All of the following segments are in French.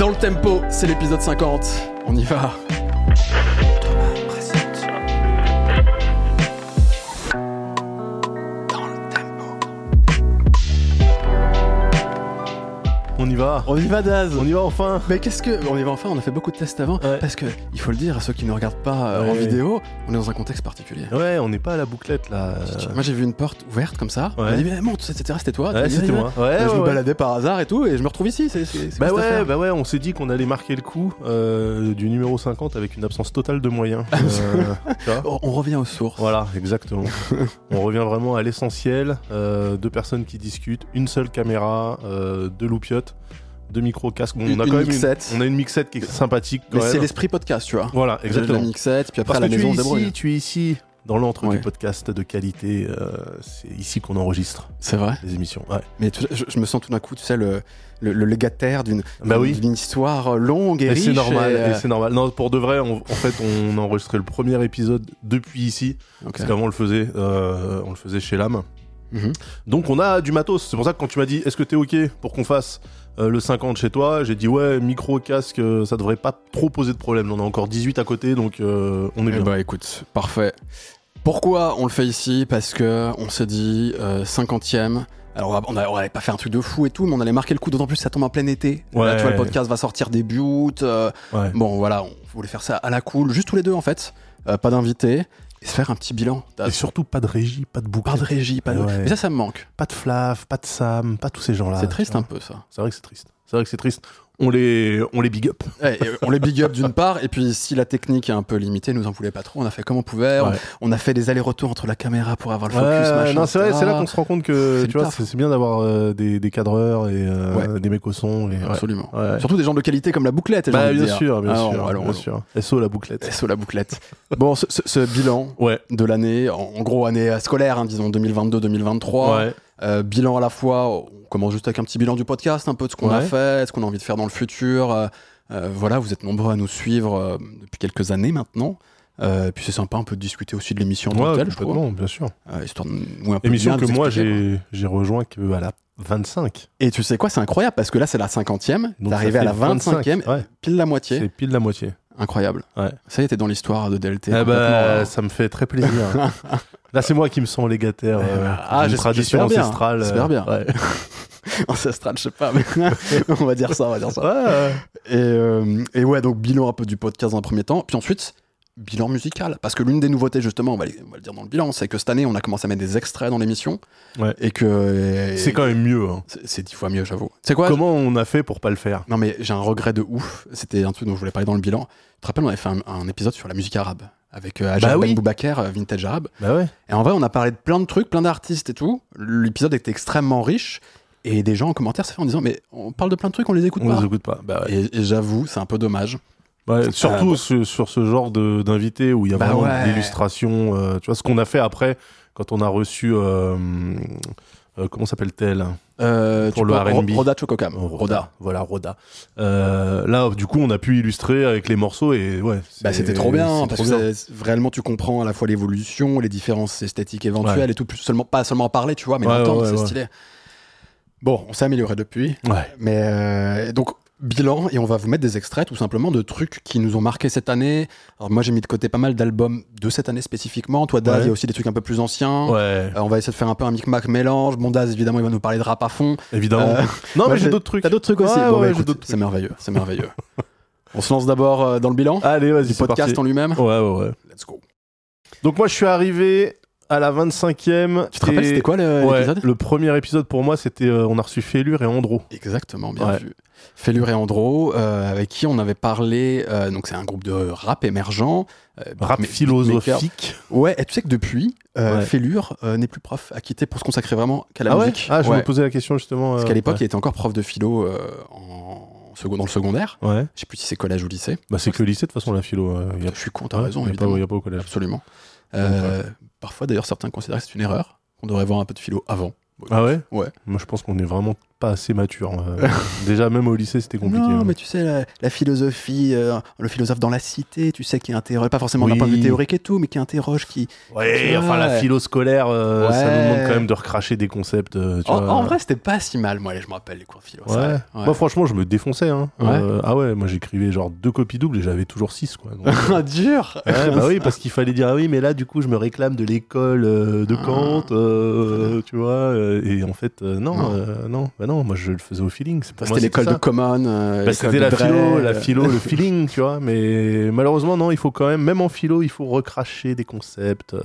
Dans le tempo, c'est l'épisode 50. On y va. Va. On y va, Daz. On y va enfin. Mais qu'est-ce que. On y va enfin, on a fait beaucoup de tests avant. Ouais. Parce que, il faut le dire à ceux qui ne regardent pas euh, en vidéo, on est dans un contexte particulier. Ouais, on n'est pas à la bouclette là. Euh, Moi j'ai vu une porte ouverte comme ça. On a dit mais monte, etc. C'était toi. Ouais, c'était moi. je me baladais par hasard et tout, et je me retrouve ici. C'est c'est- c'est Bah ouais, bah ouais, on s'est dit qu'on allait marquer le coup euh, du numéro 50 avec une absence totale de moyens. Euh, vois Oh, on revient aux sources. voilà, exactement. on revient vraiment à l'essentiel. euh, deux personnes qui discutent, une seule caméra, euh, deux loupiottes, deux micros. Bon, Une- on a une quand même mixette. on a une mixette qui est sympathique. Quand Mais c'est l'esprit podcast, tu vois. Voilà, La exactement. mixette, puis après Parce à la que tu maison es ici, tu es ici dans l'antre Ouais. du podcast de qualité. euh, c'est ici qu'on enregistre C'est vrai. les émissions. Ouais. Mais tu- je, je me sens tout d'un coup, tu sais, le, le, le légataire d'une Bah oui. d'une histoire longue et, Et riche. c'est normal, et, euh, et c'est normal. Non, pour de vrai, on- en fait, on a enregistré le premier épisode depuis ici, ok. parce qu'avant on le faisait, euh, on le faisait chez l'âme. Mhm. Donc on a du matos. C'est pour ça que quand tu m'as dit, est-ce que t'es ok pour qu'on fasse euh, le 50 chez toi, j'ai dit ouais, micro, casque, euh, ça devrait pas trop poser de problème. On a encore 18 à côté, donc euh, on est Eh bien. bah écoute, parfait. Pourquoi on le fait ici? Parce que on s'est dit euh, 50e. Alors on, va- on, a- on allait pas faire un truc de fou et tout, mais on allait marquer le coup. D'autant plus que ça tombe en plein été. Là, Ouais. tu vois, le podcast va sortir euh, Ouais. bon voilà, on voulait faire ça à la cool, juste tous les deux en fait. Pas d'invité. Et se faire un petit bilan. Et surtout pas de régie, pas de boucle, Pas de régie, pas de. Ouais. Mais ça, ça me manque. pas de Flav, pas de Sam, pas tous ces gens-là. c'est triste un peu ça. C'est vrai que c'est triste. C'est vrai que c'est triste. On les, on les big up. Ouais, on les big up d'une part, et puis si la technique est un peu limitée, nous en voulait pas trop, on a fait comme on pouvait, on- Ouais. on, a fait des allers-retours entre la caméra pour avoir le focus, Ouais, machin. non, c'est vrai, etc. c'est là qu'on se rend compte que C'est tu vois, bien d'avoir euh, des, des cadreurs et euh, Ouais. des mecs au son. Et. Absolument. Ouais. Surtout des gens de qualité comme la bouclette. Bah, bien dire. sûr, bien Ah, sûr, allons, bien sûr. SO la bouclette. SO la bouclette. bon, ce, ce- ce bilan Ouais, de l'année, en, en gros année euh, scolaire, hein, disons 2022-2023, ouais. Euh, bilan à la fois, on commence juste avec un petit bilan du podcast, un peu de ce qu'on a Ouais. fait, ce qu'on a envie de faire dans le futur. euh, euh, voilà, vous êtes nombreux à nous suivre depuis quelques années maintenant. Et puis c'est sympa un peu de discuter aussi de l'émission en tant que Ouais, telle, je complètement, bien sûr. Histoire de Émission que moi j'ai j'ai rejoint que à la 25. Et tu sais quoi, c'est incroyable parce que là c'est la 50e, Donc t'es arrivé ça à la fait 25e, 25, Ouais, pile la moitié. c'est pile la moitié. Incroyable. Ouais. Ça y t'es dans l'histoire de DLT. Eh bah, alors. ça me fait très plaisir. Là, c'est moi qui me sens légataire. Euh, ah, j'espère- tradition j'espère bien, ancestrale. euh, j'espère bien. Ouais. Ancestral, je sais pas, mais on va dire ça, on va dire ça. Ouais, ouais. Et, euh, et ouais, donc bilan un peu du podcast dans un premier temps, puis ensuite bilan musical, parce que l'une des nouveautés justement, on va, les- on va le dire dans le bilan, c'est que cette année on a commencé à mettre des extraits dans l'émission, Ouais. et que C'est quand même mieux. hein. c'est- c'est dix fois mieux, j'avoue. C'est quoi? Comment on a fait pour pas le faire? Non mais j'ai un regret de ouf. C'était un truc dont je voulais parler dans le bilan. Tu te rappelles, on avait fait un, un épisode sur la musique arabe avec euh, Ajar Bah oui. Boubaker, euh, Vintage Arabe. Bah ouais. Et en vrai, on a parlé de plein de trucs, plein d'artistes et tout. L'épisode était extrêmement riche. Et des gens en commentaire s'est fait en disant Mais on parle de plein de trucs, on les écoute On pas. les écoute pas. Bah ouais. Et, et j'avoue, c'est un peu dommage. Ouais, surtout Euh, sur, sur ce genre d'invité où il y a vraiment ouais. l'illustration. euh, tu vois, ce qu'on a fait après, quand on a reçu. euh, euh, comment s'appelle-t-elle? Euh, Pour tu le R&B. Roda Chococam. Oh, Roda. Voilà, Roda. Euh, là, du coup, on a pu illustrer avec les morceaux et ouais. Bah, c'était trop bien, parce trop que réellement tu comprends à la fois l'évolution, les différences esthétiques éventuelles Ouais. et tout, plus seulement, pas seulement en parler, tu vois, mais Ouais, l'entendre, ouais, c'est stylé. Bon, on s'est amélioré depuis, Ouais. mais euh, donc bilan, et on va vous mettre des extraits tout simplement de trucs qui nous ont marqué cette année. Alors moi j'ai mis de côté pas mal d'albums de cette année spécifiquement, toi Daz, Ouais. il y a aussi des trucs un peu plus anciens. Ouais, Euh, on va essayer de faire un peu un micmac mélange. Bon, Daz, évidemment, il va nous parler de rap à fond. évidemment. Euh, non, mais j'ai d'autres trucs. T'as d'autres trucs aussi Ouais, Bon, bah, écoute, C'est merveilleux, c'est merveilleux. on se lance d'abord euh, dans le bilan Allez, vas-y, du podcast parti. en lui-même. Ouais, ouais, ouais. Let's go. Donc moi, je suis arrivé à la 25e. Tu te rappelles, c'était quoi le- Ouais, l'épisode le premier épisode pour moi, c'était euh, on a reçu Félure et Andro. Exactement, bien Ouais. vu. Félure et Andro, euh, avec qui on avait parlé. euh, donc, c'est un groupe de rap émergent. Rap philosophique. Ouais, et tu sais que depuis, Ouais. Félure n'est plus prof, a quitté pour se consacrer vraiment qu'à la ah musique. Ah, je me posais la question justement. Parce qu'à l'époque, il était encore prof de philo en dans le secondaire. Ouais. Je sais plus si c'est collège ou lycée. Bah, c'est que le lycée, de toute façon, la philo. euh, y a... Je suis con, t'as Ouais, raison, y a pas, évidemment. y a pas au collège. Absolument. Euh, Parfois, d'ailleurs, certains considèrent que c'est une erreur, qu'on devrait voir un peu de philo avant. Ah ouais? Ouais. Moi, je pense qu'on est vraiment pas assez mature. euh. Déjà, même au lycée, c'était compliqué. Non, hein. mais tu sais, la, la philosophie, euh, le philosophe dans la cité, tu sais, qui interroge, pas forcément d'un Oui. point de vue théorique et tout, mais qui interroge, qui. Ouais, enfin, la philo scolaire, euh, ça Ouais. nous demande quand même de recracher des concepts. euh, tu En, vois. en vrai, c'était pas si mal, moi, je me rappelle les cours de philo. ça. Moi, franchement, je me défonçais. Hein. Euh, ah ouais, moi, j'écrivais genre deux copies doubles et j'avais toujours six, quoi. Donc, euh, Dur bah oui, parce qu'il fallait dire, ah oui, mais là, du coup, je me réclame de l'école de Ah. Kant, tu vois. et en fait, non, Non. non, bah non, moi, je le faisais au feeling. C'était l'école de. Common. euh, Bah, c'était la philo, la philo, le feeling, tu vois. Mais malheureusement, non, il faut quand même, même en philo, il faut recracher des concepts. euh,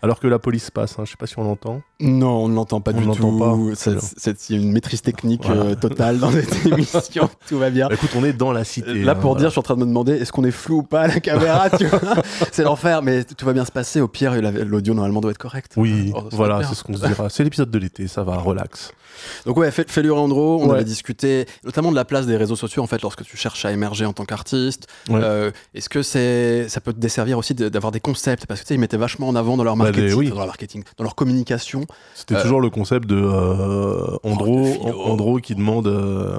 alors que la police passe, hein, je sais pas si on l'entend. Non, on ne l'entend pas On du tout. c'est- Il y a une maîtrise technique Voilà. euh, totale dans cette émission. tout va bien. Bah, écoute, on est dans la cité. Là, hein, pour voilà. dire, je suis en train de me demander est-ce qu'on est flou ou pas à la caméra tu vois? C'est l'enfer, mais tout va bien se passer. Au pire, la- l'audio normalement doit être correct. Oui, Oh, voilà, c'est ce qu'on se dira. C'est l'épisode de l'été, ça va, relax. Donc ouais, Fé- Félure et Andro, on Ouais. avait discuté notamment de la place des réseaux sociaux en fait lorsque tu cherches à émerger en tant qu'artiste. Ouais. Euh, Est-ce que c'est ça peut te desservir aussi d'avoir des concepts? Parce que tu sais ils mettaient vachement en avant dans leur Bah, marketing, oui. dans leur marketing, dans leur communication. C'était Euh, toujours le concept de euh, Andro, Oh. Andro qui demande euh,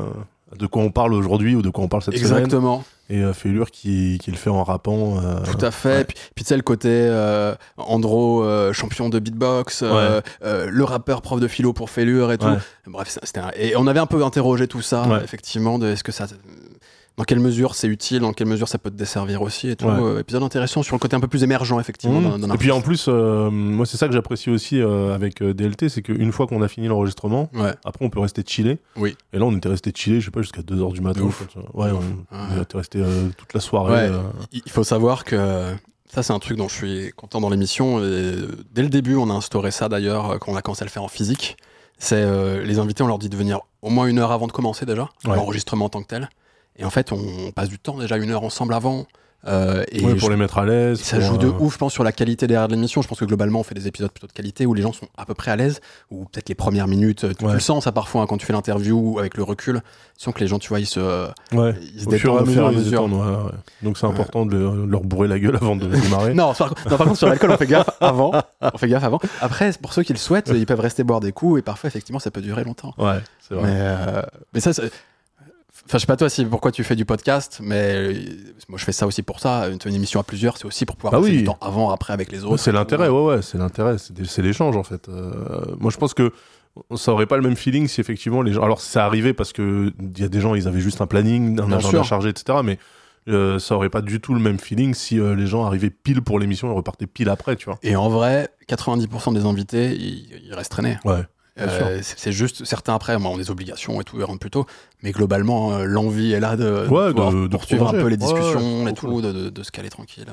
de quoi on parle aujourd'hui ou de quoi on parle cette semaine. Exactement, Et euh, Félure qui, qui le fait en rappant. euh, tout à fait. ouais. Puis, puis tu sais le côté euh, Andro champion de beatbox, le rappeur prof de philo pour Félure et tout. Ouais. Bref, c'était un- et on avait un peu interrogé tout ça effectivement de est-ce que ça dans quelle mesure c'est utile, dans quelle mesure ça peut te desservir aussi et tout. Ouais. Euh, épisode intéressant sur le côté un peu plus émergent effectivement. Mmh. d'un- d'un Et puis en plus, euh, moi c'est ça que j'apprécie aussi euh, avec DLT, c'est qu'une fois qu'on a fini l'enregistrement, Ouais. après on peut rester chillé. Oui. Et là on était resté chillé, je sais pas, jusqu'à 2h du matin. De ouf. comme ça. Ouais, ouf. on, Ouais. était resté toute la soirée. Il faut savoir que ça, c'est un truc dont je suis content dans l'émission. et Dès le début, on a instauré ça d'ailleurs, quand on a commencé à le faire en physique. C'est les invités, on leur dit de venir au moins une heure avant de commencer déjà, l'enregistrement en tant que tel. Et en fait, on passe du temps déjà une heure ensemble avant. euh, et ouais, je- pour les mettre à l'aise. ça joue de euh, ouf, je pense, sur la qualité derrière de l'émission. Je pense que globalement, on fait des épisodes plutôt de qualité où les gens sont à peu près à l'aise, ou peut-être les premières minutes. Tu Ouais. le sens, ça, parfois, hein, quand tu fais l'interview avec le recul. Tu sens que les gens, tu vois, ils se, Ouais. ils se Au fur et détendent à au fur et à mesure, détendent. Donc c'est important de, le- de leur bourrer la gueule avant de démarrer. Non, par, non, par contre, sur l'alcool, on fait gaffe avant. On fait gaffe avant. Après, pour ceux qui le souhaitent, ils peuvent rester boire des coups et parfois, effectivement, ça peut durer longtemps. Ouais, c'est Mais, vrai. euh, mais ça, c'est- Enfin, je sais pas toi si pourquoi tu fais du podcast, mais euh, moi je fais ça aussi pour ça. Une, une émission à plusieurs, c'est aussi pour pouvoir Bah passer oui. du temps avant, après avec les autres. c'est l'intérêt, ouais, ouais, c'est l'intérêt, c'est l'échange en fait. Euh, moi je pense que ça aurait pas le même feeling si effectivement les gens. Alors c'est arrivé parce que il y a des gens, ils avaient juste un planning, un Bien agenda sûr. chargé, etc. Mais euh, ça aurait pas du tout le même feeling si euh, les gens arrivaient pile pour l'émission et repartaient pile après, tu vois. Et en vrai, 90% des invités, ils, ils restent traînés. Ouais. Euh, c'est juste certains après ont des obligations et tout, ils rentrent plus tôt. Mais globalement, euh, l'envie est là de, Ouais, de pouvoir de- de poursuivre un peu les discussions ouais, et tout, de, de- se caler tranquille.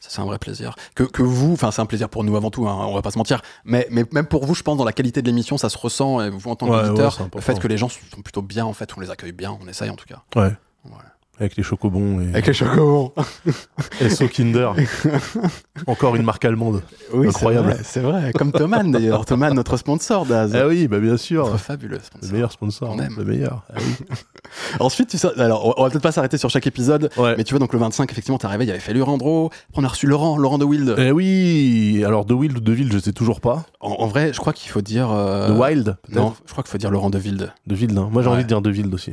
Ça, c'est un vrai plaisir. Que, que vous, enfin, c'est un plaisir pour nous avant tout, hein, on va pas se mentir. Mais, mais même pour vous, je pense, dans la qualité de l'émission, ça se ressent. Et vous, en tant qu'auditeur, ouais, le fait que les gens sont plutôt bien, en fait, on les accueille bien, on essaye en tout cas. Ouais. Voilà. Avec les chocobons et, Avec les chocobons. et So Kinder. Encore une marque allemande. Oui, Incroyable. C'est vrai. Comme Thoman d'ailleurs. Thoman, notre sponsor d'Az. Ah oui, bah bien sûr. Notre fabuleux sponsor. Le meilleur sponsor. On aime. Le meilleur. Ah oui. Ensuite, tu sais, alors, on- va peut-être pas s'arrêter sur chaque épisode, Ouais. mais tu vois, donc le 25, effectivement, t'es arrivé, il y avait Félure Andro, après on a reçu Laurent, Laurent de Wild. Eh oui, alors de Wild ou de Wild, je sais toujours pas. En, en vrai, je crois qu'il faut dire. euh, De Wild, Non, je crois qu'il faut dire Laurent de Wild. De Wild, hein. Moi j'ai Ouais. envie de dire de Wild aussi.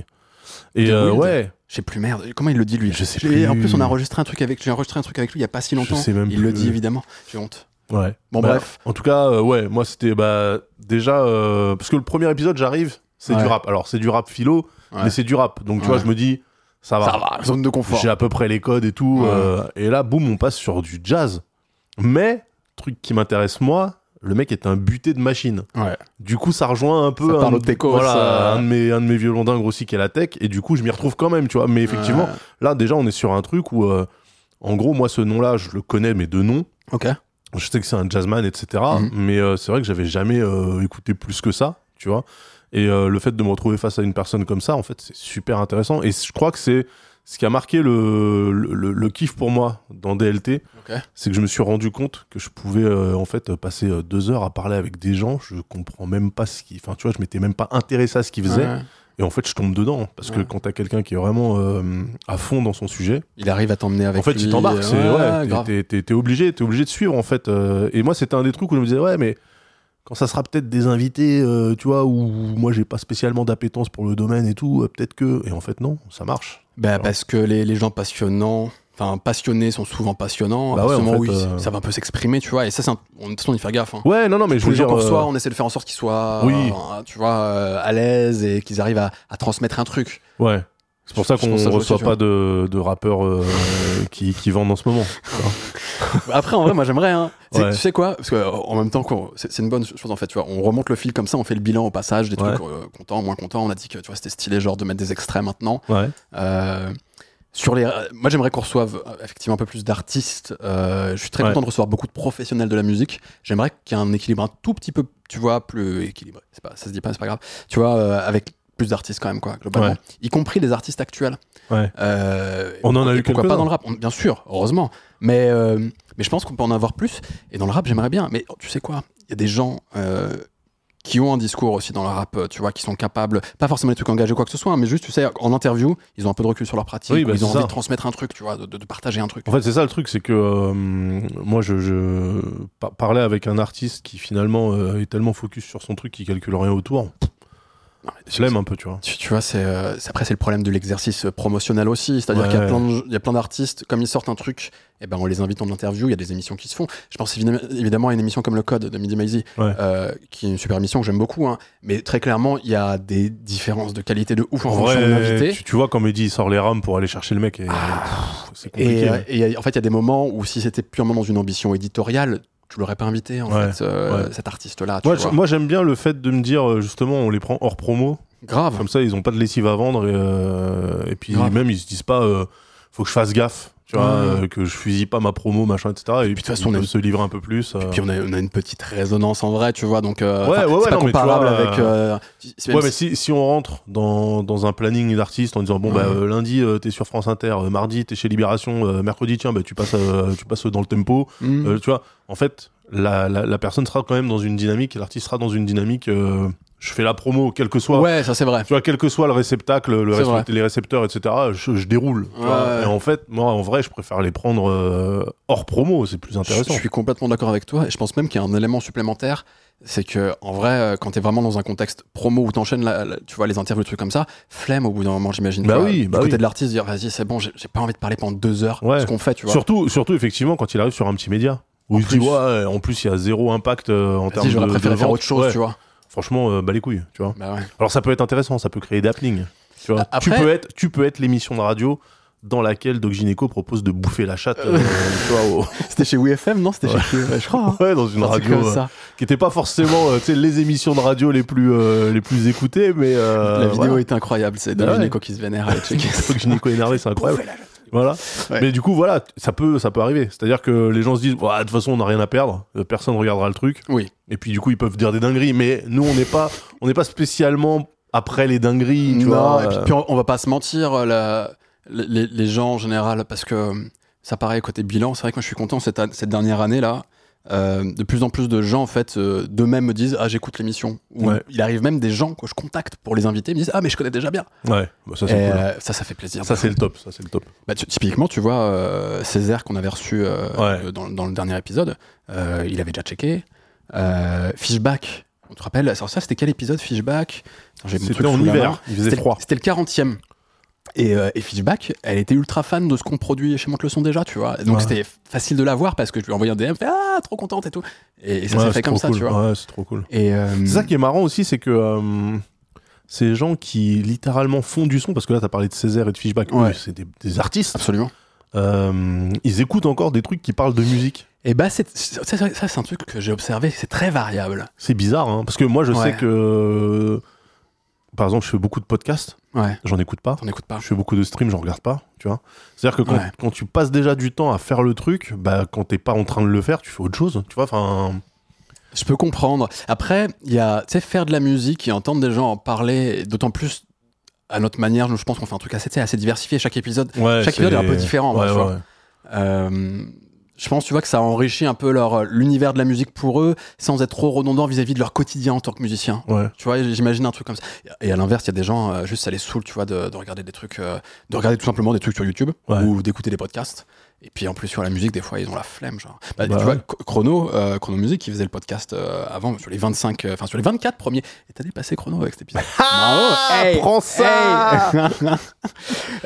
Et euh, ouais, Je sais plus, merde. Comment il le dit lui Je sais plus. En plus, on a enregistré un truc avec, j'ai enregistré un truc avec lui il y a pas si longtemps. sais même il le dit évidemment. J'ai honte. ouais. Bon, Bah, bref. En tout cas, euh, ouais, moi c'était bah, déjà. euh, parce que le premier épisode, j'arrive, c'est Ouais. du rap. Alors c'est du rap philo, Ouais. mais c'est du rap. Donc tu vois, je me dis, ça va. Ça va, zone de confort. J'ai à peu près les codes et tout. Et là, boum, on passe sur du jazz. Mais, truc qui m'intéresse moi, le mec est un buté de machine. Ouais. Du coup, ça rejoint un peu Ça un, voilà, ça. un, de mes, un de mes violons dingues aussi qui est la tech. Et du coup, je m'y retrouve quand même, tu vois. Mais effectivement, là, déjà, on est sur un truc où, euh, en gros, moi, ce nom-là, je le connais, mais de nom. Ok. Je sais que c'est un jazzman, etc. Mhm. Mais euh, c'est vrai que j'avais jamais euh, écouté plus que ça, tu vois. Et le fait de me retrouver face à une personne comme ça, en fait, c'est super intéressant. Et je crois que c'est ce qui a marqué le, le, kiff pour moi dans DLT, c'est que je me suis rendu compte que je pouvais euh, en fait passer euh, deux heures à parler avec des gens. Je comprends même pas ce qui, enfin, tu vois, je m'étais même pas intéressé à ce qu'ils faisaient. Ouais. Et en fait, je tombe dedans parce que quand t'as quelqu'un qui est vraiment euh, à fond dans son sujet, Il arrive à t'emmener avec en fait, lui. il t'embarque. Ouais, t'es- obligé, t'es obligé de suivre en fait. euh, et moi, c'était un des trucs où je me disais ouais, mais quand ça sera peut-être des invités, euh, tu vois, où moi j'ai pas spécialement d'appétence pour le domaine et tout, euh, peut-être que. Et en fait, non, ça marche. Bah, Alors. parce que les, les gens passionnants, enfin passionnés sont souvent passionnants. Bah ouais, en fait, ils- euh, ça va un peu s'exprimer, tu vois. Et ça, c'est un- on, de toute façon, on y fait gaffe. Hein. Ouais, non, non, mais je Tous veux les gens dire. reçoit, euh, on essaie de faire en sorte qu'ils soient, Oui. tu vois, à l'aise et qu'ils arrivent à, à transmettre un truc. Ouais. C'est pour ça qu'on joue reçoit pas de, de rappeurs euh, qui, qui vendent en ce moment. Après, en vrai, moi, j'aimerais. Hein. Ouais. Tu sais quoi? Parce que euh, en même temps, c'est une bonne chose en fait. Tu vois, on remonte le fil comme ça, on fait le bilan au passage, des Ouais. trucs euh, contents, moins contents. On a dit que tu vois, c'était stylé, genre de mettre des extraits maintenant. Ouais. Euh, sur les, moi, j'aimerais qu'on reçoive effectivement un peu plus d'artistes. Je suis très content de recevoir beaucoup de professionnels de la musique. J'aimerais qu'il y ait un équilibre un tout petit peu, tu vois, plus équilibré. Pas, ça se dit pas, c'est pas grave. Tu vois, avec plus d'artistes quand même, quoi, globalement. Ouais. Y compris les artistes actuels. Ouais. Euh, On en a eu quelques-uns. pas dans le rap On- Bien sûr, heureusement. Mais, euh, mais je pense qu'on peut en avoir plus. Et dans le rap, j'aimerais bien. Mais tu sais quoi? Il y a des gens euh, qui ont un discours aussi dans le rap, tu vois, qui sont capables, pas forcément des trucs engagés ou quoi que ce soit, hein, mais juste, tu sais, en interview, ils ont un peu de recul sur leur pratique. Oui, bah, ils ont envie ça. de transmettre un truc, tu vois, de, partager un truc. En fait, c'est ça le truc, c'est que euh, moi, je, je pa- parlais avec un artiste qui finalement euh, est tellement focus sur son truc qu'il calcule rien autour. Je l'aime un peu, tu vois. Tu, tu vois, c'est euh, après c'est le problème de l'exercice euh, promotionnel aussi, c'est-à-dire Ouais. qu'il y a plein de- il y a plein d'artistes, comme ils sortent un truc, et ben on les invite en interview, il y a des émissions qui se font. Je pense évidemment, à une émission comme le Code de Midi Maizy, Ouais. euh, qui est une super émission que j'aime beaucoup, hein, mais très clairement il y a des différences de qualité de ouf en, En fonction de vrai, l'invité. tu, tu vois, quand Mehdi il sort les rames pour aller chercher le mec, et, Ah. pff, c'est compliqué. Et, euh, et il a- en fait il y a des moments où si c'était purement dans une ambition éditoriale, tu l'aurais pas invité en Ouais, fait, euh, ouais. cet artiste-là. tu Moi, vois. je- moi, j'aime bien le fait de me dire, euh, justement, on les prend hors promo. Grave. Comme ça, ils ont pas de lessive à vendre. Et, euh, et puis, Grave. même, ils se disent pas, euh, faut que je fasse gaffe. Tu vois, euh, que je fusille pas ma promo, machin, etc. Et puis, de toute façon, on a peuvent une- se livrer un peu plus. euh. Puis on a, on a une petite résonance en vrai, tu vois, donc euh, Ouais, ouais, ouais, c'est pas non, mais tu comparable vois, avec. euh, Ouais, mais si- si, on rentre dans, dans un planning d'artistes en disant bon bah lundi t'es sur France Inter, mardi t'es chez Libération, mercredi tiens bah tu passes tu passes dans le tempo, euh, tu vois en fait la, la, la personne sera quand même dans une dynamique, l'artiste sera dans une dynamique. Je fais la promo quel que soit, Ouais, ça c'est vrai. tu vois quel que soit le réceptacle, le les récepteurs etc. Je, je déroule. tu Ouais, vois. ouais. Et en fait moi en vrai je préfère les prendre euh, hors promo, c'est plus intéressant. je suis complètement d'accord avec toi et je pense même qu'il y a un élément supplémentaire, c'est que en vrai, euh, quand t'es vraiment dans un contexte promo où t'enchaînes, la- la- tu vois, les interviews, trucs comme ça, flemme au bout d'un moment, j'imagine. Bah vois, oui, du bah côté oui. de l'artiste, dire vas-y, c'est bon, j'ai pas envie de parler pendant deux heures. Ouais. Ce qu'on fait, tu vois. Surtout, surtout effectivement quand il arrive sur un petit média. Où En il se dit plus. ouais, en plus il y a zéro impact euh, en termes de, j'aurais préféré de faire autre chose, Ouais. tu vois. Franchement, euh, bah les couilles, tu vois. Bah ouais. Alors ça peut être intéressant, ça peut créer d'appeling. Tu vois. Après- Tu peux être, tu peux être l'émission de radio dans laquelle Doc Gynéco propose de bouffer la chatte, euh, au- C'était chez WFM, non? C'était Ouais. chez qui Ouais, je crois. hein. ouais, dans une radio comme euh, ça. qui était pas forcément, euh, les émissions de radio les plus, euh, les plus écoutées, mais euh, La vidéo voilà. est incroyable, c'est Bah ouais. Dominico qui se vénère. Doc Gynéco énervé, c'est incroyable. Voilà. Ouais. Mais du coup, voilà, ça peut, ça peut arriver. C'est-à-dire que les gens se disent, de toute façon, on n'a rien à perdre, personne regardera le truc. Oui. Et puis du coup, ils peuvent dire des dingueries, mais nous, on n'est pas, on n'est pas spécialement après les dingueries, tu non, vois. et puis, euh, puis on, on va pas se mentir, euh, la- les, les gens en général, parce que ça paraît côté bilan, c'est vrai que moi je suis content cette, cette dernière année là. Euh, de plus en plus de gens en fait euh, d'eux-mêmes me disent ah j'écoute l'émission ou Ouais. il arrive même des gens que je contacte pour les inviter ils me disent ah mais je connais déjà bien Ouais, bah, ça Et, c'est cool. euh, ça ça fait plaisir Ça c'est le top, ça c'est le top. Bah, tu- typiquement tu vois euh, Césaire qu'on avait reçu euh, Ouais. dans, dans le dernier épisode il avait déjà checké Fishback on te rappelle alors ça c'était quel épisode Fishback? C'était en hiver, il faisait C'était-. C'était le 40e. Et, euh, et Fishback, elle était ultra fan de ce qu'on produit chez Monte le son déjà, tu vois. Donc Ouais. c'était facile de la voir parce que je lui ai envoyé un DM, fait ah trop contente et tout. Et, et ça s'est fait comme ça, cool. tu vois. Ouais, c'est trop cool. Et euh, C'est ça qui est marrant aussi, c'est que euh, ces gens qui littéralement font du son, parce que là t'as parlé de Césaire et de Fishback, Ouais. c'est des, des artistes, absolument. euh, ils écoutent encore des trucs qui parlent de musique. Et bah c'est ça, c'est un truc que j'ai observé, c'est très variable. C'est bizarre, hein, parce que moi je sais que, par exemple, je fais beaucoup de podcasts, Ouais, j'en écoute pas. t'en écoutes pas. Je fais beaucoup de streams, j'en regarde pas, tu vois. C'est-à-dire que quand, Ouais. quand tu passes déjà du temps à faire le truc, bah quand t'es pas en train de le faire, tu fais autre chose, tu vois. Enfin, Je peux comprendre. Après, il y a, tu sais, faire de la musique et entendre des gens en parler, d'autant plus à notre manière, je pense qu'on fait un truc assez, assez diversifié. Chaque épisode, ouais, Chaque épisode est un peu différent, tu vois. Euh, je pense, tu vois, que ça enrichit un peu leur l'univers de la musique pour eux, sans être trop redondant vis-à-vis de leur quotidien en tant que musicien. Ouais. Tu vois, j'imagine un truc comme ça. Et à l'inverse, il y a des gens, euh, juste ça les saoule, tu vois, de, de regarder des trucs, euh, de regarder tout simplement des trucs sur YouTube Ouais. ou d'écouter des podcasts. Et puis en plus sur la musique, des fois ils ont la flemme, genre. Bah, Bah tu vois, Chrono, euh, Chrono Music, qui faisait le podcast euh, avant sur les 25, euh, enfin sur les 24 premiers. Et t'as dépassé Chrono avec cet épisode. Bravo. Hey, prends ça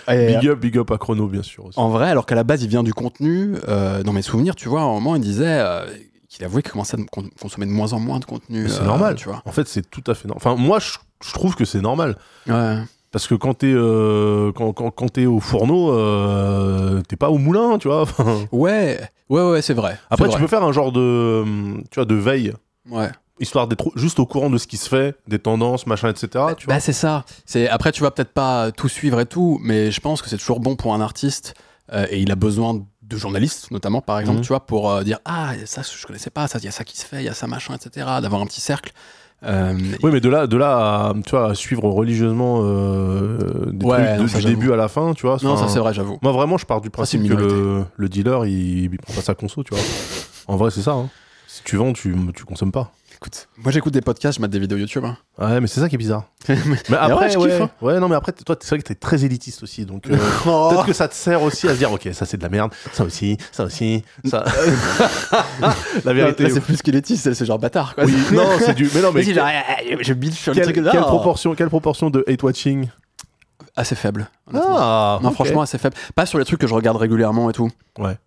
hey. Big up, big up à Chrono, bien sûr. Aussi. en vrai, alors qu'à la base, il vient du contenu, euh, dans mes souvenirs, tu vois, à un moment, il disait euh, qu'il avouait qu'il commençait à con- consommer de moins en moins de contenu. C'est euh, normal. Tu vois. En fait, c'est tout à fait normal. Enfin, moi, je, je trouve que c'est normal. Ouais. Parce que quand t'es euh, quand, quand, quand t'es au fourneau, euh, t'es pas au moulin, tu vois. Ouais, ouais, ouais, c'est vrai. Après, tu vrai. peux faire un genre de, tu vois, de veille, Ouais. histoire d'être juste au courant de ce qui se fait, des tendances, machin, etc. Bah, c'est ça. C'est après tu vas peut-être pas tout suivre et tout, mais je pense que c'est toujours bon pour un artiste euh, et il a besoin de journalistes notamment par exemple, Mhm. tu vois, pour euh, dire ah ça je connaissais pas, ça il y a ça qui se fait, il y a ça machin, etc. D'avoir un petit cercle. Euh, Oui, mais de là, de là à, tu vois, à suivre religieusement euh, des Ouais, trucs non, de- ça, du début à la fin, tu vois. non, ça c'est vrai, j'avoue. Moi, vraiment, je pars du principe que le, le dealer, il, il prend pas sa conso, tu vois. En vrai, c'est ça. hein. Si tu vends, tu, tu consommes pas. Écoute, moi j'écoute des podcasts, je mate des vidéos YouTube. hein. Ouais, mais c'est ça qui est bizarre. Mais- après, ouais, je ouais, kiffe, hein. ouais, non, mais après, toi, c'est vrai que t'es très élitiste aussi, donc euh, Oh. peut-être que ça te sert aussi à se dire, ok, ça c'est de la merde, ça aussi, ça aussi, ça. la vérité. Là, c'est plus squelettiste, c'est c'est genre bâtard quoi. oui, non, c'est du. Mais non, mais Mais si, genre, eh, eh, je bitch sur le quelle, truc quelle proportion, quelle proportion de hate watching? Assez faible. honnêtement. Ah, Non, ok. franchement, assez faible. Pas sur les trucs que je regarde régulièrement et tout. Ouais.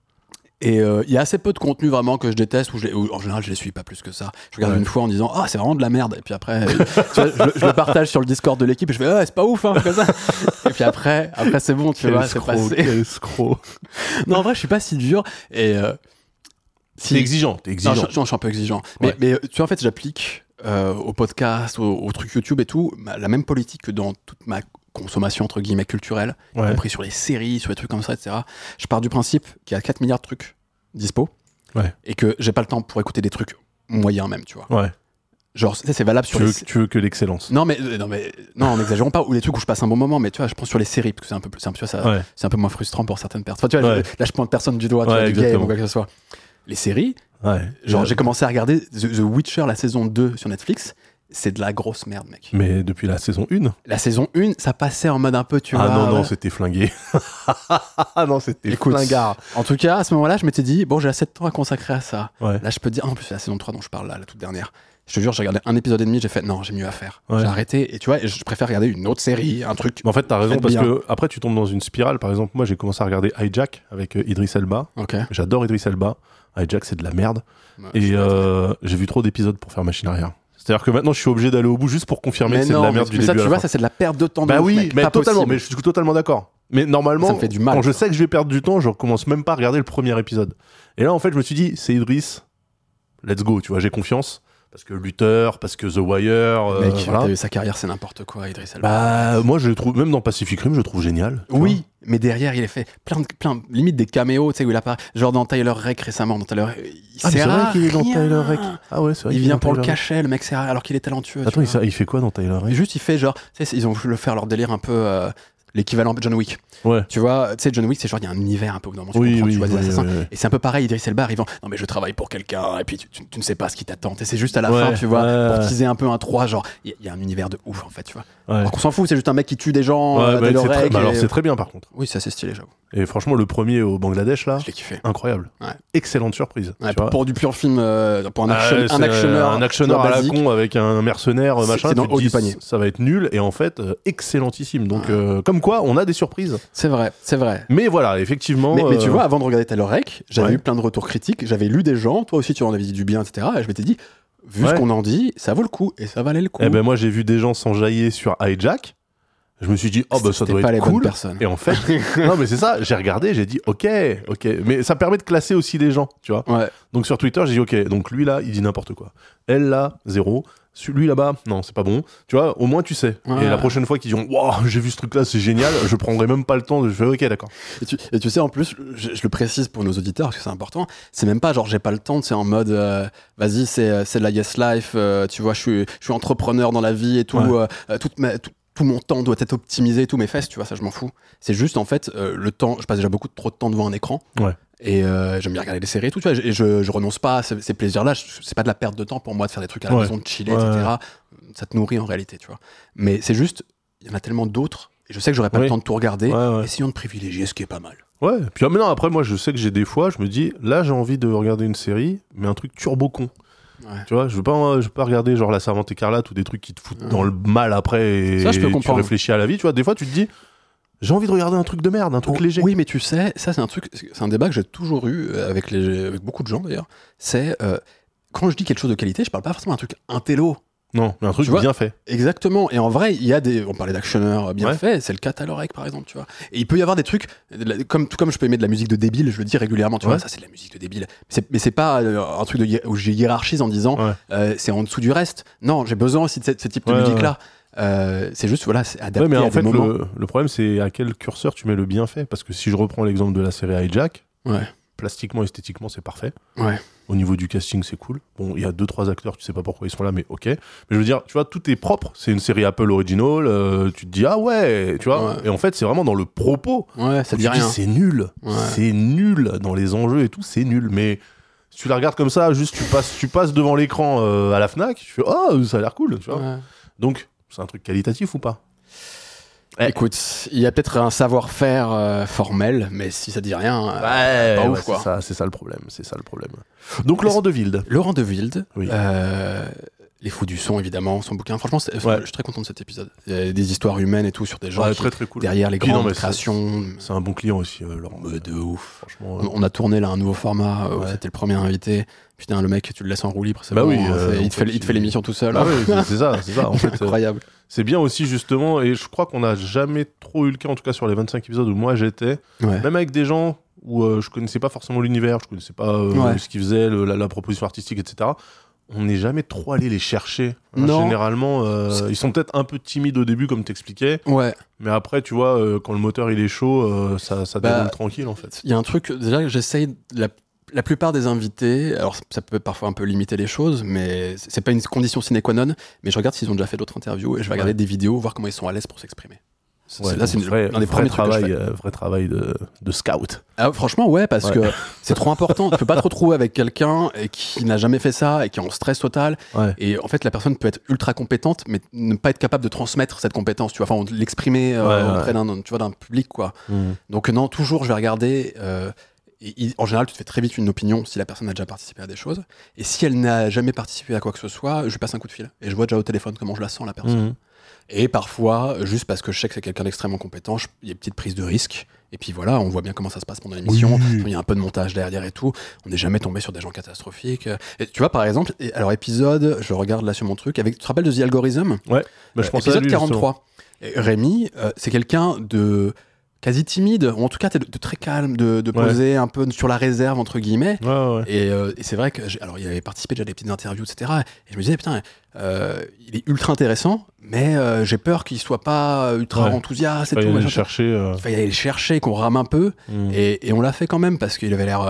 Et euh, il y a assez peu de contenu vraiment que je déteste, ou, je en général je les suis pas plus que ça. Je regarde Ouais. une fois en disant Ah, c'est vraiment de la merde. Et puis après, tu vois, je, le- je le partage sur le Discord de l'équipe et je fais Ah, c'est pas ouf, hein, comme ça. Et puis après, après c'est bon, tu Quel vois, c'est passé. quel. Non, en vrai, je suis pas si dur. Et euh, si- T'es exigeant, t'es Non, exigeant. je, non, je suis un peu exigeant. Mais, Ouais. mais, tu vois, en fait, j'applique euh, au podcast, au, au truc YouTube et tout, la même politique que dans toute ma consommation, entre guillemets, culturelle, y compris sur les séries, sur les trucs comme ça, etc. Je pars du principe qu'il y a 4 milliards de trucs dispo Ouais. et que j'ai pas le temps pour écouter des trucs moyens même, tu vois. Ouais. Genre, c'est valable sur Tu les... veux, tu veux que l'excellence. Non mais euh, non mais non, n'exagérons pas ou les trucs où je passe un bon moment mais tu vois je prends sur les séries parce que c'est un peu plus c'est un, Ouais. c'est un peu moins frustrant pour certaines personnes. Enfin, tu vois, Ouais. là je pointe personne du doigt tu Ouais, vois, du game ou quoi que ce soit. Les séries. Genre, j'ai commencé à regarder The, The Witcher, la saison 2 sur Netflix. C'est de la grosse merde, mec. Mais depuis la saison 1 La saison 1, ça passait en mode un peu, tu Ah vois. non, non, ouais. c'était flingué. ah non, c'était flingard. En tout cas, à ce moment-là, je m'étais dit, bon, j'ai assez de temps à consacrer à ça. Ouais. Là, je peux te dire, en plus, c'est la saison 3 dont je parle là, la toute dernière. Je te jure, j'ai regardé un épisode et demi, j'ai fait, non, j'ai mieux à faire. Ouais. J'ai arrêté, et tu vois, je préfère regarder une autre série, un truc. Mais en fait, t'as raison parce bien. que après, tu tombes dans une spirale. Par exemple, moi, j'ai commencé à regarder Hijack avec euh, Idris Elba. J'adore Idris Elba. Hijack, c'est de la merde. Et euh, j'ai vu trop d'épisodes pour faire machine arrière. C'est-à-dire que maintenant, je suis obligé d'aller au bout juste pour confirmer mais que c'est de la merde du ça, début tu à la vois, fin. ça, c'est de la perte de temps. de Bah ouf, oui, mec. mais Pas totalement. possible. Mais je suis totalement d'accord. Mais normalement, Ça me fait du mal, quand je ça. sais que je vais perdre du temps, je recommence même pas à regarder le premier épisode. Et là, en fait, je me suis dit, c'est Idris. Let's go. Tu vois, j'ai confiance parce que Luther, parce que The Wire. euh, Mec, voilà. vu, sa carrière, c'est n'importe quoi, Idris Elba. Bah, moi, je le trouve, même dans Pacific Rim, je le trouve génial. Oui, mais derrière, il a fait plein de, plein, limite des caméos, tu sais, où il apparaît. Genre dans Tyler Rake récemment, dans Tyler. Ah, c'est vrai qu'il est dans. Tyler Rake. Ah ouais, c'est vrai. Il vient pour le Tyler cacher, le mec sert à- alors qu'il est talentueux. tu Attends, il, fait quoi dans Tyler Rake? Juste, il fait genre, tu sais, ils ont voulu faire leur délire un peu euh, l'équivalent de John Wick. Ouais. Tu vois, tu sais, John Wick, c'est genre, il y a un univers un peu où normalement tu Oui, comprends, oui, tu vois des oui, assassins. Et c'est un peu pareil, Idris Elba arrivant, non mais je travaille pour quelqu'un, et puis tu, tu- tu ne sais pas ce qui t'attend. Et c'est juste à la Ouais, fin, tu vois, ouais, pour teaser un peu un 3, genre, il y, a un univers de ouf en fait, tu vois. Alors qu'on s'en fout, c'est juste un mec qui tue des gens, euh, bah, c'est très- bah, alors c'est très bien par contre. Oui, c'est assez stylé, j'avoue. Et franchement, le premier au Bangladesh là, Je l'ai kiffé. incroyable. Excellente surprise. Tu pour, vois. pour du pur film, euh, pour un, Ah, action, c'est un actionneur, un actionneur à la con avec un mercenaire C'est- machin. c'est. Ça va être nul et en fait euh, excellentissime. Donc euh, comme quoi, on a des surprises. C'est vrai, c'est vrai. Mais voilà, effectivement. Mais, mais tu euh, vois, avant de regarder Rake, j'avais Ouais. eu plein de retours critiques, j'avais lu des gens, toi aussi tu en avais dit du bien, etc. Et je m'étais dit, vu ce qu'on en dit, ça vaut le coup et ça valait le coup. Eh ben moi j'ai vu des gens s'enjailler sur Hijack. Je me suis dit oh bah ça doit pas être les cool. personnes. Et en fait, non mais c'est ça. J'ai regardé, j'ai dit ok, ok. Mais ça permet de classer aussi les gens, tu vois. Ouais. Donc sur Twitter, j'ai dit ok, donc lui là, il dit n'importe quoi. Elle là, zéro. Celui là-bas, non, c'est pas bon. Tu vois, au moins tu sais. Ouais. Et la prochaine fois qu'ils diront, waouh, j'ai vu ce truc-là, c'est génial, je prendrai même pas le temps de. Je fais ok, d'accord. Et tu, et tu sais, en plus, je, je le précise pour nos auditeurs parce que c'est important, c'est même pas genre j'ai pas le temps, c'est en mode euh, vas-y, c'est c'est de la yes life, euh, tu vois, je suis, je suis entrepreneur dans la vie et tout, Ouais. euh, toute ma- tout, tout mon temps doit être optimisé, tous mes fesses, tu vois, ça je m'en fous. C'est juste en fait euh, le temps, je passe déjà beaucoup trop de temps devant un écran. Ouais. Et euh, j'aime bien regarder des séries et tout, tu vois, et je, je renonce pas à ces, ces plaisirs-là. C'est pas de la perte de temps pour moi de faire des trucs à la Ouais. maison, de chiller, Ouais, etc. Ça te nourrit en réalité, tu vois. Mais c'est juste, il y en a tellement d'autres, et je sais que j'aurais pas Oui. le temps de tout regarder. Ouais. Essayons de privilégier ce qui est pas mal. Ouais, puis ah, mais non, après, moi, je sais que j'ai des fois, je me dis, là, j'ai envie de regarder une série, mais un truc turbo con. Ouais. Tu vois, je veux pas, euh, je veux pas regarder genre La Servante écarlate ou des trucs qui te foutent Ouais. dans le mal après et Ça, je peux tu comprendre. réfléchis à la vie. Tu vois, des fois, tu te dis, j'ai envie de regarder un truc de merde, un truc Oh, léger. Oui, mais tu sais, ça c'est un truc, c'est un débat que j'ai toujours eu euh, avec, les, avec beaucoup de gens d'ailleurs. C'est euh, quand je dis quelque chose de qualité, je parle pas forcément d'un truc intello. Non, mais un truc Tu vois bien fait. Exactement. Et en vrai, il y a des. On parlait d'actionneurs bien Ouais. faits, c'est le cas l'oreille par exemple, tu vois. Et il peut y avoir des trucs, comme, tout comme je peux aimer de la musique de débile, je le dis régulièrement, tu Ouais. vois, ça c'est de la musique de débile. Mais c'est pas euh, un truc de, où j'ai hiérarchise en disant Ouais. euh, c'est en dessous du reste. Non, j'ai besoin aussi de ce, ce type de musique-là. Euh, c'est juste, voilà, adapté Ouais, mais à en des fait, le, le problème, c'est à quel curseur tu mets le bien fait. Parce que si je reprends l'exemple de la série Hijack, Ouais. plastiquement, esthétiquement, c'est parfait. Ouais. Au niveau du casting, c'est cool. Bon, il y a deux, trois acteurs, tu sais pas pourquoi ils sont là, mais ok. Mais je veux dire, tu vois, tout est propre. C'est une série Apple original. euh, tu te dis, ah ouais, tu vois. Ouais. Et en fait, c'est vraiment dans le propos. Ouais, ça dit rien. c'est nul. Ouais. C'est nul dans les enjeux et tout, c'est nul. Mais si tu la regardes comme ça, juste tu passes, tu passes devant l'écran euh, à la Fnac, tu fais, oh, ça a l'air cool, tu vois. Donc, c'est un truc qualitatif ou pas? Ouais. Écoute, il y a peut-être un savoir-faire euh, formel, mais si ça dit rien. euh, Ouais, pas ouais, ouf, c'est quoi. ça, c'est ça le problème, c'est ça le problème. Donc Laurent Deville. Laurent De Wilde, Oui. euh, Les Fous du Son, évidemment, son bouquin. Franchement, c'est- Ouais. je suis très content de cet épisode. Il y a des histoires humaines et tout sur des gens Ouais, qui- très très cool. derrière les non, grandes créations. C'est un bon client aussi, euh, Laurent. Euh, de ouf. Franchement. On, on a tourné là un nouveau format où Ouais. c'était le premier invité. Putain, le mec, tu le laisses en c'est Bah oui, euh, il, te fait, fait, il te fait l'émission tout seul. Ah hein. oui, c'est- ça, c'est ça. En fait, euh, Incroyable. c'est bien aussi justement, et je crois qu'on n'a jamais trop eu le cas, en tout cas sur les 25 épisodes où moi j'étais, Ouais. même avec des gens où euh, je connaissais pas forcément l'univers, je connaissais pas euh, Ouais. ce qu'ils faisaient, le- la, la proposition artistique, etc. On n'est jamais trop allé les chercher. Hein. Généralement, euh, ils sont peut-être un peu timides au début, comme t'expliquais, Ouais. mais après, tu vois, euh, quand le moteur il est chaud, euh, ça, ça Bah, déroule tranquille en fait. Il y a un truc, déjà, que j'essaye. La, la plupart des invités, alors ça peut parfois un peu limiter les choses, mais c'est pas une condition sine qua non, mais je regarde s'ils ont déjà fait d'autres interviews et je vais regarder Ouais. des vidéos, voir comment ils sont à l'aise pour s'exprimer. Ouais, là, c'est vrai, un des vrai premiers trucs que je travail, fais. euh, vrai travail de, de scout. Ah, franchement, ouais, parce Ouais. que c'est trop important. tu peux pas te retrouver avec quelqu'un qui n'a jamais fait ça et qui est en stress total. Ouais. Et en fait, la personne peut être ultra compétente, mais ne pas être capable de transmettre cette compétence, tu vois, enfin, de l'exprimer euh, auprès d'un, tu vois, d'un public, quoi. Donc non, toujours, je vais regarder. euh, et il- en général, tu te fais très vite une opinion si la personne a déjà participé à des choses. Et si elle n'a jamais participé à quoi que ce soit, je lui passe un coup de fil. Et je vois déjà au téléphone comment je la sens, la personne. Mhm. Et parfois, juste parce que je sais que c'est quelqu'un d'extrêmement compétent, je- il y a une petite prise de risque. Et puis voilà, on voit bien comment ça se passe pendant l'émission. Oui. Il y a un peu de montage derrière et tout. On n'est jamais tombé sur des gens catastrophiques. Et tu vois, par exemple, alors épisode, je regarde là sur mon truc, avec, tu te rappelles de The Algorithm? Bah, je euh, pensais à épisode lui, 43. Et Rémi, euh, c'est quelqu'un de quasi timide, ou en tout cas de, de très calme, de, de Ouais. poser un peu sur la réserve, entre guillemets. justement. Ouais, ouais. Et, euh, et c'est vrai que, alors il avait participé déjà à des petites interviews, etc. Et je me disais, putain, euh, il est ultra intéressant, mais euh, j'ai peur qu'il soit pas ultra enthousiaste et y tout. aller le chercher. Il fallait aller le chercher, qu'on rame un peu. Mhm. Et, et on l'a fait quand même, parce qu'il avait l'air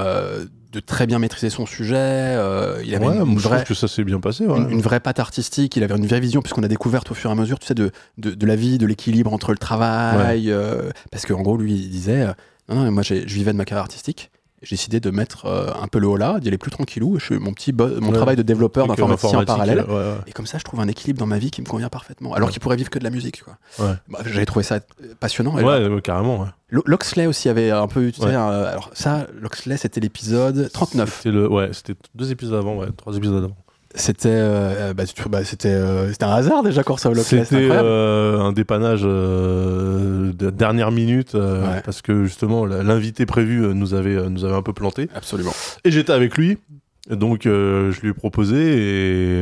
de très bien maîtriser son sujet. euh, il avait Ouais, une, je vraie, trouve que ça s'est bien passé. ouais. une, une vraie patte artistique, il avait une vraie vision, puisqu'on a découvert au fur et à mesure, tu sais, de, de, de la vie, de l'équilibre entre le travail. euh, parce qu'en gros, lui, il disait euh, Non, non, moi, je vivais de ma carrière artistique. J'ai décidé de mettre euh, un peu le haut là, d'y aller plus tranquillou. Je fais mon petit mon Ouais. travail de développeur, euh, d'informaticien en parallèle. ouais, ouais. Et comme ça, je trouve un équilibre dans ma vie qui me convient parfaitement. Alors qu'il pourrait vivre que de la musique. Bah, J'avais trouvé ça euh, passionnant. Ouais, carrément. Loxley aussi avait un peu. Tu sais, un- alors ça, Loxley, c'était l'épisode 39. C'était le, ouais, c'était deux épisodes avant, ouais, trois épisodes avant. C'était euh, bah, tu- bah, c'était euh, c'était un hasard déjà, Corsa c'est C'était euh, un dépannage euh, de dernière minute euh, Ouais. parce que justement l'invité prévu euh, nous avait euh, nous avait un peu planté Absolument. et j'étais avec lui donc euh, je lui ai proposé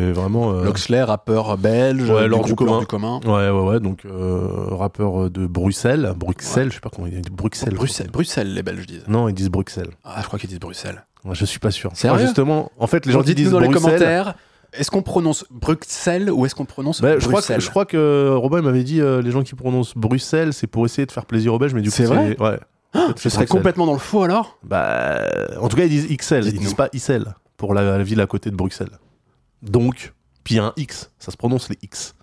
et vraiment euh, Loxley, rappeur belge, Ouais, du du commun. du commun. ouais ouais ouais donc euh, rappeur de Bruxelles Bruxelles je sais pas comment il dit Bruxelles Bruxelles, Bruxelles, les Belges disent. non ils disent Bruxelles Ah, je crois qu'ils disent Bruxelles. Je suis pas sûr Sérieux justement en fait les gens disent dans les Bruxelles commentaires, est-ce qu'on prononce Bruxelles ou est-ce qu'on prononce bah, je, crois Bruxelles que, je crois que Robin m'avait dit euh, les gens qui prononcent Bruxelles c'est pour essayer de faire plaisir aux Belges mais du coup C'est vrai ouais Je c'est serais Bruxelles. complètement dans le faux alors Bah, en tout cas, ils disent XL, ils disent pas ICL pour la, la ville à côté de Bruxelles. Donc, puis il y a un X, ça se prononce les X.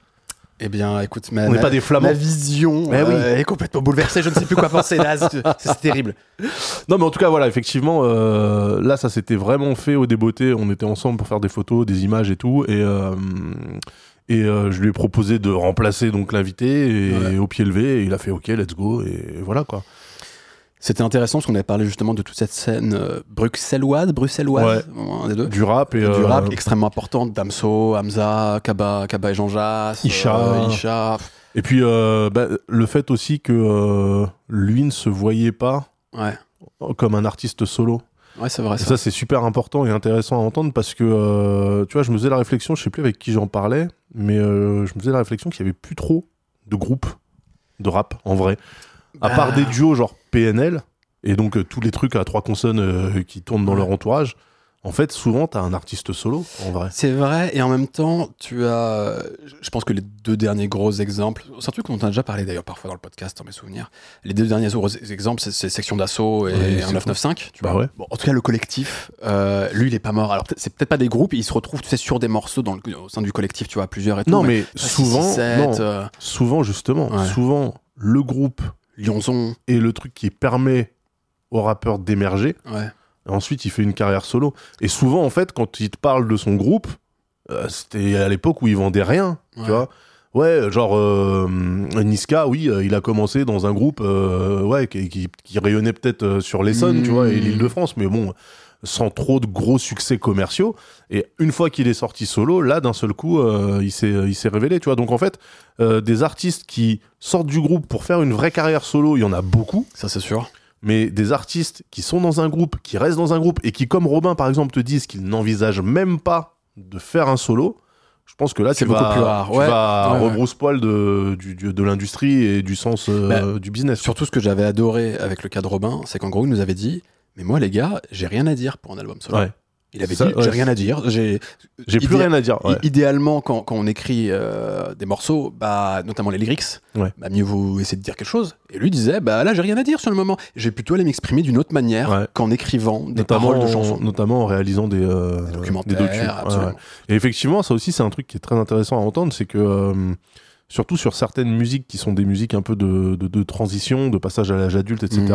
Eh bien, écoute, ma, On n'est ma- pas des Flamands. ma vision Eh oui. euh, est complètement bouleversée. Je ne sais plus quoi penser là. C'est terrible. Non, mais en tout cas, voilà, effectivement, euh, là, ça s'était vraiment fait au débeauté. On était ensemble pour faire des photos, des images et tout. Et, euh, et je lui ai proposé de remplacer donc l'invité et Ouais. au pied levé. Et il a fait OK, let's go. Et voilà quoi. C'était intéressant parce qu'on avait parlé justement de toute cette scène euh, bruxelloise, bruxelloise, un des deux. Du rap et. Du euh, rap extrêmement importante, Damso, Hamza, Kaba, Kaba et Jean Jass, Isha. euh, Isha. Et puis, euh, bah, le fait aussi que lui ne se voyait pas Ouais, comme un artiste solo. ouais c'est vrai. Ça. ça, c'est super important et intéressant à entendre parce que, euh, tu vois, je me faisais la réflexion, je sais plus avec qui j'en parlais, mais euh, je me faisais la réflexion qu'il y avait plus trop de groupes de rap en vrai. À Bah, part des duos genre PNL et donc euh, tous les trucs à trois consonnes euh, qui tournent dans Ouais. leur entourage, en fait, souvent, t'as un artiste solo en vrai. C'est vrai, et en même temps, tu as. Je pense que les deux derniers gros exemples, c'est un truc dont on a déjà parlé d'ailleurs parfois dans le podcast, dans mes souvenirs. Les deux derniers gros exemples, c'est- Section d'Assaut et c'est 1995. Tu Bah vois. ouais. Bon, en tout cas, le collectif, euh, lui, il est pas mort. Alors, c'est peut-être pas des groupes, il se retrouve, tu sais, sur des morceaux dans le, au sein du collectif, tu vois, plusieurs et tout. Non, mais souvent, non, euh, souvent justement, Ouais. souvent le groupe Lyonzon, est le truc qui permet au rappeur d'émerger. ouais. Et ensuite, il fait une carrière solo. Et souvent, en fait, quand il te parle de son groupe, euh, c'était à l'époque où il vendait rien, Ouais. tu vois. Ouais, genre euh, Niska, oui, euh, il a commencé dans un groupe, ouais, qui, qui- qui rayonnait peut-être sur l'Essonne, tu vois, et Mmh. l'Île-de-France, mais bon, sans trop de gros succès commerciaux. Et une fois qu'il est sorti solo, là, d'un seul coup, euh, il s'est, il s'est révélé, tu vois. Donc en fait, euh, des artistes qui sortent du groupe pour faire une vraie carrière solo, il y en a beaucoup Ça, c'est sûr. mais des artistes qui sont dans un groupe, qui restent dans un groupe et qui, comme Robin par exemple, te disent qu'ils n'envisagent même pas de faire un solo, je pense que là C'est beaucoup vas, plus rare. tu Ouais, vas ouais, ouais. rebrousse-poil de, du- du- de l'industrie et du sens euh, du business. Surtout, ce que j'avais adoré avec le cas de Robin, c'est qu'en gros, il nous avait dit Mais moi, les gars, j'ai rien à dire pour un album solo. Ouais. Il avait Ça, dit ouais. J'ai rien à dire. J'ai plus rien à dire. ouais. Idéalement, quand, quand on écrit euh, des morceaux, bah, notamment les lyrics, Ouais. bah, mieux vous essayer de dire quelque chose. Et lui disait, bah là, j'ai rien à dire sur le moment. J'ai plutôt allé m'exprimer d'une autre manière qu'en écrivant des Notamment, paroles de chansons. notamment en réalisant des, euh, Des documentaires. Et effectivement, ça aussi, c'est un truc qui est très intéressant à entendre, c'est que euh, surtout sur certaines musiques qui sont des musiques un peu de, de, de transition, de passage à l'âge adulte, etc..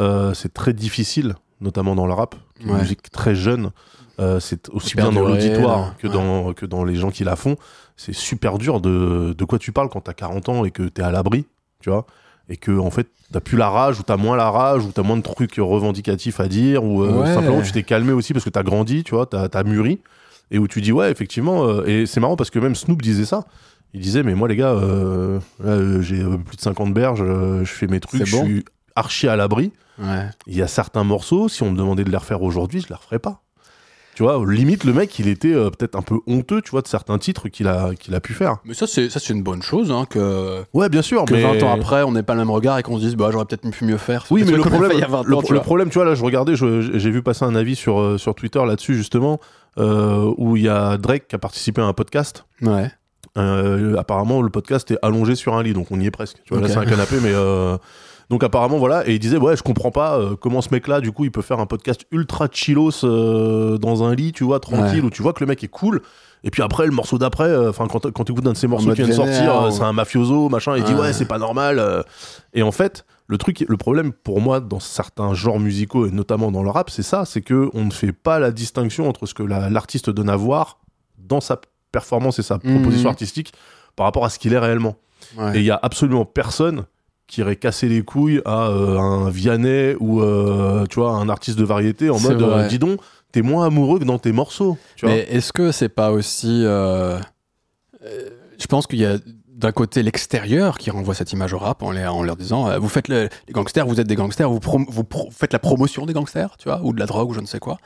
euh, c'est très difficile, notamment dans le rap, qui est une musique très jeune. euh, c'est aussi bien dans l'auditoire que, ouais. dans, que dans les gens qui la font. C'est super dur de, de quoi tu parles quand t'as 40 ans et que t'es à l'abri, tu vois. Et que, en fait, t'as plus la rage, ou t'as moins la rage, ou t'as moins de trucs revendicatifs à dire, ou euh, Ouais. simplement tu t'es calmé aussi parce que t'as grandi, tu vois, t'as as mûri et où tu dis ouais effectivement euh, et c'est marrant parce que même Snoop disait ça il disait mais moi les gars j'ai plus de 50 berges je fais mes trucs je suis archi à l'abri Ouais. il y a certains morceaux si on me demandait de les refaire aujourd'hui je les referais pas tu vois limite le mec il était euh, peut-être un peu honteux tu vois de certains titres qu'il a qu'il a pu faire Mais ça, c'est ça, c'est une bonne chose, hein, que, ouais bien sûr que mais 20 ans après, on n'ait pas le même regard et qu'on se dise, bah, j'aurais peut-être pu mieux faire. Oui, mais le problème, fait il y a 20 le, ans, tu le problème, tu vois, là, je regardais, je- j'ai vu passer un avis sur, euh, sur Twitter là-dessus, justement, euh, où il y a Drake qui a participé à un podcast. Ouais. Apparemment, le podcast est allongé sur un lit, donc on y est presque. Tu vois, là, c'est un canapé, mais. Donc apparemment voilà et il disait ouais je comprends pas euh, comment ce mec là du coup il peut faire un podcast ultra chillos euh, dans un lit tu vois tranquille Ouais. où tu vois que le mec est cool et puis après le morceau d'après euh, enfin quand quand tu écoutes un de ses morceaux qui vient de sortir ou- c'est un mafioso machin il dit Ouais. c'est pas normal et en fait le truc le problème pour moi dans certains genres musicaux et notamment dans le rap c'est ça c'est que on ne fait pas la distinction entre ce que la- l'artiste donne à voir dans sa performance et sa Mhm. proposition artistique par rapport à ce qu'il est réellement Ouais. et il y a absolument personne qui irait casser les couilles à euh, un Vianney ou euh, tu vois un artiste de variété en mode euh, dis donc t'es moins amoureux que dans tes morceaux tu Mais est-ce que c'est pas aussi. je pense qu'il y a d'un côté l'extérieur qui renvoie cette image au rap en, les- en leur disant vous faites le- les gangsters, vous êtes des gangsters, vous, vous pro- faites la promotion des gangsters, tu vois, ou de la drogue ou je ne sais quoi.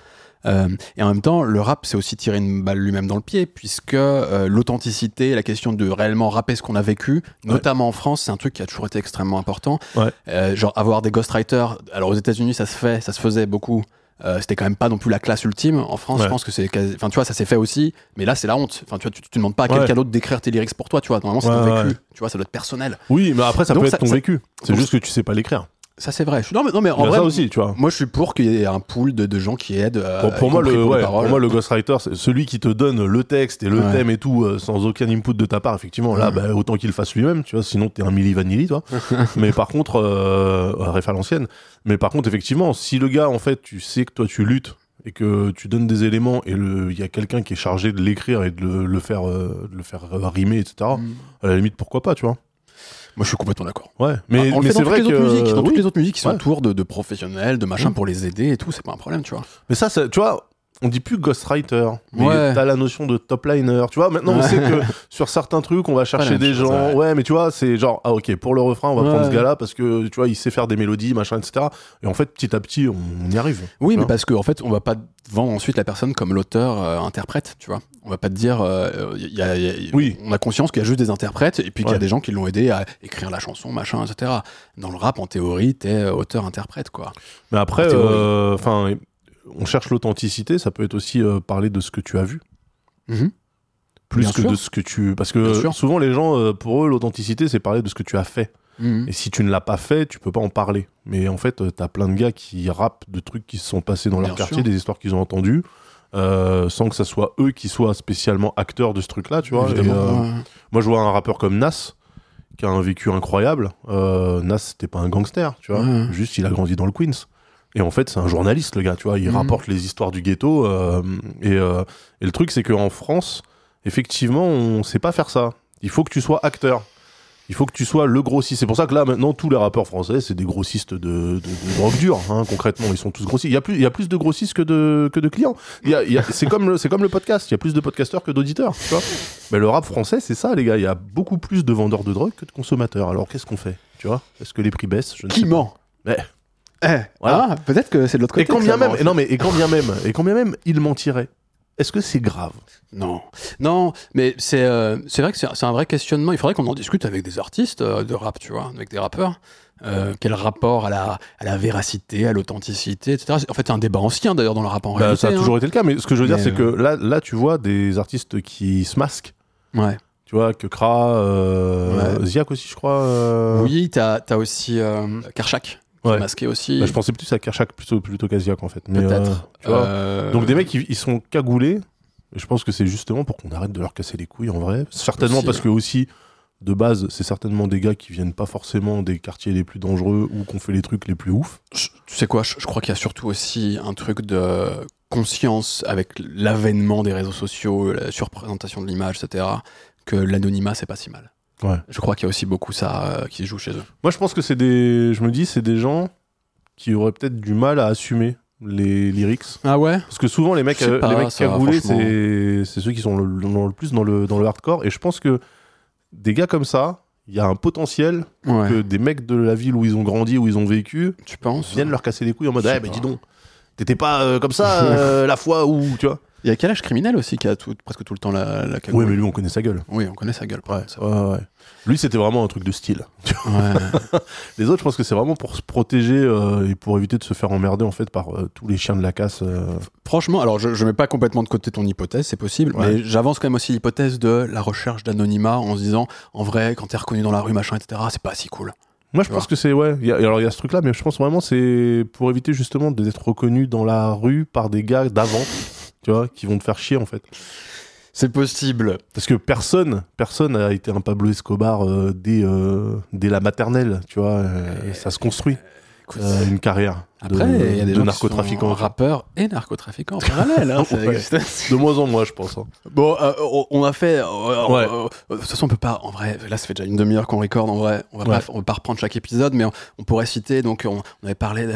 Euh, et en même temps, le rap, c'est aussi tirer une balle lui-même dans le pied, puisque euh, l'authenticité, la question de réellement rapper ce qu'on a vécu, notamment en France, c'est un truc qui a toujours été extrêmement important. Ouais. Euh, genre avoir des ghostwriters, alors aux États-Unis, ça se fait, ça se faisait beaucoup. Euh, c'était quand même pas non plus la classe ultime. En France, Ouais. je pense que c'est quasi... Enfin, tu vois, ça s'est fait aussi, mais là, c'est la honte. Enfin, tu vois, tu, tu demandes pas à Ouais. quelqu'un d'autre d'écrire tes lyrics pour toi, tu vois. Normalement, c'est ton Ouais, vécu. ouais. Tu vois, ça doit être personnel. oui mais après ça Donc peut ça- être ton ça- vécu c'est juste que tu sais pas l'écrire Ça, c'est vrai. Je suis- Non, mais, non, mais en vrai, ça aussi tu vois moi, je suis pour qu'il y ait un pool de, de gens qui aident. euh, pour, pour moi, le, pour ouais, moi, le ghostwriter, c'est celui qui te donne le texte et le Ouais. thème et tout euh, sans aucun input de ta part. Effectivement, là, bah, autant qu'il le fasse lui-même, tu vois. Sinon, t'es un Milli Vanilli, toi. Mais par contre, euh, à l'ancienne. Mais par contre, effectivement, si le gars, en fait, tu sais que toi, tu luttes et que tu donnes des éléments et il y a quelqu'un qui est chargé de l'écrire et de le, le faire, euh, de le faire rimer, etc. Mm. À la limite, pourquoi pas, tu vois. Moi, je suis complètement d'accord. Ouais, mais, on le mais fait dans c'est toutes vrai les que autres musiques, dans oui. toutes les autres musiques qui sont autour de, de professionnels, de machin Mm. pour les aider et tout, c'est pas un problème, tu vois. Mais ça, ça- tu vois, on dit plus ghostwriter, mais Ouais. t'as la notion de top liner. Tu vois, maintenant on sait que sur certains trucs, on va chercher des gens. ouais. Ouais. mais tu vois, c'est genre, ah ok, pour le refrain, on va Ouais. prendre ce gars-là parce que tu vois, il sait faire des mélodies, machin, etc. Et en fait, petit à petit, on, on y arrive. Oui, mais vois. parce qu'en fait, on va pas vendre ensuite la personne comme l'auteur-interprète, tu vois. On va pas te dire, euh, y a- y a- Oui. on a conscience qu'il y a juste des interprètes et puis qu'il y a des gens qui l'ont aidé à écrire la chanson, machin, etc. Dans le rap, en théorie, t'es euh, auteur-interprète, quoi. Mais après, En euh, enfin, on cherche l'authenticité. Ça peut être aussi euh, parler de ce que tu as vu. Plus Bien que sûr. de ce que tu. Parce que souvent, les gens, euh, pour eux, l'authenticité, c'est parler de ce que tu as fait. Mhm. Et si tu ne l'as pas fait, tu peux pas en parler. Mais en fait, euh, t'as plein de gars qui rappent de trucs qui se sont passés dans leur quartier, des histoires qu'ils ont entendues, euh, sans que ça soit eux qui soient spécialement acteurs de ce truc-là, tu vois. Et, Évidemment, ouais. moi, je vois un rappeur comme Nas, qui a un vécu incroyable. Nas, c'était pas un gangster, tu vois. Ouais. Juste, il a grandi dans le Queens. Et en fait, c'est un journaliste, le gars, tu vois. Il Mhm. rapporte les histoires du ghetto. euh, et, euh, et le truc, c'est qu'en France, effectivement, on sait pas faire ça. Il faut que tu sois acteur. Il faut que tu sois le grossiste. C'est pour ça que là, maintenant, tous les rappeurs français, c'est des grossistes de, de, de drogue dure, hein, concrètement. Ils sont tous grossistes. Il y a plus, il y a plus de grossistes que de, que de clients. C'est comme, le- c'est comme le podcast. Il y a plus de podcasteurs que d'auditeurs, tu vois. Mais le rap français, c'est ça, les gars. Il y a beaucoup plus de vendeurs de drogue que de consommateurs. Alors, qu'est-ce qu'on fait Tu vois? Est-ce que les prix baissent? Je Qui ment? Eh, Voilà. ah, peut-être que c'est de l'autre côté. Et quand que bien ça même, et non mais et quand bien même, et quand bien même, il mentirait? Est-ce que c'est grave? Non, non, mais c'est euh, c'est vrai que c'est c'est un vrai questionnement. Il faudrait qu'on en discute avec des artistes euh, de rap, tu vois, avec des rappeurs. Euh, quel rapport à la, à la véracité, à l'authenticité, etc. C'est- En fait, c'est un débat ancien d'ailleurs dans le rap en Bah, réalité. Ça a hein. toujours été le cas. Mais ce que je veux dire, Mais, c'est euh, que là, là, tu vois des artistes qui se masquent. Ouais. Tu vois que Kra, euh, Ouais. Ziak aussi, je crois. euh, Oui, t'as as aussi euh, Karchak, Ouais. masqué aussi. Bah, je pensais plus à Kershak plutôt plutôt qu'à Ziak en fait. Euh, Peut-être. Euh, Donc des mecs, ils, ils sont cagoulés. Et je pense que c'est justement pour qu'on arrête de leur casser les couilles en vrai. Certainement Aussi, parce que aussi. De base, c'est certainement des gars qui viennent pas forcément des quartiers les plus dangereux ou qu'on fait les trucs les plus ouf. je- tu sais quoi, je, je crois qu'il y a surtout aussi un truc de conscience avec l'avènement des réseaux sociaux, la surprésentation de l'image, etc., que l'anonymat, c'est pas si mal. Ouais. Je crois qu'il y a aussi beaucoup ça euh, qui se joue chez eux. Moi, je pense que c'est des. Je me dis, c'est des gens qui auraient peut-être du mal à assumer les lyrics. Ah ouais? Parce que souvent, les mecs, euh, pas, les mecs cagoulés, c'est ceux qui sont le, dans le plus dans le, dans le hardcore. Et je pense que des gars comme ça, il y a un potentiel Ouais. que des mecs de la ville où ils ont grandi, où ils ont vécu, Tu penses? viennent leur casser les couilles en mode Eh, mais pas. dis donc, t'étais pas euh, comme ça euh, la fois où. Tu vois Il y a quel âge criminel aussi qui a tout- presque tout le temps la, la cagoule Oui, mais lui, on connaît sa gueule. Oui, on connaît sa gueule. Ouais, ouais, ouais. Lui, c'était vraiment un truc de style. Les autres, je pense que c'est vraiment pour se protéger euh, et pour éviter de se faire emmerder en fait par euh, tous les chiens de la casse. euh. Franchement, alors je, je mets pas complètement de côté ton hypothèse, c'est possible, mais j'avance quand même aussi l'hypothèse de la recherche d'anonymat en se disant, en vrai, quand t'es reconnu dans la rue, machin, etc., c'est pas si cool. Moi, je pense que c'est ouais. il y a- alors il y a ce truc-là, mais je pense vraiment c'est pour éviter justement d'être reconnu dans la rue par des gars d'avant, tu vois, qui vont te faire chier en fait. C'est possible. Parce que personne, personne a été un Pablo Escobar euh, dès euh, dès la maternelle, tu vois. euh, ça se construit euh, une carrière. de- Après, il y a des de gens qui narcotrafiquants. sont rappeurs et narcotrafiquants en parallèle. hein, Ouais. De moins en moins, je pense. hein. Bon, euh, on- a fait. euh, Ouais. euh, de toute façon, on peut pas. En vrai, là, ça fait déjà une demi-heure qu'on recorde. En vrai, on va Ouais. pas, on va pas reprendre chaque épisode, mais on, on pourrait citer. Donc, on, on avait parlé de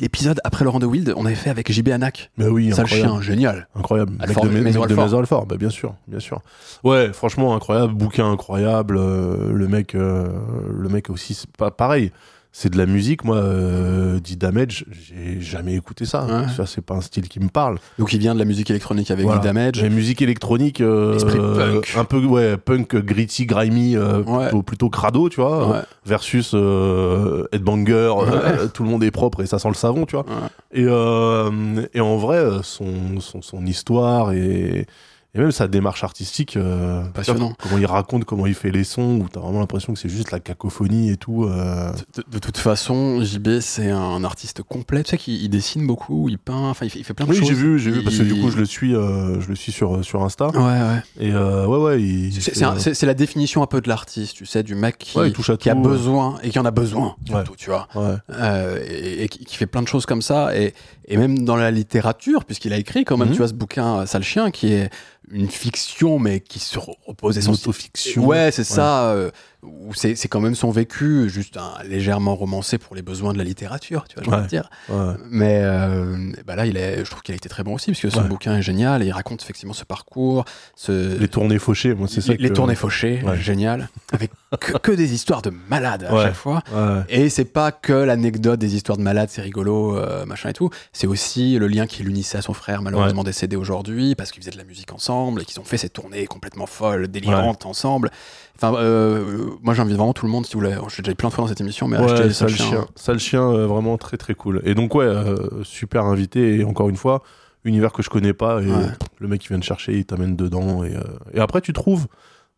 l'épisode après Laurent de Wild. On avait fait avec JB Anak. Mais oui, Ça le chien, génial. Incroyable. Mec Alfort, de, Maison de. Maison Alfort, bah, bien sûr, bien sûr. Ouais, franchement incroyable, bouquin incroyable. le mec, le mec aussi, c'est pas pareil. C'est de la musique, moi. Euh, dit Damage, j'ai jamais écouté ça. Ouais. Ça, c'est pas un style qui me parle. Donc, il vient de la musique électronique avec Voilà. Damage. La musique électronique, euh, punk. un peu ouais, punk gritty, grimy, euh, Ouais. plutôt, plutôt crado, tu vois. Versus euh, Headbanger, euh, tout le monde est propre et ça sent le savon, tu vois. Et, euh, et en vrai, son, son, son histoire et, et même sa démarche artistique, euh, Passionnant. comment il raconte, comment il fait les sons, où t'as vraiment l'impression que c'est juste la cacophonie et tout. euh. De, de toute façon, JB, c'est un artiste complet. Tu sais qu'il il dessine beaucoup, il peint, enfin, il fait, il fait plein de Oui, choses. j'ai vu, j'ai vu, parce que du coup, je le suis, euh, je le suis sur, sur Insta. Ouais, ouais. Et euh, ouais, ouais, C'est- euh, c'est la définition un peu de l'artiste, tu sais, du mec qui, Ouais, touche à qui a besoin et qui en a besoin, surtout, tu vois. ouais. Euh, et, et qui, qui fait plein de choses comme ça. Et, et même dans la littérature, puisqu'il a écrit quand même, Mhm. tu vois, ce bouquin Sale Chien, qui est une fiction, mais qui se repose Une essentiellement. autofiction. Ouais, c'est ça. euh, où c'est quand même son vécu, juste un, légèrement romancé pour les besoins de la littérature, tu vois, je veux Ouais. dire. Ouais. Mais euh, bah là, il est, je trouve qu'il a été très bon aussi, parce que son Ouais. bouquin est génial et il raconte effectivement ce parcours, ce, Les tournées fauchées, moi, c'est ça. les que- tournées fauchées, génial, avec que, que des histoires de malades à chaque fois. Et c'est pas que l'anecdote des histoires de malades, c'est rigolo, euh, machin et tout. C'est aussi le lien qui l'unissait à son frère, malheureusement décédé aujourd'hui, parce qu'ils faisaient de la musique ensemble et qu'ils ont fait ces tournées complètement folles, délirantes ensemble. Enfin, euh, moi j'invite vraiment tout le monde, si vous je l'ai déjà plein de fois dans cette émission, mais Ouais, achetez Sale chien. Chien. Sale chien, euh, vraiment très très cool. Et donc, ouais, euh, super invité. Et encore une fois, univers que je connais pas. Et Ouais. le mec qui vient te chercher, il t'amène dedans. Et, et après, tu trouves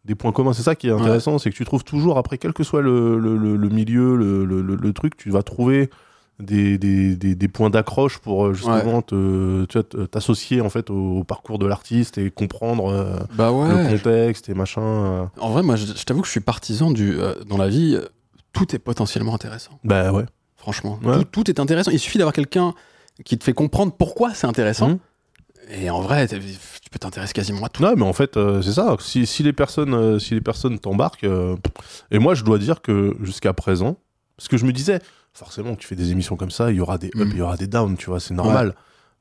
des points communs. C'est ça qui est intéressant, c'est que tu trouves toujours, après, quel que soit le, le- le- le milieu, le truc, tu vas trouver des, des, des- des points d'accroche pour euh, justement te- t'associer en fait au, au parcours de l'artiste et comprendre euh, Bah le ouais. contexte et machin. euh. En vrai, moi je, je t'avoue que je suis partisan du. euh, dans la vie, tout est potentiellement intéressant. Bah ouais. Franchement, Ouais. tout, tout est intéressant. Il suffit d'avoir quelqu'un qui te fait comprendre pourquoi c'est intéressant. Mhm. Et en vrai, tu peux t'intéresser quasiment à tout. Ouais, mais en fait, euh, c'est ça. Si, si les personnes, euh, si les personnes t'embarquent, euh, et moi, je dois dire que jusqu'à présent, parce que je me disais, forcément, tu fais des émissions comme ça, il y aura des ups, Mm. il y aura des downs, tu vois, c'est normal.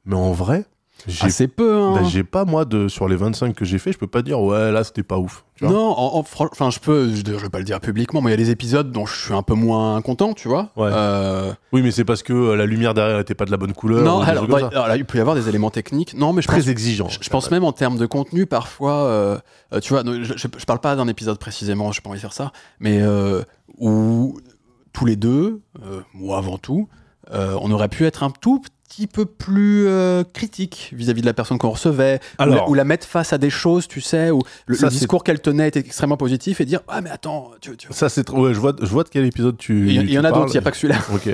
Mais en vrai, j'ai, Assez peu, hein. bah, j'ai pas moi de sur les 25 que j'ai fait, je peux pas dire ouais là c'était pas ouf. Tu vois Non, en, en fran- enfin, je peux, je, je vais pas le dire publiquement, mais il y a des épisodes dont je suis un peu moins content, tu vois. Ouais. Euh, Oui, mais c'est parce que euh, la lumière derrière était pas de la bonne couleur. non, alors, bah, alors là, il peut y avoir des éléments techniques. Non, mais je pense, très exigeant. je, je pense même en termes de contenu, parfois, euh, tu vois, je, je, parle pas d'un épisode précisément, je pas envie de faire ça, mais où tous les deux, euh, moi avant tout, euh, on aurait pu être un tout petit peu plus euh, critique vis-à-vis de la personne qu'on recevait, ou, la, ou mettre face à des choses, tu sais, où le, Ça, le c'est- discours qu'elle tenait était extrêmement positif et dire ah mais attends, tu, tu... Ça c'est trop. Ouais, je vois, je vois de quel épisode tu. il y, en a d'autres, il n'y a pas que celui-là. Ok.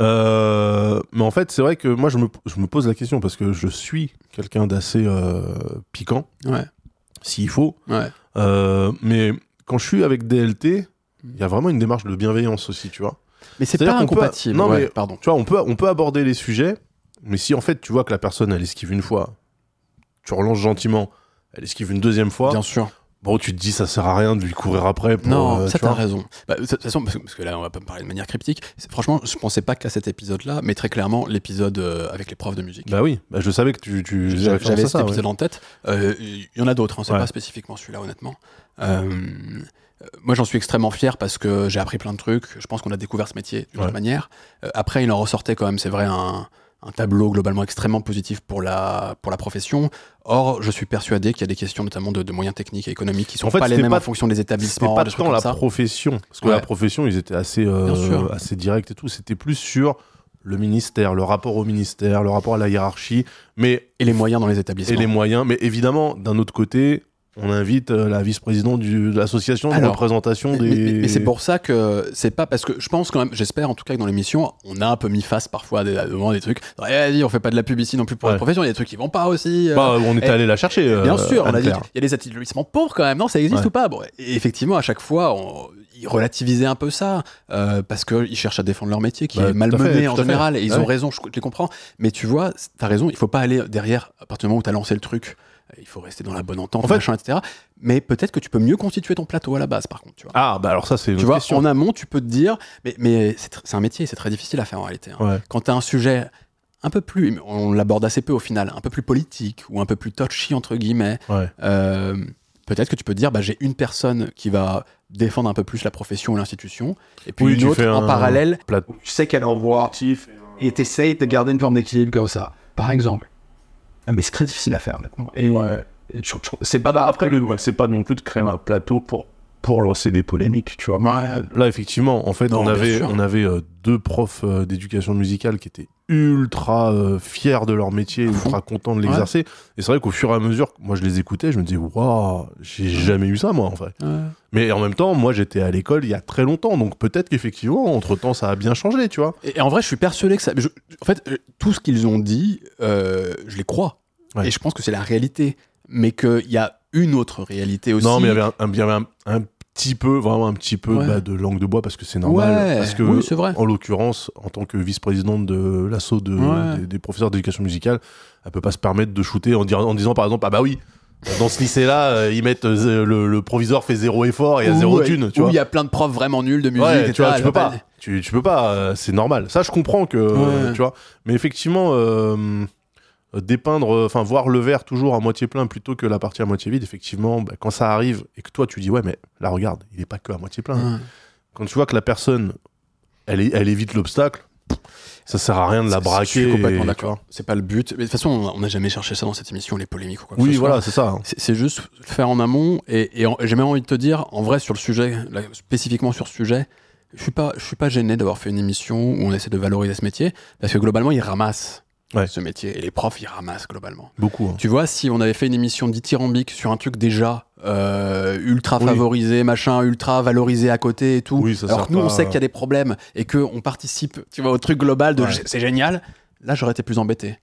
Euh, mais en fait, c'est vrai que moi, je me, je me pose la question parce que je suis quelqu'un d'assez euh, piquant, Ouais, s'il faut. ouais. Mais quand je suis avec DLT, il y a vraiment une démarche de bienveillance aussi, tu vois. Mais c'est pas qu'on peut- incompatible. non, ouais, mais- pardon. Tu vois, on peut, on peut aborder les sujets, mais si en fait tu vois que la personne elle esquive une fois, tu relances gentiment, elle esquive une deuxième fois, Bien sûr. bon, tu te dis ça sert à rien de lui courir après. Pour, Non, euh, ça t'as raison. Bah, de toute façon, parce que, parce que là, on va pas me parler de manière cryptique. Franchement, je pensais pas qu'à cet épisode-là, mais très clairement, l'épisode euh, avec les profs de musique. Bah oui, bah, je savais que tu, tu J'avais cet ouais. épisode en tête. Euh, Il y en a d'autres, hein, c'est Ouais. pas spécifiquement celui-là, honnêtement. Euh, moi, j'en suis extrêmement fier parce que j'ai appris plein de trucs. Je pense qu'on a découvert ce métier d'une Ouais. autre manière. Euh, après, il en ressortait quand même, c'est vrai, un, un tableau globalement extrêmement positif pour la, pour la profession. Or, je suis persuadé qu'il y a des questions notamment de, de moyens techniques et économiques qui sont En fait, pas les c'était mêmes pas- en fonction des C'était établissements, pas des trucs tant la ça. profession, parce que Ouais. la profession, ils étaient assez, euh, assez directs et tout. C'était plus sur le ministère, le rapport au ministère, le rapport à la hiérarchie, mais Et les moyens dans les et établissements. les moyens. Mais évidemment, d'un autre côté, on invite euh, la vice-présidente de l'association de représentation Mais, des. mais- mais c'est pour ça que c'est pas parce que je pense quand même, j'espère en tout cas que dans l'émission, on a un peu mis face parfois à des, devant des trucs. Eh, on fait pas de la publicité non plus pour Ouais. la profession. Il y a des trucs qui vont pas aussi. euh. Bah, on était et- allé la chercher. euh, Bien sûr, on a dit qu'il y a des établissements pour quand même. Non, ça existe Ouais. ou pas? Bon, et effectivement, à chaque fois, on, ils relativisaient un peu ça euh, parce qu'ils cherchent à défendre leur métier qui Bah, est malmené fait, en général. Et ils Ouais. ont raison, je, je les comprends. Mais tu vois, t'as raison, il faut pas aller derrière à partir du moment où t'as lancé le truc. Il faut rester dans la bonne entente, En fait- machin, etc. Mais peut-être que tu peux mieux constituer ton plateau à la base, par contre. Tu vois. Ah, bah alors ça, c'est une Tu vois, question. en amont, tu peux te dire, mais, mais c'est tr- c'est un métier, c'est très difficile à faire en réalité. hein. Ouais. Quand tu as un sujet un peu plus, on l'aborde assez peu au final, un peu plus politique ou un peu plus touchy entre guillemets, Ouais. euh, peut-être que tu peux te dire, bah, j'ai une personne qui va défendre un peu plus la profession ou l'institution, et puis Oui, une tu autre fais en un parallèle. Tu sais qu'elle envoie et t'essayes de garder une forme d'équilibre comme ça, par exemple. Ah, mais c'est très difficile à faire maintenant. Et, Ouais. c'est pas Après, le, c'est pas non plus de créer un plateau pour, pour lancer des polémiques, tu vois. Là, effectivement, en fait, Non, on avait, on avait euh, deux profs euh, d'éducation musicale qui étaient ultra euh, fiers de leur métier, ultra contents de l'exercer. Et c'est vrai qu'au fur et à mesure, moi, je les écoutais, je me disais, waouh, j'ai jamais eu ça, moi, en fait. Ouais. Mais en même temps, moi, j'étais à l'école il y a très longtemps, donc peut-être qu'effectivement, entre temps, ça a bien changé, tu vois. Et, et en vrai, je suis persuadé que ça. je- en fait, tout ce qu'ils ont dit, je les crois. Ouais. Et je pense que c'est la réalité. Mais qu'il y a une autre réalité aussi. Non, mais il y avait un, un- il y avait un, un petit peu, vraiment un petit peu Ouais. bah, de langue de bois parce que c'est normal. Ouais, Parce que, oui, c'est vrai. en l'occurrence, en tant que vice-présidente de l'assaut de, Ouais. des, des professeurs d'éducation musicale, elle peut pas se permettre de shooter en, en disant par exemple, ah bah oui, Dans ce lycée-là, euh, ils mettent euh, le, le proviseur fait zéro effort et il y a zéro thune, tu vois. il y a plein de profs vraiment nuls de musique. Ouais, tu vois, tu peux pas. Tu, tu peux pas, euh, c'est normal. Ça, je comprends que, Ouais. tu vois. Mais effectivement, euh, dépeindre, euh, enfin, voir le verre toujours à moitié plein plutôt que la partie à moitié vide, effectivement, bah, quand ça arrive et que toi, tu dis, ouais, mais là, regarde, il est pas que à moitié plein. Quand tu vois que la personne, elle, est- elle évite l'obstacle, ça sert à rien de la braquer. Je suis complètement d'accord. C'est pas le but. Mais de toute façon, on- n'a jamais cherché ça dans cette émission, les polémiques ou quoi que Oui, ce soit. voilà, c'est ça. hein. C'est juste faire en amont. Et, j'ai même envie de te dire, en vrai, sur le sujet, là, spécifiquement sur ce sujet, je suis pas, je suis pas gêné d'avoir fait une émission où on essaie de valoriser ce métier, parce que globalement, ils ramassent Ouais. ce métier. Et les profs, ils ramassent globalement. Beaucoup. hein. Tu vois, si on avait fait une émission dithyrambique sur un truc déjà euh, ultra Oui. favorisé, machin, ultra valorisé à côté et tout, Oui, alors que nous, on sait qu'il y a des problèmes et qu'on participe, tu vois, au truc global de Ouais. c'est génial, là, j'aurais été plus embêté.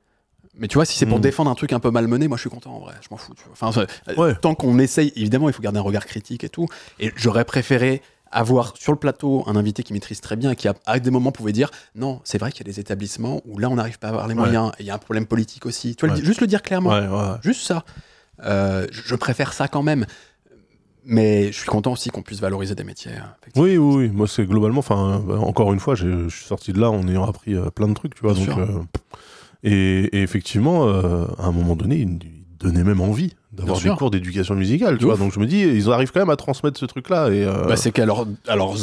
Mais tu vois, si c'est pour Mm. défendre un truc un peu malmené, moi je suis content en vrai, je m'en fous. Tu vois. Enfin, Ouais. Tant qu'on essaye, évidemment, il faut garder un regard critique et tout. Et j'aurais préféré avoir sur le plateau un invité qui maîtrise très bien et qui, à, à des moments, pouvait dire non, c'est vrai qu'il y a des établissements où là, on n'arrive pas à avoir les moyens et il y a un problème politique aussi. Tu vois, Ouais. juste le dire clairement. Ouais. Juste ça. Euh, je préfère ça quand même. Mais je suis content aussi qu'on puisse valoriser des métiers. effectivement. Oui, oui, oui. Moi, c'est globalement, enfin, euh, encore une fois, je suis sorti de là en ayant appris euh, plein de trucs, tu vois. Bien donc, sûr. euh, et, et effectivement, euh, à un moment donné, il, il donnait même envie d'avoir des cours d'éducation musicale, tu vois. Donc, je me dis, ils arrivent quand même à transmettre ce truc-là. Et, euh, Bah, c'est qu'à leurs,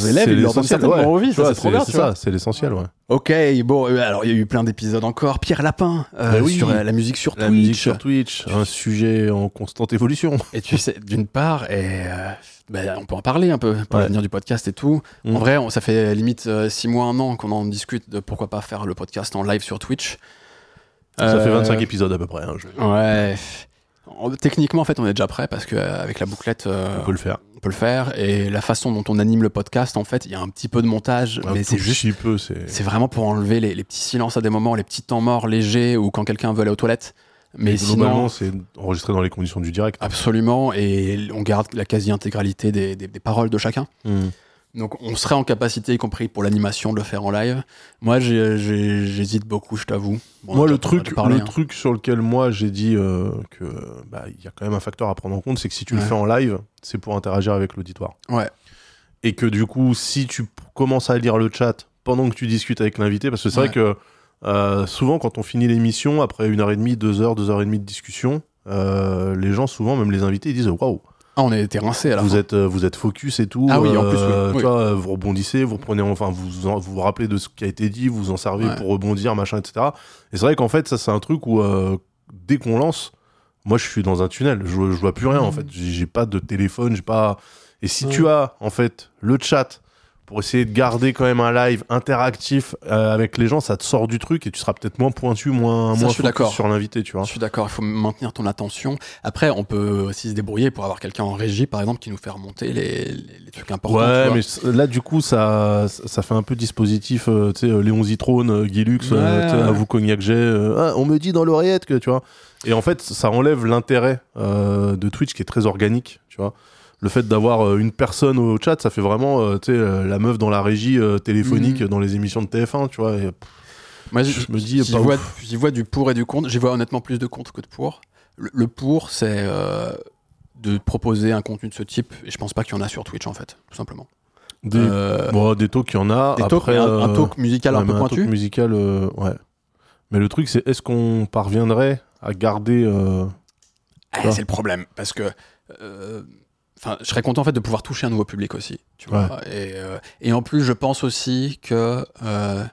élèves, ils leur donnent certainement ouais. envie. C'est trop bien, c'est ça, c'est l'essentiel, ouais. Ok, bon, euh, alors il y a eu plein d'épisodes encore. Pierre Lapin, euh, Bah oui. sur la musique sur La Twitch. musique sur Twitch, un sujet en constante évolution. Et tu sais, d'une part, et euh, bah, on peut en parler un peu pour Ouais. l'avenir du podcast et tout. Mm. En vrai, on- ça fait limite 6 mois, un an qu'on en discute de pourquoi pas faire le podcast en live sur Twitch. Ça fait 25 épisodes à peu près. hein, je- Ouais. En- Techniquement, en fait, on est déjà prêt parce qu'avec la bouclette, euh, On peut le faire. on peut le faire. Et la façon dont on anime le podcast, en fait, il y a un petit peu de montage, Un mais c'est juste. peu, c'est. C'est vraiment pour enlever les, les petits silences à des moments, les petits temps morts légers ou quand quelqu'un veut aller aux toilettes. Mais globalement, sinon, c'est enregistré dans les conditions du direct. absolument. Et on garde la quasi-intégralité des, des- des paroles de chacun. Mm. Donc on serait en capacité, y compris pour l'animation, de le faire en live. Moi, j'hésite beaucoup, je t'avoue. Bon, moi, le truc, le hein. truc sur lequel moi j'ai dit euh, que bah, y a quand même un facteur à prendre en compte, c'est que si tu le fais en live, c'est pour interagir avec l'auditoire. Ouais. Et que du coup, si tu commences à lire le chat pendant que tu discutes avec l'invité, parce que c'est Ouais. vrai que euh, souvent quand on finit l'émission après une heure et demie, deux heures, deux heures et demie de discussion, euh, les gens souvent, même les invités, ils disent waouh, Ah, on a été rincés à la vous êtes euh, vous êtes focus et tout. Ah oui, en plus, oui. euh, Oui. Tu vois, vous rebondissez, vous reprenez, enfin, vous en- vous vous rappelez de ce qui a été dit, vous en servez Ouais. pour rebondir, machin, etc. Et c'est vrai qu'en fait, ça c'est un truc où euh, dès qu'on lance, moi je suis dans un tunnel, je, je vois plus rien en Mhm. fait, j'ai pas de téléphone, j'ai pas. Et si Ouais. tu as en fait le chat pour essayer de garder quand même un live interactif euh, avec les gens, ça te sort du truc et tu seras peut-être moins pointu, moins, Ça, sur l'invité, tu vois. Je suis d'accord, il faut maintenir ton attention. Après, on peut aussi se débrouiller pour avoir quelqu'un en régie, par exemple, qui nous fait remonter les, les- les trucs importants. Ouais, mais là, du coup, ça, ça fait un peu dispositif, euh, tu sais, euh, Léon Zitrone, Guy Lux, Ouais, à vous cognac j'ai, euh, Ah, on me dit dans l'oreillette que, tu vois. Et en fait, ça enlève l'intérêt de Twitch qui est très organique, tu vois. Le fait d'avoir euh, une personne au chat, ça fait vraiment, euh, tu sais, euh, la meuf dans la régie téléphonique Mhm. dans les émissions de TF1, tu vois. Et, pff, Moi, je me dis, j'y vois, du pour et du contre. J'y vois honnêtement plus de contre que de pour. Le, le pour, c'est euh, de proposer un contenu de ce type, et je pense pas qu'il y en a sur Twitch, en fait, tout simplement. des, Euh, bon, des talks, il y en a. des Après, talks, un, un talk musical ouais, un peu pointu. talk musical, euh, ouais. Mais le truc, c'est est-ce qu'on parviendrait à garder. Ah, vois. c'est le problème, parce que enfin, je serais content en fait de pouvoir toucher un nouveau public aussi, tu vois. Et, euh, et en plus, je pense aussi que euh,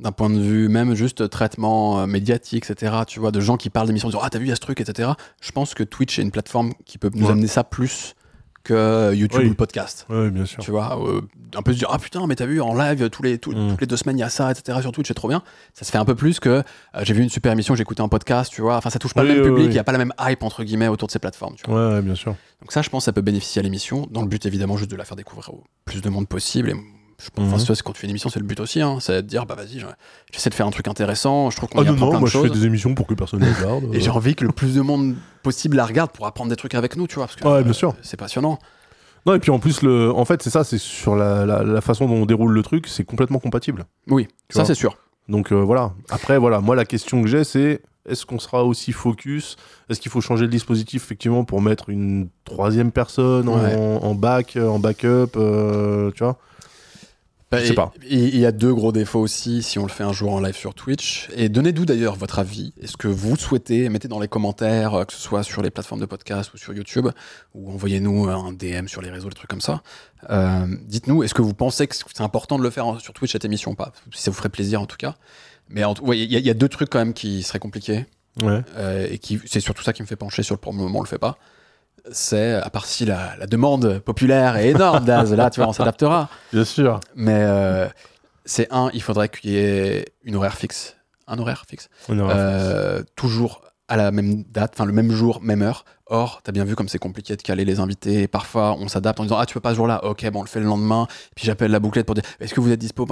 d'un point de vue même juste traitement euh, médiatique, etc. Tu vois, de gens qui parlent d'émissions, disant ah t'as vu il y a ce truc, etc. Je pense que Twitch est une plateforme qui peut nous Ouais. amener ça plus que YouTube Oui. ou le podcast. Ouais, bien sûr. Tu vois, euh, un peu se dire ah putain mais t'as vu en live tous les tous- Mm. toutes les deux semaines il y a ça etc sur Twitch c'est trop bien. Ça se fait un peu plus que euh, j'ai vu une super émission j'ai écouté un podcast tu vois. Enfin ça touche pas Oui, le même oui, public, il oui. y a pas la même hype entre guillemets autour de ces plateformes. Tu vois. Ouais, ouais, bien sûr. Donc ça je pense ça peut bénéficier à l'émission dans le but évidemment juste de la faire découvrir au plus de monde possible. Et je pense, enfin, c'est quand tu fais une émission c'est le but aussi, hein, c'est de dire bah vas-y je- j'essaie de faire un truc intéressant. Je trouve qu'on Ah y non, apprend non, plein moi de je fais choses. des émissions pour que personne ne regarde. Et j'ai envie que le plus de monde possible la regarde pour apprendre des trucs avec nous, tu vois, parce que Ouais, bien euh, sûr. c'est passionnant. Non, et puis en plus, le... en fait, c'est ça, c'est sur la, la, la façon dont on déroule le truc, c'est complètement compatible. Oui, ça c'est sûr. Donc euh, voilà. Après, voilà, moi la question que j'ai, c'est Est-ce qu'on sera aussi focus? Est-ce qu'il faut changer le dispositif effectivement pour mettre une troisième personne en, back, en backup, euh, tu vois? Bah, Je sais pas. Il y a deux gros défauts aussi si on le fait un jour en live sur Twitch. Et donnez-nous d'ailleurs votre avis. Est-ce que vous souhaitez Mettez dans les commentaires, euh, que ce soit sur les plateformes de podcast ou sur YouTube, ou envoyez-nous un DM sur les réseaux, des trucs comme ça. Euh, Dites-nous, est-ce que vous pensez que c'est important de le faire sur Twitch cette émission ou pas? Si ça vous ferait plaisir en tout cas. Mais en tout- ouais, il y, a- il y a deux trucs quand même qui seraient compliqués. Ouais. Euh, et qui c'est surtout ça qui me fait pencher sur le pour le moment on le fait pas c'est à part si la, la demande populaire est énorme Daz là tu vois on s'adaptera. Bien sûr. mais euh, c'est un il faudrait qu'il y ait une horaire fixe. Un horaire fixe. On aura- Euh, toujours à la même date enfin le même jour même heure. Or t'as bien vu comme c'est compliqué de caler les invités. Et parfois on s'adapte en disant ah tu peux pas ce jour-là. Ok bon on le fait le lendemain. Puis j'appelle la bouclette pour dire est-ce que vous êtes dispo?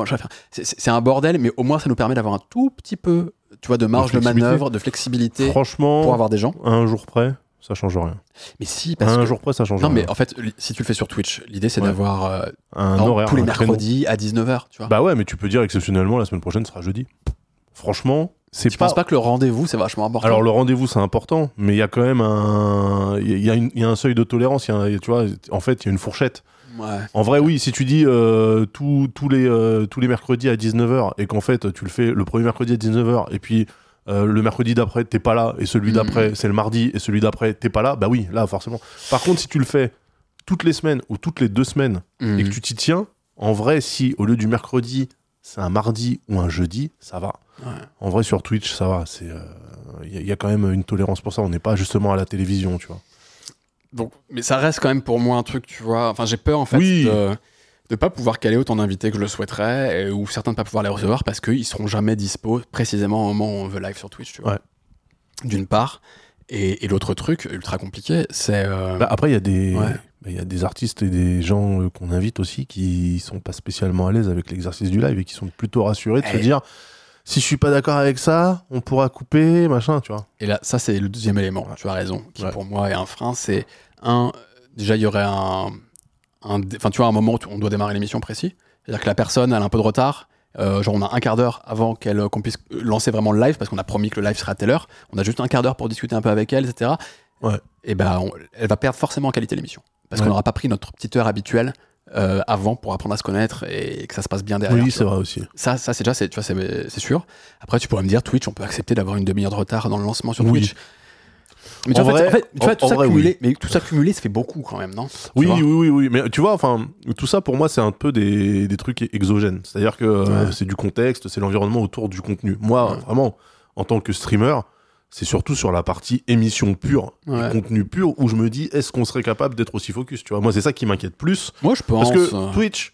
C'est- un bordel mais au moins ça nous permet d'avoir un tout petit peu tu vois de marge de, flexibilité. manœuvre de flexibilité Franchement, pour avoir des gens. un jour près, ça change rien. mais si, parce un que. jour près, ça change Non, rien. mais en fait, si tu le fais sur Twitch, l'idée c'est Ouais. d'avoir euh, un exemple, horaire, tous les mercredis à 19h, tu vois. Bah ouais, mais tu peux dire exceptionnellement la semaine prochaine sera jeudi. Franchement, c'est tu pas. penses pas que le rendez-vous c'est vachement important Alors le rendez-vous c'est important, mais il y a quand même un, il y, il y a un seuil de tolérance. y a tu vois, en fait, il y a une fourchette. Ouais. En vrai, oui, si tu dis euh, tous les euh, tous les mercredis à 19h et qu'en fait tu le fais le premier mercredi à 19h et puis euh, le mercredi d'après t'es pas là et celui Mhm. d'après c'est le mardi et celui d'après t'es pas là, bah oui, là forcément. Par contre, si tu le fais toutes les semaines ou toutes les deux semaines Mhm. et que tu t'y tiens, en vrai, si au lieu du mercredi c'est un mardi ou un jeudi, ça va. Ouais. En vrai, sur Twitch, ça va. Il y, a- y a quand même une tolérance pour ça. On n'est pas justement à la télévision, tu vois. Donc, mais ça reste quand même pour moi un truc, tu vois. Enfin, j'ai peur en fait Oui. de de pas pouvoir caler autant d'invités que je le souhaiterais, et- ou certains de pas pouvoir les recevoir parce qu'ils seront jamais dispo précisément au moment où on veut live sur Twitch, tu vois. Ouais. D'une part. Et, et l'autre truc, ultra compliqué, c'est. euh, Bah, après, il y a des, Ouais. bah, il y a des artistes et des gens euh, qu'on invite aussi qui sont pas spécialement à l'aise avec l'exercice du live et qui sont plutôt rassurés de se dire, si je suis pas d'accord avec ça, on pourra couper, machin, tu vois. Et là, ça, c'est le deuxième élément, tu as raison, qui Ouais. pour moi est un frein. C'est un, déjà, il y aurait un, enfin, tu vois, un moment où on doit démarrer l'émission précis. C'est-à-dire que la personne, elle a un peu de retard. Euh, genre, on a un quart d'heure avant qu'elle, qu'on puisse lancer vraiment le live, parce qu'on a promis que le live serait à telle heure. On a juste un quart d'heure pour discuter un peu avec elle, etc. Ouais. Et ben, elle va perdre forcément en qualité l'émission. Parce Ouais. qu'on n'aura pas pris notre petite heure habituelle euh, avant pour apprendre à se connaître et que ça se passe bien derrière. oui, c'est vrai aussi. Ça, ça c'est déjà, c'est, tu vois, c'est, c'est sûr. Après, tu pourrais me dire, Twitch, on peut accepter d'avoir une demi-heure de retard dans le lancement sur Oui. Twitch. Mais tu En vois, en fait, vrai- en fait, tu vois, en- tout ça vrai, cumulé, mais tout ça cumulé, ça fait beaucoup quand même, non? Oui, oui, oui, oui. Mais tu vois, enfin, tout ça pour moi, c'est un peu des, des trucs exogènes. C'est-à-dire que euh, c'est du contexte, c'est l'environnement autour du contenu. Moi, Ouais. vraiment, en tant que streamer, c'est surtout sur la partie émission pure, Ouais. contenu pur, où je me dis, est-ce qu'on serait capable d'être aussi focus? Tu vois, moi, c'est ça qui m'inquiète plus. Moi, je pense. Parce que euh, Twitch,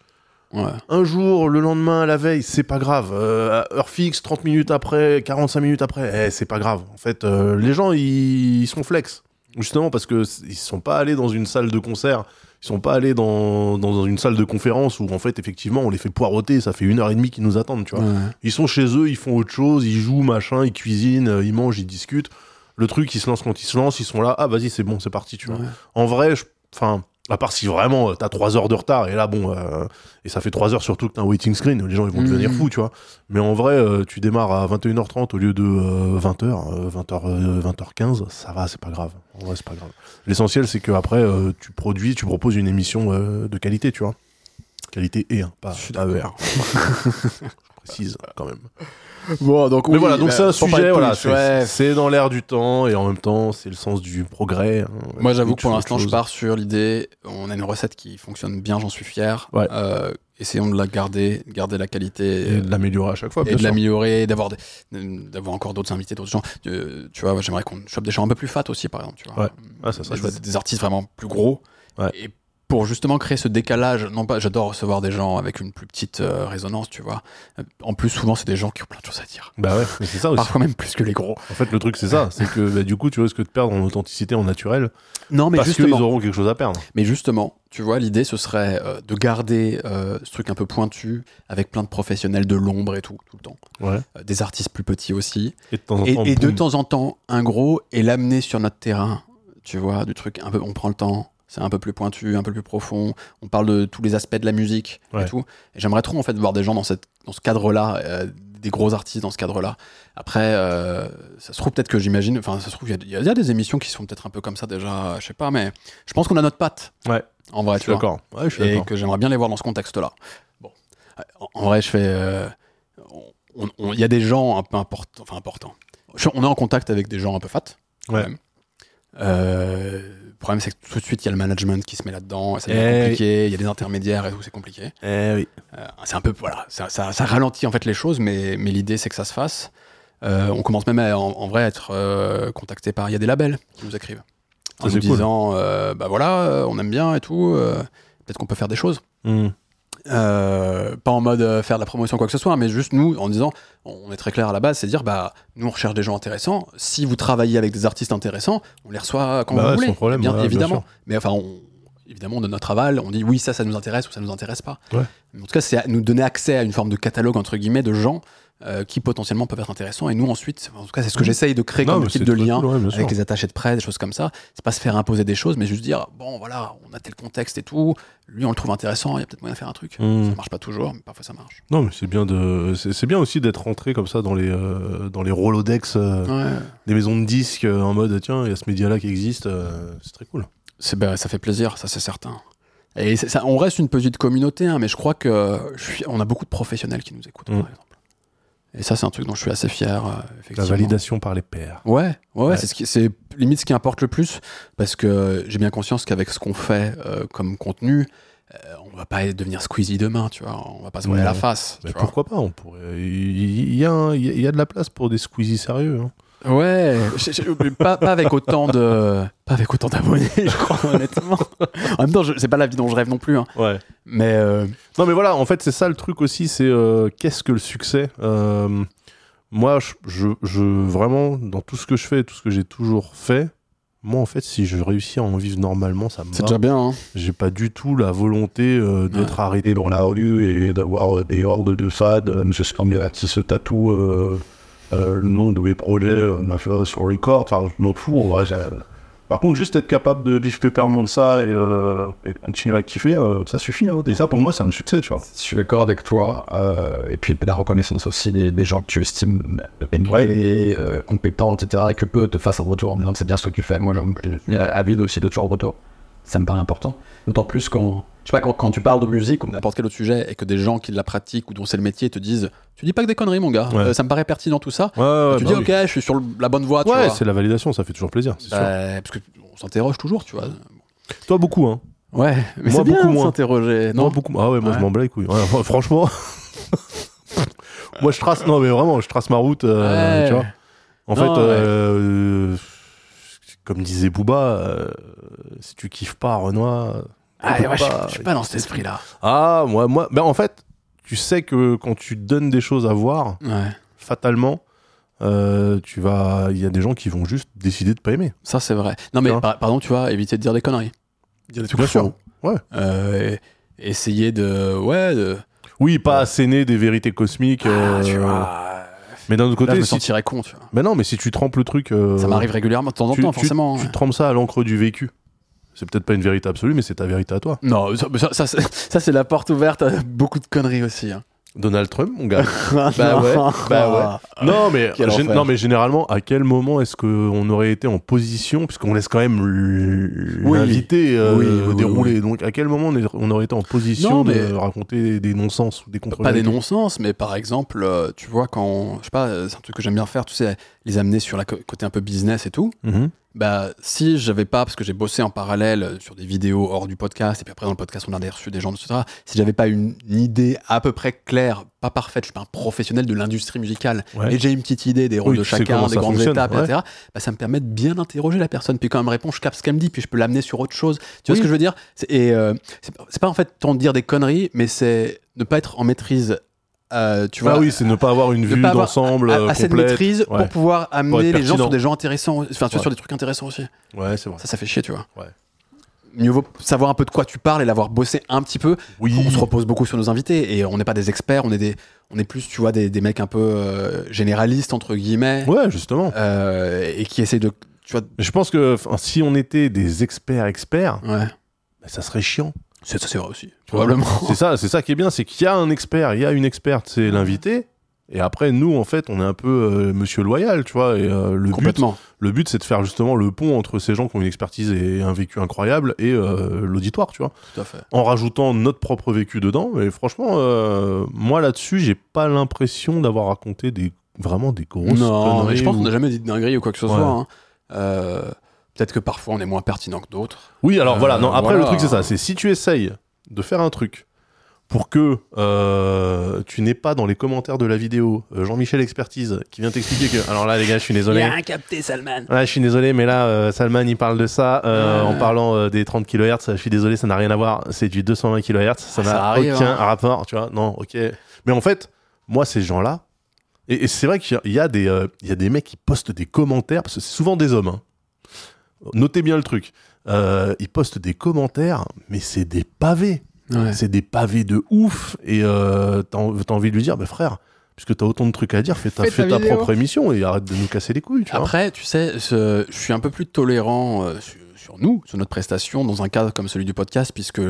ouais. un jour, le lendemain, la veille, c'est pas grave. Euh, heure fixe, 30 minutes après, 45 minutes après, eh, c'est pas grave. En fait, euh, les gens, ils, ils sont flex. Justement parce que ils sont pas allés dans une salle de concert, ils sont pas allés dans, dans une salle de conférence où en fait effectivement on les fait poireauter, ça fait une heure et demie qu'ils nous attendent, tu vois. Ouais. Ils sont chez eux, ils font autre chose, ils jouent, machin, ils cuisinent, euh, ils mangent, ils discutent. Le truc, ils se lancent quand ils se lancent, ils sont là, ah vas-y c'est bon, c'est parti, tu vois. Ouais. En vrai, je- enfin, à part si vraiment euh, t'as 3 heures de retard, et là, bon, euh, et ça fait 3 heures surtout que t'as un waiting screen, les gens ils vont devenir Mhm. fous, tu vois. Mais en vrai, euh, tu démarres à 21h30 au lieu de euh, 20h, 20h, 20h15, ça va, c'est pas grave. En vrai, c'est pas grave. L'essentiel, c'est que après, tu produis, tu proposes une émission de qualité, tu vois. Qualité et, hein, pas, Je suis pas ER. d'accord. Je précise quand même. Bon, donc Mais oui, voilà, donc bah, c'est un sujet, voilà, c'est ouais. c'est dans l'air du temps et en même temps, c'est le sens du progrès. hein. Moi, j'avoue que pour l'instant, je pars sur l'idée. On a une recette qui fonctionne bien, j'en suis fier. Ouais. Euh, essayons de la garder, garder la qualité. Et de l'améliorer à chaque fois, et bien de sûr. l'améliorer, d'avoir des- d'avoir encore d'autres invités, d'autres gens. Euh, tu vois, j'aimerais qu'on chope des gens un peu plus fat aussi, par exemple. Tu vois. Ouais. Ah, ça serait des, chouette. des artistes vraiment plus gros. Ouais. Et pour justement créer ce décalage, non pas, j'adore recevoir des gens avec une plus petite euh, résonance, tu vois. Euh, En plus, souvent, c'est des gens qui ont plein de choses à dire. Bah ouais, mais c'est ça aussi. Parfois même plus que les gros. En fait, le truc, c'est ça. C'est que bah, du coup, tu risques de perdre en authenticité, en naturel. Non, mais parce justement, qu'ils auront quelque chose à perdre. mais justement, tu vois, l'idée, ce serait euh, de garder euh, ce truc un peu pointu, avec plein de professionnels de l'ombre et tout, tout le temps. Ouais. Des artistes plus petits aussi. Et de temps en temps, et de temps en temps, un gros, et l'amener sur notre terrain, tu vois, du truc un peu, on prend le temps, C'est un peu plus pointu, un peu plus profond. On parle de tous les aspects de la musique Ouais. et tout. Et j'aimerais trop en fait voir des gens dans, cette, dans ce cadre-là, euh, des gros artistes dans ce cadre-là. Après, euh, ça se trouve peut-être que j'imagine, enfin, ça se trouve, il y a- y, des émissions qui sont peut-être un peu comme ça déjà, je sais pas, mais je pense qu'on a notre patte. Ouais. En vrai, Je tu suis vois. d'accord. Ouais, je suis Et que j'aimerais bien les voir dans ce contexte-là. Bon. En, en vrai, je fais. euh, Il y a des gens un peu importants. Enfin, importants. On est en contact avec des gens un peu fat. quand Ouais. même. Euh, problème, c'est que tout de suite, il y a le management qui se met là-dedans. Ça devient Eh compliqué. Il y a des intermédiaires et tout, c'est compliqué. Eh oui. Euh, c'est un peu. Voilà. Ça, ça- ça ralentit en fait les choses, mais, mais l'idée, c'est que ça se fasse. Euh, on commence même à, en, en vrai à être euh, contacté par. Il y a des labels qui nous écrivent. En nous cool. disant, euh, bah voilà, on aime bien et tout. Peut-être qu'on peut faire des choses. Hmm. Euh, pas en mode euh, faire de la promotion quoi que ce soit, mais juste nous en disant, on est très clair à la base, c'est dire bah nous on recherche des gens intéressants. Si vous travaillez avec des artistes intéressants, on les reçoit quand Bah vous ouais, voulez. problème, bien ouais, évidemment. mais enfin, on, évidemment, on donne notre aval, on dit oui ça, ça nous intéresse ou ça nous intéresse pas. Ouais. En tout cas, c'est nous donner accès à une forme de catalogue entre guillemets de gens euh, qui potentiellement peuvent être intéressants. Et nous ensuite, en tout cas, c'est ce que j'essaye de créer Non, comme type de lien cool, ouais, avec les attachés de presse, des choses comme ça. C'est pas se faire imposer des choses, mais juste dire bon voilà, on a tel contexte et tout. Lui, on le trouve intéressant, il y a peut-être moyen de faire un truc. Hmm. Ça marche pas toujours, mais parfois ça marche. Non, mais c'est bien de, c'est bien aussi d'être rentré comme ça dans les, euh, dans les Rolodex euh, Ouais. des maisons de disques euh, en mode tiens, il y a ce média-là qui existe, c'est très cool. Bah, ça fait plaisir, ça c'est certain. Et ça, on reste une petite communauté, hein, mais je crois que je suis, on a beaucoup de professionnels qui nous écoutent, Mm. par exemple. Et ça, c'est un truc dont je suis assez fier. euh, La validation par les pairs. Ouais, ouais, ouais, Ouais. c'est ce qui, c'est limite ce qui importe le plus, parce que j'ai bien conscience qu'avec ce qu'on fait euh, comme contenu, euh, on va pas devenir Squeezie demain, tu vois. On va pas se voir à la Ouais. face. Mais tu vois. pourquoi pas On pourrait. Il y, a un- il y a- de la place pour des squeezies sérieux. hein. Ouais, je- je- pas, pas avec autant de, pas avec autant d'abonnés, je crois honnêtement. En même temps, je- c'est pas la vie dont je rêve non plus, hein. Ouais. mais euh, Non, mais voilà, en fait, c'est ça le truc aussi, c'est euh, qu'est-ce que le succès Euh, Moi, je, je, je- vraiment, dans tout ce que je fais, tout ce que j'ai toujours fait, moi, en fait, si je réussis à en vivre normalement, ça me c'est déjà bien. Hein. J'ai pas du tout la volonté d'être arrêté. Et dans la rue et d'avoir des hordes de fans, juste comme euh, qui se tatouent euh, le nom de mes projets, euh, on a fait sur record, enfin, je m'en fous. Par contre, juste être capable de vivre de ça et, euh, et continuer à kiffer, euh, ça suffit. Hein. Et ça, pour moi, c'est un succès, tu vois. Je suis d'accord avec toi. euh, et puis la reconnaissance aussi des, des gens que tu estimes ouais. compétents, etc. Et que peu te fassent un retour en disant que c'est bien ce que tu fais. Moi, j'ai avide aussi de toujours retour. Ça me paraît important. D'autant plus quand, je sais pas, quand, quand tu parles de musique ou n'importe quel autre sujet et que des gens qui la pratiquent ou dont c'est le métier te disent tu dis pas que des conneries mon gars Ouais. Euh, ça me paraît pertinent tout ça Ouais, ouais, tu bah dis oui. ok je suis sur le- la bonne voie tu Ouais, vois c'est la validation, ça fait toujours plaisir, c'est sûr. Bah, parce que on s'interroge toujours tu vois Toi, beaucoup, hein. ouais mais Moi, c'est bien beaucoup de s'interroger non Moi, beaucoup. Ah ouais, moi, Ouais. je m'en bats couilles. Franchement. moi, je trace. Non, mais vraiment, je trace ma route. euh, Ouais. Tu vois. En Non, fait, ouais. euh, comme disait Booba, euh, si tu kiffes pas Renoir. Ah, ouais, je, pas. je suis pas dans cet esprit là Ah, moi, moi. Ben, en fait, tu sais que quand tu donnes des choses à voir, ouais fatalement, euh, tu vas. Il y a des gens qui vont juste décider de pas aimer. ça c'est vrai non mais Tu par, pardon tu vois éviter de dire des conneries dire des trucs Bien sûr. faux. Ouais. Euh, essayer de ouais de Oui, pas asséner des vérités cosmiques. ah, tu euh, vois Mais d'un autre là je côté, me si sentirais con tu vois Mais non, mais si tu trempes le truc. ça m'arrive régulièrement de temps en tu, temps tu- forcément Tu, ouais. trempes ça à l'encre du vécu. C'est peut-être pas une vérité absolue, mais c'est ta vérité à toi. non ça, ça, ça, c'est- ça, c'est la porte ouverte à beaucoup de conneries aussi hein. Donald Trump, mon gars. bah ouais, bah non, mais, enfer. non, mais généralement, à quel moment est-ce qu'on aurait été en position, puisqu'on laisse quand même Oui. l'invité euh, Oui, oui, dérouler, donc à quel moment on, est- on aurait été en position Non, de raconter des non-sens ou des contre pas des non-sens, mais par exemple, euh, tu vois, quand, je sais pas, euh, c'est un truc que j'aime bien faire, tu sais, les amener sur la co- côté un peu business et tout. Mhm. Bah, si j'avais pas, parce que j'ai bossé en parallèle euh, sur des vidéos hors du podcast, et puis après dans le podcast, on a reçu des gens, etc. Si j'avais pas une, une idée à peu près claire, pas parfaite, je suis pas un professionnel de l'industrie musicale, Ouais. mais j'ai une petite idée des rôles Oui, de chacun, des grandes étapes, ouais. etc. Bah, ça me permet de bien interroger la personne, puis quand elle me répond, je capte ce qu'elle me dit, puis je peux l'amener sur autre chose. Tu vois ce que je veux dire? Et euh, c'est pas en fait tant de dire des conneries, mais c'est ne pas être en maîtrise. Euh, tu vois, Ah oui, c'est ne pas avoir une vue d'ensemble euh, assez de maîtrise Ouais. pour pouvoir amener les gens sur des gens intéressants, enfin tu vois, sur des trucs intéressants aussi. Ouais, c'est vrai. Ça, ça fait chier, tu vois. Ouais. Mieux vaut savoir un peu de quoi tu parles et l'avoir bossé un petit peu. Oui. On se repose beaucoup sur nos invités et on n'est pas des experts, on est des, on est plus, tu vois, des, des mecs un peu euh, généralistes entre guillemets Ouais, justement. euh, et qui essayent de, tu vois, Je pense que si on était des experts experts, ouais, bah, ça serait chiant. C'est ça, c'est vrai aussi. Probablement. C'est ça, c'est ça qui est bien, c'est qu'il y a un expert, il y a une experte, c'est l'invité. Et après, nous, en fait, on est un peu euh, monsieur loyal, tu vois. Et euh, le but, Complètement. le but, c'est de faire justement le pont entre ces gens qui ont une expertise et un vécu incroyable et euh, l'auditoire, tu vois. Tout à fait. En rajoutant notre propre vécu dedans. Mais franchement, moi là-dessus, j'ai pas l'impression d'avoir raconté des vraiment des grosses non, mais je pense ou- qu'on n'a jamais dit de dinguerie ou quoi que ce Ouais. soit. hein. Euh, Peut-être que parfois on est moins pertinent que d'autres. Oui, alors Euh, voilà. Non, après, voilà. le truc, c'est ça. C'est si tu essayes de faire un truc pour que euh, tu n'aies pas dans les commentaires de la vidéo euh, Jean-Michel Expertise qui vient t'expliquer que. Alors là, les gars, je suis désolé. capté, Salman. Ouais, je suis désolé, mais là, euh, Salman, il parle de ça euh, en parlant euh, des 30 kHz. Je suis désolé, ça n'a rien à voir. C'est du 220 kHz. Ça Ah, n'a ça arrive, aucun hein. rapport, tu vois. Non, ok. Mais en fait, moi, ces gens-là, et, et c'est vrai qu'il y a- il y, a des, euh, il y a des mecs qui postent des commentaires, parce que c'est souvent des hommes. hein. Notez bien le truc. Euh, ils postent des commentaires, mais c'est des pavés. Ouais. C'est des pavés de ouf. Et euh, t'as en- t'as envie de lui dire, bah frère, puisque t'as autant de trucs à dire, fais ta, Fais fais ta ta vidéo. propre émission et arrête de nous casser les couilles, tu vois. Après, tu sais, je suis un peu plus tolérant euh, sur, nous, sur notre prestation, dans un cadre comme celui du podcast, puisque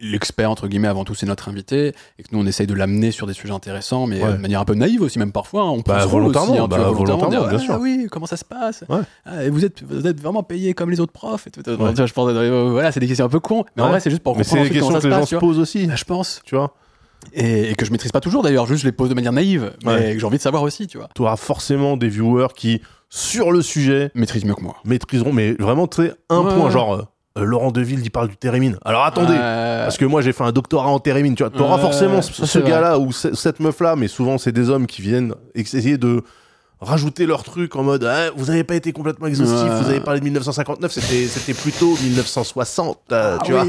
l'expert, entre guillemets, avant tout, c'est notre invité, et que nous, on essaye de l'amener sur des sujets intéressants, mais Ouais. euh, de manière un peu naïve aussi, même parfois. hein, on peut Bah, aussi, volontairement, hein, tu bah, vois, volontairement, volontairement, dire, bien ah, sûr. oui, comment ça se passe? Ouais. Ah, et vous, êtes, vous êtes vraiment payé comme les autres profs et tout, tu Ouais. vois, je pense, euh, Voilà, c'est des questions un peu cons, mais en vrai, c'est juste pour Mais c'est comprendre des ensuite comment questions ça que se les gens passe, se tu vois. posent aussi, Bah, je pense. tu vois. Et, et que je maîtrise pas toujours d'ailleurs, juste je les pose de manière naïve, mais Ouais. que j'ai envie de savoir aussi, tu vois. Tu auras forcément des viewers qui, sur le sujet, Maîtrise mieux que moi. maîtriseront, mais vraiment, tu sais, un Ouais. point, genre, euh, euh, Laurent Deville, il parle du térémine. Alors attendez, Euh, parce que moi j'ai fait un doctorat en térémine, tu vois, t'auras Ouais, forcément ce, gars-là ou ce- cette meuf-là, mais souvent c'est des hommes qui viennent essayer de rajouter leur truc en mode Ah, vous n'avez pas été complètement exhaustif, Ouais. vous avez parlé de 1959, c'était plutôt 1960, euh, tu vois.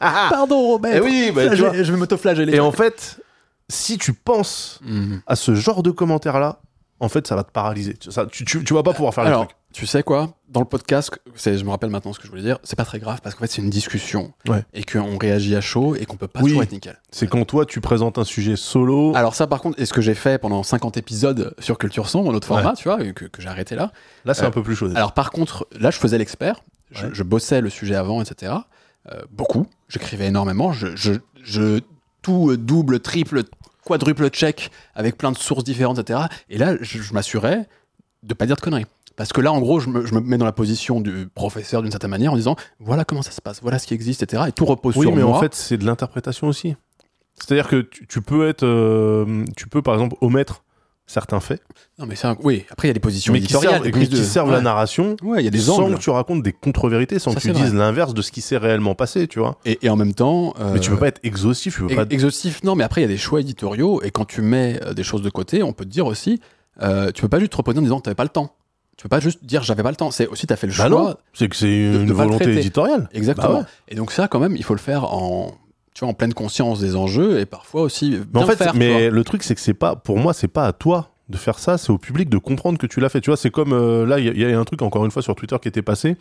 Ah, ah. Pardon Robert. Eh oui, bah, tu je, vois. je vais m'autoflageller. Et en fait, si tu penses Mhm. à ce genre de commentaires-là, en fait, ça va te paralyser. Tu, ça, tu, tu, tu vas pas pouvoir faire Alors, les trucs. tu sais quoi? Dans le podcast, c'est- je me rappelle maintenant ce que je voulais dire, c'est pas très grave parce qu'en fait c'est une discussion Ouais. et qu'on réagit à chaud et qu'on peut pas Oui. toujours être nickel. C'est quand toi, tu présentes un sujet solo. Alors ça par contre, est ce que j'ai fait pendant 50 épisodes sur Culture Son, en autre format, tu vois, et que, que j'ai arrêté là. Là, c'est euh, un peu plus chaud. Alors par contre, là je faisais l'expert, je, Ouais. je bossais le sujet avant, etc. Euh, beaucoup, j'écrivais énormément, je, je, je tout double, triple, quadruple check avec plein de sources différentes, etc. Et là, je, je m'assurais de pas dire de conneries. Parce que là, en gros, je me, je me mets dans la position du professeur d'une certaine manière en disant voilà comment ça se passe, voilà ce qui existe, etc. Et tout repose oui, sur mais moi. en fait, c'est de l'interprétation aussi. C'est-à-dire que tu, tu peux être. euh, tu peux, par exemple, omettre certains faits, non, mais c'est un- oui. Après, il y a des positions mais qui éditoriales, servent, mais qui de- servent ouais. la narration. Ouais, il y a des sans angles. que tu racontes des contre-vérités, sans Ça, que tu dises l'inverse de ce qui s'est réellement passé, tu vois. Et, et en même temps, Mais tu euh, peux pas être exhaustif, tu peux pas. Ex- Exhaustif, non, mais après, il y a des choix éditoriaux, et quand tu mets euh, des choses de côté, on peut te dire aussi, euh, tu peux pas juste te reposer en disant que t'avais pas le temps. Tu peux pas juste dire j'avais pas le temps. C'est aussi, t'as fait le Bah choix. non, c'est que c'est de- une de volonté éditoriale. Exactement. Bah ouais. Et donc, ça, quand même, il faut le faire en, tu vois, en pleine conscience des enjeux, et parfois aussi bien Mais en le fait, faire. mais le truc, c'est que c'est pas, pour moi, c'est pas à toi de faire ça, c'est au public de comprendre que tu l'as fait. Tu vois, c'est comme euh, là, il y, y a un truc encore une fois sur Twitter qui était passé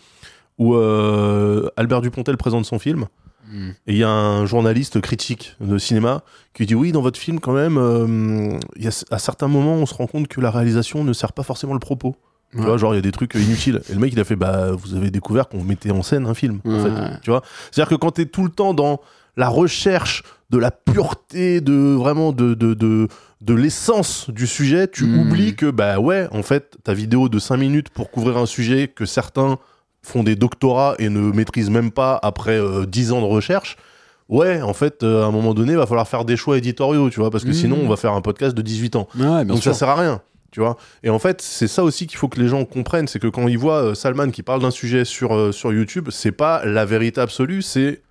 où euh, Albert Dupontel présente son film Hmm. et il y a un journaliste critique de cinéma qui dit oui, dans votre film, quand même, euh, y a, à certains moments, on se rend compte que la réalisation ne sert pas forcément le propos. Tu vois, genre, il y a des trucs inutiles. Et le mec, il a fait, bah, vous avez découvert qu'on mettait en scène un film, en Ouais. fait. Tu vois? C'est-à-dire que quand t'es tout le temps dans la recherche de la pureté, de vraiment de, de, de, de l'essence du sujet, tu Mm. oublies que, bah ouais, en fait, ta vidéo de 5 minutes pour couvrir un sujet que certains font des doctorats et ne maîtrisent même pas après euh, 10 ans de recherche. Ouais, en fait, euh, à un moment donné, va falloir faire des choix éditoriaux, tu vois, parce que Mm. sinon, on va faire un podcast de 18 ans. Ouais, Donc sûr. ça sert à rien, tu vois. Et en fait, c'est ça aussi qu'il faut que les gens comprennent, c'est que quand ils voient euh, Salman qui parle d'un sujet sur, euh, sur YouTube, c'est pas la vérité absolue, c'est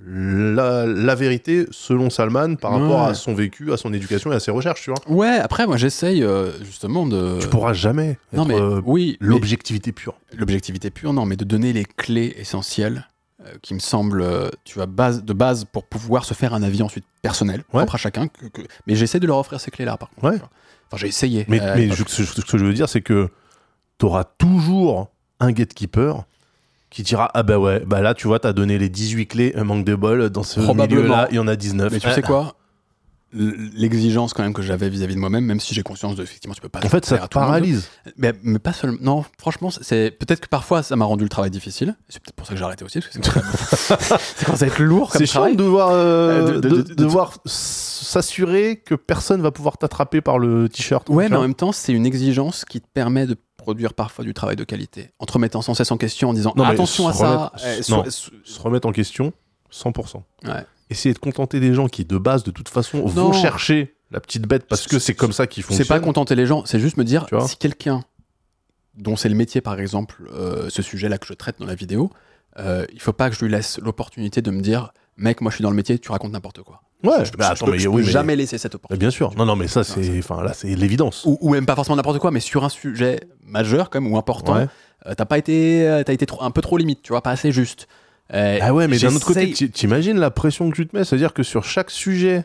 la, la vérité selon Salman par rapport à son vécu, à son éducation et à ses recherches, tu vois. Ouais, après, moi, j'essaye euh, justement de. Tu pourras jamais être Non, mais euh, oui, l'objectivité pure. l'objectivité pure, non, mais de donner les clés essentielles euh, qui me semblent, tu vois, base, de base pour pouvoir se faire un avis ensuite personnel, Ouais. propre à chacun. que- que- Mais j'essaie de leur offrir ces clés-là, par contre. Ouais. tu. Enfin, j'ai essayé. Mais, mais je- ce, ce que je veux dire, c'est que t'auras toujours un gatekeeper qui dira Ah bah ouais, bah là, tu vois, t'as donné les 18 clés, un manque de bol, dans ce Probablement. milieu-là, il y en a 19. mais tu Ah, sais quoi? L'exigence quand même que j'avais vis-à-vis de moi-même, même si j'ai conscience de effectivement tu peux pas. En fait, ça te paralyse. Mais, mais pas seulement. Non, franchement, c'est peut-être que parfois ça m'a rendu le travail difficile. C'est peut-être pour ça que j'ai arrêté aussi, parce que c'est quand ça va être lourd C'est chiant de devoir, euh, Euh, de- de, de- de de- devoir s'assurer que personne va pouvoir t'attraper par le t-shirt. Ouais, mais en même temps, c'est une exigence qui te permet de produire parfois du travail de qualité, en te remettant sans cesse en question, en disant Non, attention à ça. remettre- eh, non. so- so- se remettre en question, 100%. Ouais. Essayer de contenter des gens qui, de base, de toute façon, vont chercher la petite bête parce que c'est comme ça qu'ils fonctionnent. C'est pas contenter les gens, c'est juste me dire si quelqu'un dont c'est le métier, par exemple, euh, ce sujet-là que je traite dans la vidéo, euh, il faut pas que je lui laisse l'opportunité de me dire mec, moi je suis dans le métier, tu racontes n'importe quoi. Ouais, je, bah, je attends, peux, mais je oui, peux mais- jamais laisser cette opportunité. bien sûr. Non, non, mais ça, c'est- enfin, là, c'est l'évidence. Ou, ou même pas forcément n'importe quoi, mais sur un sujet majeur quand même ou important, Ouais. euh, t'as pas été, euh, t'as été trop- un peu trop limite, tu vois, pas assez juste. Euh, Ah ouais, mais d'un autre côté, t'imagines la pression que tu te mets, c'est-à-dire que sur chaque sujet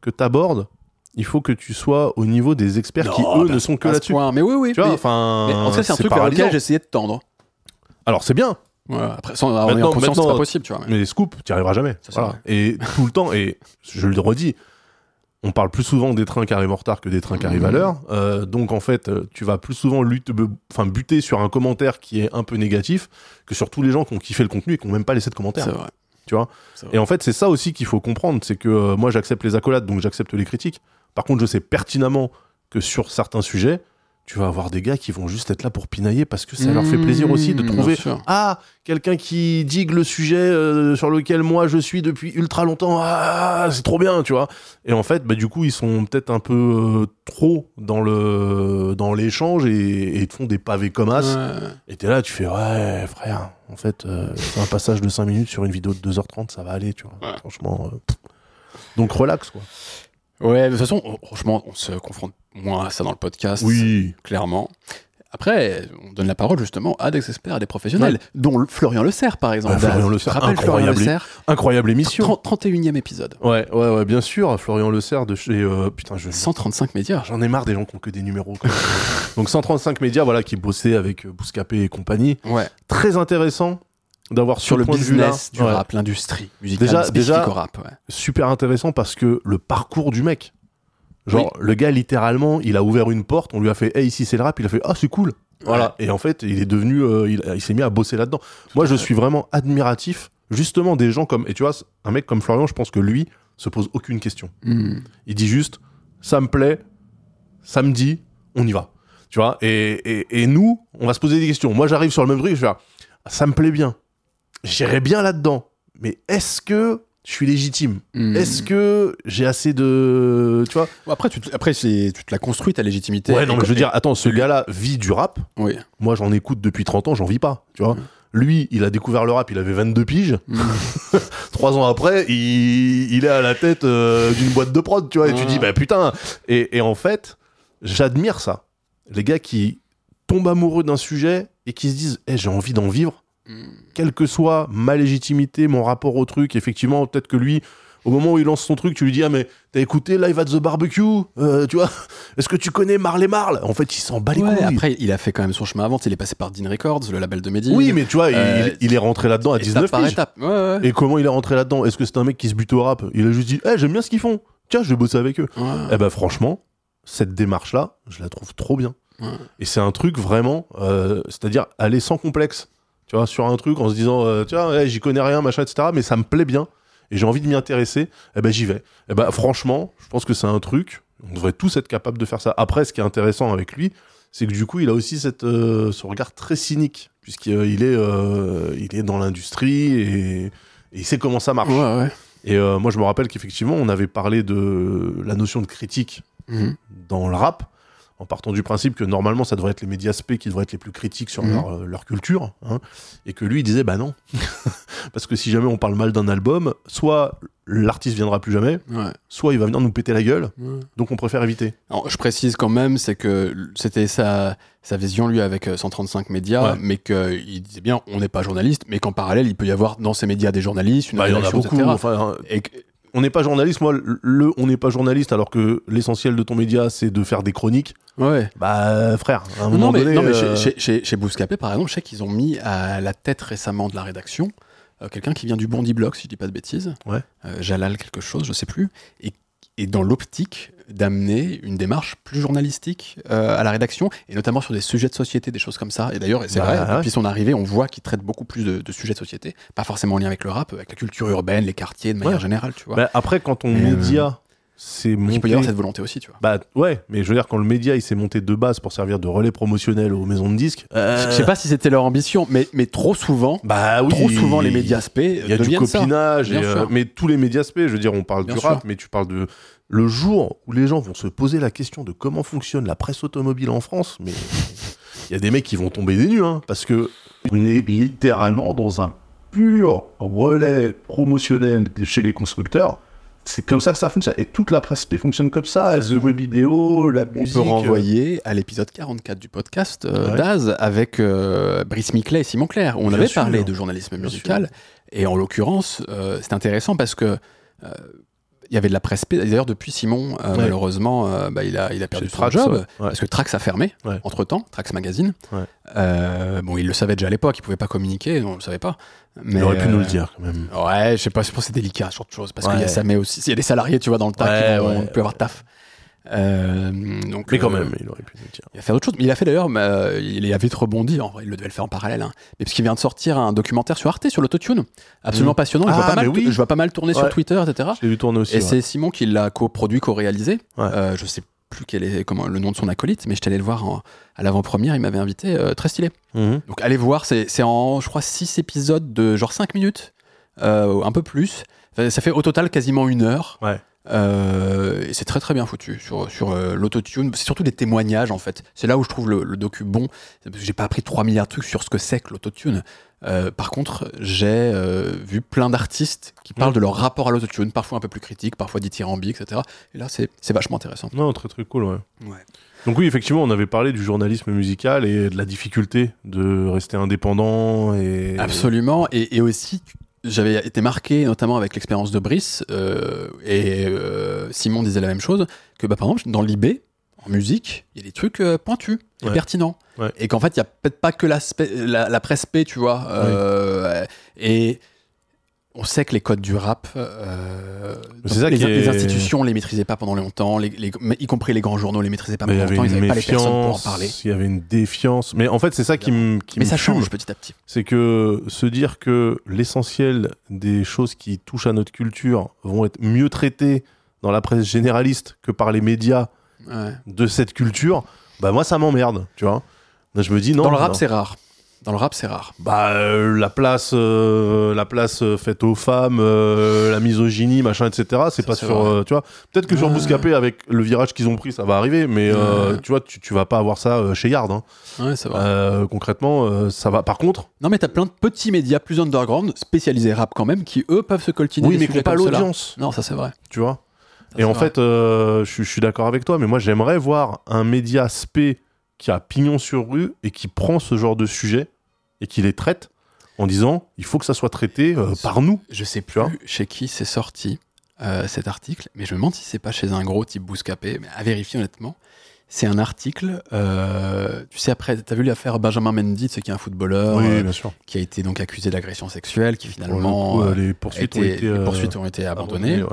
que t'abordes, il faut que tu sois au niveau des experts qui eux bah, ne sont que là-dessus. Mais oui, oui. Tu vois, enfin, en tout cas, c'est un truc vers lequel j'ai essayé de tendre. Alors c'est bien, Ouais, après, sans en Maintenant- conscience, c'est pas possible, tu vois. mais- mais les scoops, t'y arriveras jamais. Ça, c'est Voilà. Et tout le temps, et je le redis, on parle plus souvent des trains qui arrivent en retard que des trains qui arrivent à Mhm. l'heure. Euh, donc en fait, euh, tu vas plus souvent lutte- enfin, buter sur un commentaire qui est un peu négatif que sur tous les gens qui ont kiffé le contenu et qui n'ont même pas laissé de commentaire. C'est vrai. Tu vois. Et en fait, c'est ça aussi qu'il faut comprendre, c'est que euh, moi j'accepte les accolades, donc j'accepte les critiques. Par contre, je sais pertinemment que sur certains sujets, tu vas avoir des gars qui vont juste être là pour pinailler parce que ça leur fait plaisir aussi de Mmh, trouver ah quelqu'un qui digue le sujet euh, sur lequel moi je suis depuis ultra longtemps ah c'est trop bien tu vois. Et en fait bah du coup ils sont peut-être un peu euh, trop dans le dans l'échange et, te font des pavés comme as. Ouais. et t'es là tu fais ouais frère en fait euh, un passage de 5 minutes sur une vidéo de 2h30 ça va aller tu vois. Ouais. franchement donc relax quoi Ouais, de toute façon, on- franchement, on se confronte moins à ça dans le podcast. oui Clairement. Après, on donne la parole justement à des experts, à des professionnels, dont Florian Le Serre, par exemple. Ouais, Florian Le Serre, Florian Le incroyable. Serre? incroyable émission 30 31e épisode. ouais ouais ouais bien sûr Florian Le Serre de chez euh, putain je 135 médias. J'en ai marre des gens qui ont que des numéros. quoi. Donc 135 médias, voilà, qui bossaient avec euh, Bouscapé et compagnie. Ouais. Très intéressant d'avoir Sur le business du Ouais. rap, l'industrie musicale Déjà- déjà- au rap. Ouais. Super intéressant parce que le parcours du mec. Genre, le gars, littéralement, il a ouvert une porte, on lui a fait, hey, ici c'est le rap, il a fait, ah, c'est cool. Voilà. Et en fait, il est devenu, euh, il, il s'est mis à bosser là-dedans. Moi, je suis vraiment admiratif, justement, des gens comme, et tu vois, un mec comme Florian, je pense que lui se pose aucune question. Hmm. Il dit juste, ça me plaît, samedi, on y va. Tu vois, et, et, et nous, on va se poser des questions. Moi, j'arrive sur le même truc, je vais ça me plaît bien. J'irai bien là-dedans. Mais est-ce que je suis légitime Hmm. Est-ce que j'ai assez de. Tu vois Après, tu te, après c'est- tu te la construis, ta légitimité. Ouais, non, mais je veux dire, attends, ce gars-là vit du rap. Oui. Moi, j'en écoute depuis 30 ans, j'en vis pas. Tu vois Lui, il a découvert le rap, il avait 22 piges. Hmm. Trois ans après, il, il est à la tête euh, d'une boîte de prod, tu vois, et tu dis, bah putain. Et, et en fait, j'admire ça. Les gars qui tombent amoureux d'un sujet et qui se disent, Eh, j'ai envie d'en vivre, Hmm. Quelle que soit ma légitimité, mon rapport au truc. Effectivement, peut-être que lui, au moment où il lance son truc, tu lui dis, ah, mais t'as écouté Live at the Barbecue Euh, Tu vois? Est-ce que tu connais Marley Marle En fait, il s'en bat les Ouais, couilles. après, il a fait quand même son chemin avant. Il est passé par Dean Records, le label de Mehdi. oui, mais tu vois, il- Euh, il, il est rentré là-dedans à étape 19 par piges. étape. Ouais, ouais. Et comment il est rentré là-dedans? Est-ce que c'est un mec qui se bute au rap? Il a juste dit Eh, j'aime bien ce qu'ils font. Tiens, je vais bosser avec eux. Eh ben franchement, cette démarche-là, je la trouve trop bien. Et c'est un truc vraiment, euh, c'est-à-dire aller sans complexe, tu vois, sur un truc en se disant, euh, ouais, j'y connais rien, machin, etc. Mais ça me plaît bien et j'ai envie de m'y intéresser. Eh ben j'y vais. Eh ben franchement, je pense que c'est un truc. On devrait tous être capable de faire ça. Après, ce qui est intéressant avec lui, c'est que du coup, il a aussi cette, euh, ce regard très cynique, puisqu'il est, euh, il est dans l'industrie et, et il sait comment ça marche. Ouais, ouais. Et euh, moi, je me rappelle qu'effectivement, on avait parlé de la notion de critique Mhm. dans le rap, en partant du principe que normalement, ça devrait être les médias spé qui devraient être les plus critiques sur Mhm. leur, euh, leur culture, hein, et que lui, il disait, bah non. Parce que si jamais on parle mal d'un album, soit l'artiste viendra plus jamais, Ouais. soit il va venir nous péter la gueule, Ouais. donc on préfère éviter. Alors, je précise quand même, c'est que c'était sa, sa vision, lui, avec euh, 135 médias, Ouais. mais qu'il disait bien, on n'est pas journaliste, mais qu'en parallèle, il peut y avoir dans ces médias des journalistes, une Bah, il y en a beaucoup. etc. Enfin, Et que- on n'est pas journaliste, moi, le on n'est pas journaliste alors que l'essentiel de ton média, c'est de faire des chroniques. ouais. Bah, frère, à un Non, moment mais, donné, non, mais euh, chez, chez, chez, Bouscapé, par exemple, je sais qu'ils ont mis à la tête récemment de la rédaction euh, quelqu'un qui vient du Bondi Block, si je dis pas de bêtises. Ouais. Euh, Jalal quelque chose, je sais plus. Et et dans l'optique d'amener une démarche plus journalistique euh, à la rédaction, et notamment sur des sujets de société, des choses comme ça. Et d'ailleurs, c'est Bah, vrai, ouais. depuis son arrivée, on voit qu'il traite beaucoup plus de, de sujets de société, pas forcément en lien avec le rap, avec la culture urbaine, les quartiers, de manière Ouais. générale, tu vois. Bah, après, quand Et, euh, média s'est Donc, il peut y monté. avoir cette volonté aussi, tu vois. Bah ouais, mais je veux dire, quand le média il s'est monté de base pour servir de relais promotionnel aux maisons de disques. euh, Je sais pas si c'était leur ambition, mais, mais trop souvent, Bah oui. trop souvent, les médias spé Il y a du deviennent ça. copinage, et, euh, mais tous les médias spé, je veux dire, on parle Bien du sûr. rap, mais tu parles de le jour où les gens vont se poser la question de comment fonctionne la presse automobile en France, mais il y a des mecs qui vont tomber des nues, hein, parce que On est littéralement dans un pur relais promotionnel chez les constructeurs. C'est comme ça que ça fonctionne. Et toute la presse fonctionne comme ça. The web vidéo, la On musique. peut renvoyer à l'épisode 44 du podcast euh, Ouais. Daz avec euh, Brice Miclet et Simon Clair, où on Bien avait sûr. parlé de journalisme musical. Et en l'occurrence, euh, c'est intéressant parce que euh, il y avait de la presse. P- D'ailleurs, depuis Simon, euh, Ouais. malheureusement, euh, bah, il, a, il a perdu son Trax, job ouais. Parce que Trax a fermé Ouais. entre temps, Trax Magazine. Euh, bon, il le savait déjà à l'époque, il pouvait pas communiquer, on le savait pas. Mais, il aurait pu nous le dire quand même. Ouais, je sais pas, je pense que c'est délicat, ce genre de choses, parce qu'il y a ça, mais aussi, il y a des salariés, tu vois, dans le tas qui vont plus avoir taf. Euh, donc, Mais quand euh, même, il aurait pu nous le dire. il a fait autre chose. Mais il a fait d'ailleurs, euh, il a vite rebondi. En vrai, il le devait le faire en parallèle. hein. Mais parce qu'il vient de sortir un documentaire sur Arte sur l'autotune, absolument Mhm. passionnant. Je, vois Ah, pas mal, oui. je vois pas mal tourner sur. Twitter, etc. Je l'ai vu tourner aussi. Et ouais. c'est Simon qui l'a coproduit, co-réalisé. Ouais. Je sais plus quel est comment, le nom de son acolyte, mais je allé le voir en- à l'avant-première. Il m'avait invité, très stylé. Mhm. Donc allez voir, c'est c'est en, je crois, 6 épisodes de genre 5 minutes, un peu plus. Ça fait au total quasiment une heure. Ouais. Euh, et c'est très très bien foutu sur, sur euh, l'autotune. C'est surtout des témoignages en fait. C'est là où je trouve le, le docu bon. Parce que J'ai pas appris 3 milliards de trucs sur ce que c'est que l'autotune. Euh, par contre, j'ai euh, vu plein d'artistes qui parlent de leur rapport à l'autotune, parfois un peu plus critique, parfois dithyrambique, etc. Et là, c'est c'est vachement intéressant. Non, très très cool, ouais. Ouais. Donc oui, effectivement, on avait parlé du journalisme musical et de la difficulté de rester indépendant et Absolument. Et, et aussi, j'avais été marqué, notamment avec l'expérience de Brice, euh, et euh, Simon disait la même chose, que bah, par exemple, dans l'IB, en musique, il y a des trucs euh, pointus et Ouais. pertinents. Ouais. Et qu'en fait, il n'y a peut-être pas que l'aspect- la, la presse P, tu vois. Et on sait que les codes du rap, euh, ça les, qui les est- institutions les maîtrisaient pas pendant longtemps, les, les- y compris les grands journaux les maîtrisaient pas pendant longtemps, ils n'avaient pas les personnes pour en parler. il y avait une défiance. Mais en fait, c'est ça qui me Mais ça change petit à petit. c'est que se dire que l'essentiel des choses qui touchent à notre culture vont être mieux traitées dans la presse généraliste que par les médias Ouais. de cette culture, bah moi ça m'emmerde, tu vois. Je me dis non. Dans le rap, c'est rare. Dans le rap, c'est rare. bah euh, la place euh, la place euh, faite aux femmes, euh, la misogynie, machin, etc. C'est Ça, pas sur euh, tu vois. Peut-être que sur. Bouscapé avec le virage qu'ils ont pris, ça va arriver, mais euh, tu vois, tu, tu vas pas avoir ça euh, chez Yard. hein. Ouais, vrai. Euh, concrètement, euh, ça va. Par contre, Non, mais t'as plein de petits médias plus underground, spécialisés rap quand même, qui eux peuvent se coltiner. oui, des mais qui pas l'audience, Non, ça c'est vrai. tu vois. Ça, Et en vrai. fait, euh, je, suis- je suis d'accord avec toi, mais moi j'aimerais voir un média spé qui a pignon sur rue et qui prend ce genre de sujet et qui les traite en disant il faut que ça soit traité euh, par nous. je sais plus chez qui c'est sorti euh, cet article, mais je me demande si c'est pas chez un gros type Bouscapé, mais à vérifier honnêtement. C'est un article, euh, tu sais, après, t'as vu l'affaire Benjamin Mendy, c'est qui est un footballeur bien sûr. qui a été donc accusé d'agression sexuelle, qui finalement. coup, les poursuites été- ont été, les poursuites ont été abandonnées. ouais.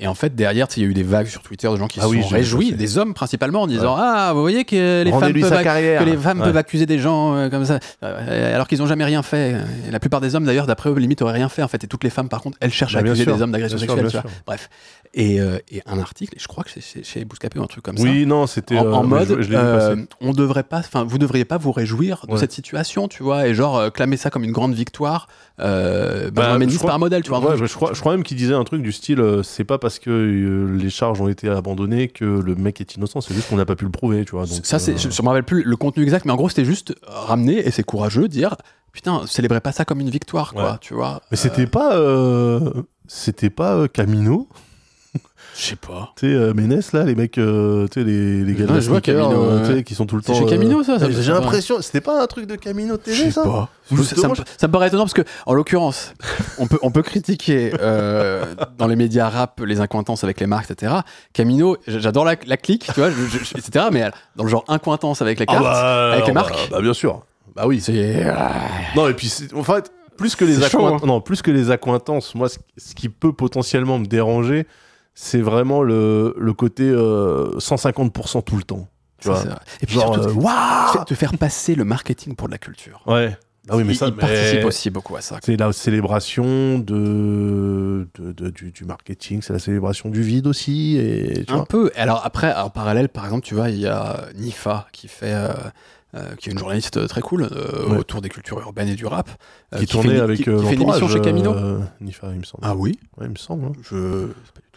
Et en fait, derrière, il y a eu des vagues sur Twitter de gens qui Ah se oui, sont réjouis, des hommes principalement, en disant Ah, vous voyez que les femmes, peuvent, que les femmes Ouais. peuvent accuser des gens euh, comme ça, euh, alors qu'ils n'ont jamais rien fait. Et la plupart des hommes, d'ailleurs, d'après eux, limite, auraient rien fait. En fait, et toutes les femmes, par contre, elles cherchent Bah, à bien accuser sûr, des hommes d'agression sûr, sexuelle. tu vois. Bref. Et, euh, et un article, et je crois que c'est chez, Bouscapé ou un truc comme ça. Oui, non, c'était En, mode, je- je on devrait pas, enfin, vous devriez pas vous réjouir de Ouais. cette situation, tu vois, et genre clamer ça comme une grande victoire. Euh, Benjamin Bah, Mendy, je c'est crois- pas un modèle, tu vois. un Ouais, truc- je, je crois, je crois même qu'il disait un truc du style euh, c'est pas parce que euh, les charges ont été abandonnées que le mec est innocent, c'est juste qu'on n'a pas pu le prouver, tu vois. Donc, ça, c'est, euh, je ne me rappelle plus le contenu exact, mais en gros, c'était juste ramener, et c'est courageux, dire putain, célébrez pas ça comme une victoire, quoi, tu vois. Mais c'était pas. C'était pas Camino, Je sais pas. tu sais, euh, Ménès, là, les mecs, euh, tu sais, les, les gars de la je vois sneaker, Camino, euh, tu sais, qui sont tout le C'est temps. chez euh, Camino, ça, ça me J'ai semble l'impression. C'était pas un truc de Camino Je TV, sais ça pas. Ou Ça, ça me, justement, ça me paraît étonnant parce que, en l'occurrence, on peut, on peut critiquer euh, dans les médias rap les incointances avec les marques, etc. Camino, j- j'adore la, la clique, tu vois, je- je- etc. Mais dans le genre incointance avec les Ah cartes, bah, avec les bah, marques. Bah, bien sûr. Bah oui. c'est. Non, et puis, c'est- en fait, plus que les C'est chaud, accointances, non, plus que les accointances, moi, ce, ce qui peut potentiellement me déranger, c'est vraiment le, le côté euh, 150% tout le temps. Tu vois. Et puis Genre, surtout, euh, te faire passer le marketing pour de la culture. Ouais. Ah oui, mais ça, il mais participe aussi beaucoup à ça. C'est la célébration de, de- de- du, du marketing, c'est la célébration du vide aussi. Et, tu Un vois. peu. Alors après, en parallèle, par exemple, tu vois, il y a Nifa qui fait, euh, euh, qui est une journaliste très cool euh, Ouais. autour des cultures urbaines et du rap, euh, qui fait tournait avec qui, euh, qui fait une émission chez Camino. euh, Nifa, il me semble. Ah oui? Ouais, il me semble. hein. Je.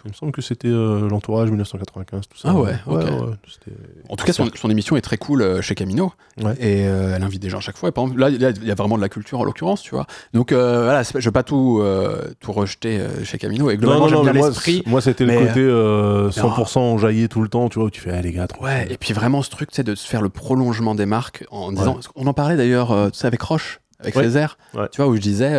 Il me semble que c'était euh, l'entourage 1995, tout ça. Ah ouais, ok. c'était- En tout cas, son, son émission est très cool euh, chez Camino. Ouais. Et euh, elle invite des gens à chaque fois. Et par exemple, là, il y a- vraiment de la culture en l'occurrence, tu vois. Donc euh, voilà, je veux pas tout, tout rejeter chez Camino. Et globalement, j'aime bien l'esprit. Moi, c'était le côté euh, 100% enjaillé tout le temps, tu vois, où tu fais, ah, les gars, trop Ouais, et puis vraiment ce truc, c'est de se faire le prolongement des marques en disant. On en parlait d'ailleurs, tu sais, avec Roche, avec Ouais. Césaire, Ouais. tu vois, où je disais.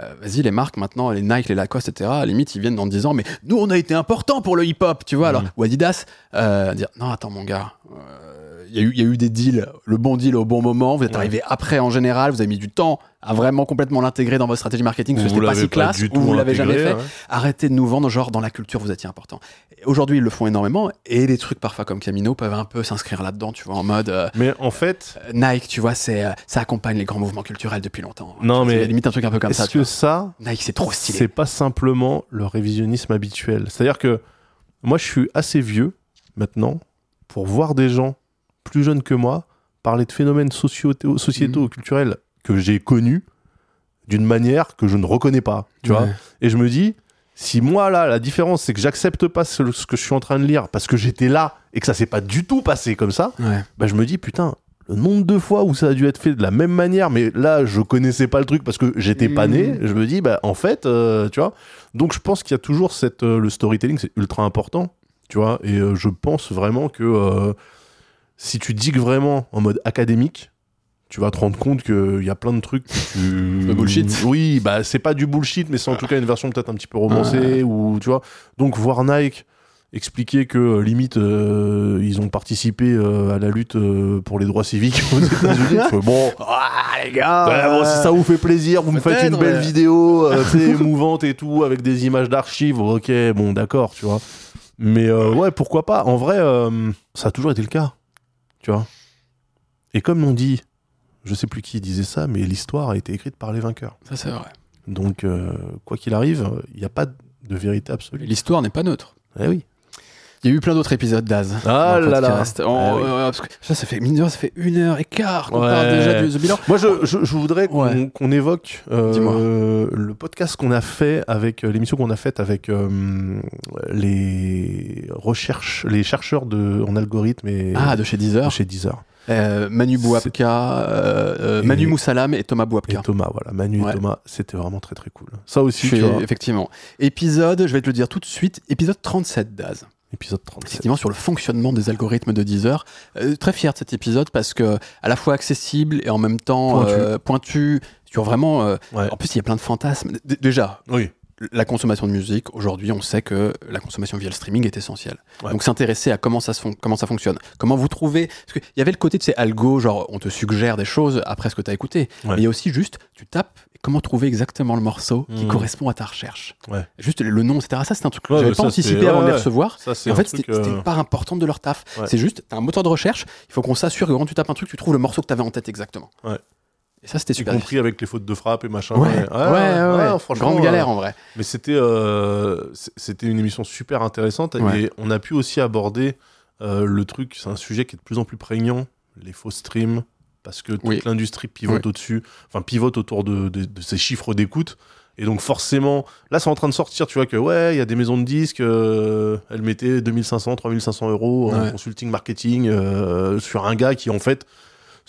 Euh, Vas-y, les marques maintenant, les Nike, les Lacoste, etc. À la limite, ils viennent dans 10 ans, mais nous, on a été important pour le hip-hop, tu vois. Alors, Mhm. ou Adidas, euh, dire non, attends, mon gars, euh, y, y a eu des deals, le bon deal au bon moment. Vous êtes Ouais. arrivé après en général, vous avez mis du temps à vraiment complètement l'intégrer dans votre stratégie marketing, parce que c'était pas si classe, ou vous l'avez jamais fait. ouais. Arrêtez de nous vendre, genre dans la culture, vous étiez important. Aujourd'hui, ils le font énormément, et les trucs parfois comme Camino peuvent un peu s'inscrire là-dedans, tu vois, en mode. euh, Mais en fait, Nike, tu vois, c'est, euh, ça accompagne les grands mouvements culturels depuis longtemps. Non, mais limite un truc un peu comme ça. est-ce que vois. ça, Nike, c'est trop stylé. c'est pas simplement le révisionnisme habituel C'est-à-dire que moi, je suis assez vieux maintenant pour voir des gens plus jeunes que moi parler de phénomènes sociétaux Mhm. ou culturels que j'ai connus d'une manière que je ne reconnais pas. Tu vois. Et je me dis, si moi, là, la différence, c'est que j'accepte pas ce, ce que je suis en train de lire parce que j'étais là et que ça s'est pas du tout passé comme ça, Ouais. bah, je me dis, putain, le nombre de fois où ça a dû être fait de la même manière, mais là, je connaissais pas le truc parce que j'étais pas Mhm. né, je me dis, bah, en fait, euh, tu vois. Donc, je pense qu'il y a toujours cette. euh, le storytelling, c'est ultra important, tu vois. Et euh, je pense vraiment que si tu digues vraiment en mode académique, tu vas te rendre compte qu'il y a plein de trucs que tu... Le bullshit. Oui, bah c'est pas du bullshit, mais c'est en tout cas une version peut-être un petit peu romancée, ou tu vois. Donc voir Nike expliquer que euh, limite euh, ils ont participé euh, à la lutte euh, pour les droits civiques aux États-Unis. bon, Ah, les gars bon, si ça vous fait plaisir, vous me faites une belle ouais. vidéo, sais, émouvante et tout, avec des images d'archives, ok, bon, d'accord, tu vois. Mais ouais, pourquoi pas En vrai, ça a toujours été le cas, tu vois? Et comme on dit, je sais plus qui disait ça, mais l'histoire a été écrite par les vainqueurs. Ça, c'est vrai. Donc, euh, quoi qu'il arrive, il n'y a pas de vérité absolue. L'histoire n'est pas neutre. Eh oui. Il y a eu plein d'autres épisodes d'Az. Ah là là. Ah euh, parce que ça, ça fait, mine ça fait une heure et quart qu'on Ouais. parle déjà du The Bilan. Moi, je, je, je voudrais qu'on Ouais. évoque euh, le podcast qu'on a fait avec euh, l'émission qu'on a faite avec euh, les recherches, les chercheurs de, en algorithme et Ah, de chez Deezer. de chez Deezer. Euh, Manu Bouabka, euh, Et- Manu Moussalam et Thomas Et Bouabka. Thomas, voilà, Manu Ouais. et Thomas, c'était vraiment très très cool. Ça aussi, Je tu vois, effectivement. Épisode, je vais te le dire tout de suite, épisode 37 d'Az. Épisode 37. Effectivement, sur le fonctionnement des algorithmes de Deezer. Euh, très fier de cet épisode parce que à la fois accessible et en même temps Pointu. euh, pointu sur vraiment. euh, Ouais. En plus, il y a plein de fantasmes. D- déjà, Oui. La consommation de musique, aujourd'hui, on sait que la consommation via le streaming est essentielle. Ouais. Donc s'intéresser à comment ça, se fon- comment ça fonctionne, comment vous trouvez... Parce qu'il y avait le côté de ces algo, genre on te suggère des choses après ce que tu as écouté. Ouais. Mais il y a aussi juste, tu tapes, comment trouver exactement le morceau qui Mhm. correspond à ta recherche. Ouais. Juste le nom, etc. Ça, c'est un truc que j'avais pas anticipé avant de les recevoir. Ça, En fait, c'était c'était euh, une part importante de leur taf. C'est juste, un moteur de recherche, il faut qu'on s'assure que quand tu tapes un truc, tu trouves le morceau que tu avais en tête exactement. Ouais. Et ça, c'était y super. compris avec les fautes de frappe et machin. Ouais, ouais, ouais, ouais. franchement, Grande galère en vrai. Mais c'était euh, c'était une émission super intéressante Ouais. et on a pu aussi aborder euh, le truc. C'est un sujet qui est de plus en plus prégnant, les faux streams, parce que toute Oui. l'industrie pivote au-dessus, enfin pivote autour de, de- de ces chiffres d'écoute. Et donc forcément, là c'est en train de sortir, tu vois que ouais, il y a des maisons de disques, euh, elles mettaient 2500, 3500 euros en Ouais. consulting marketing euh, sur un gars qui en fait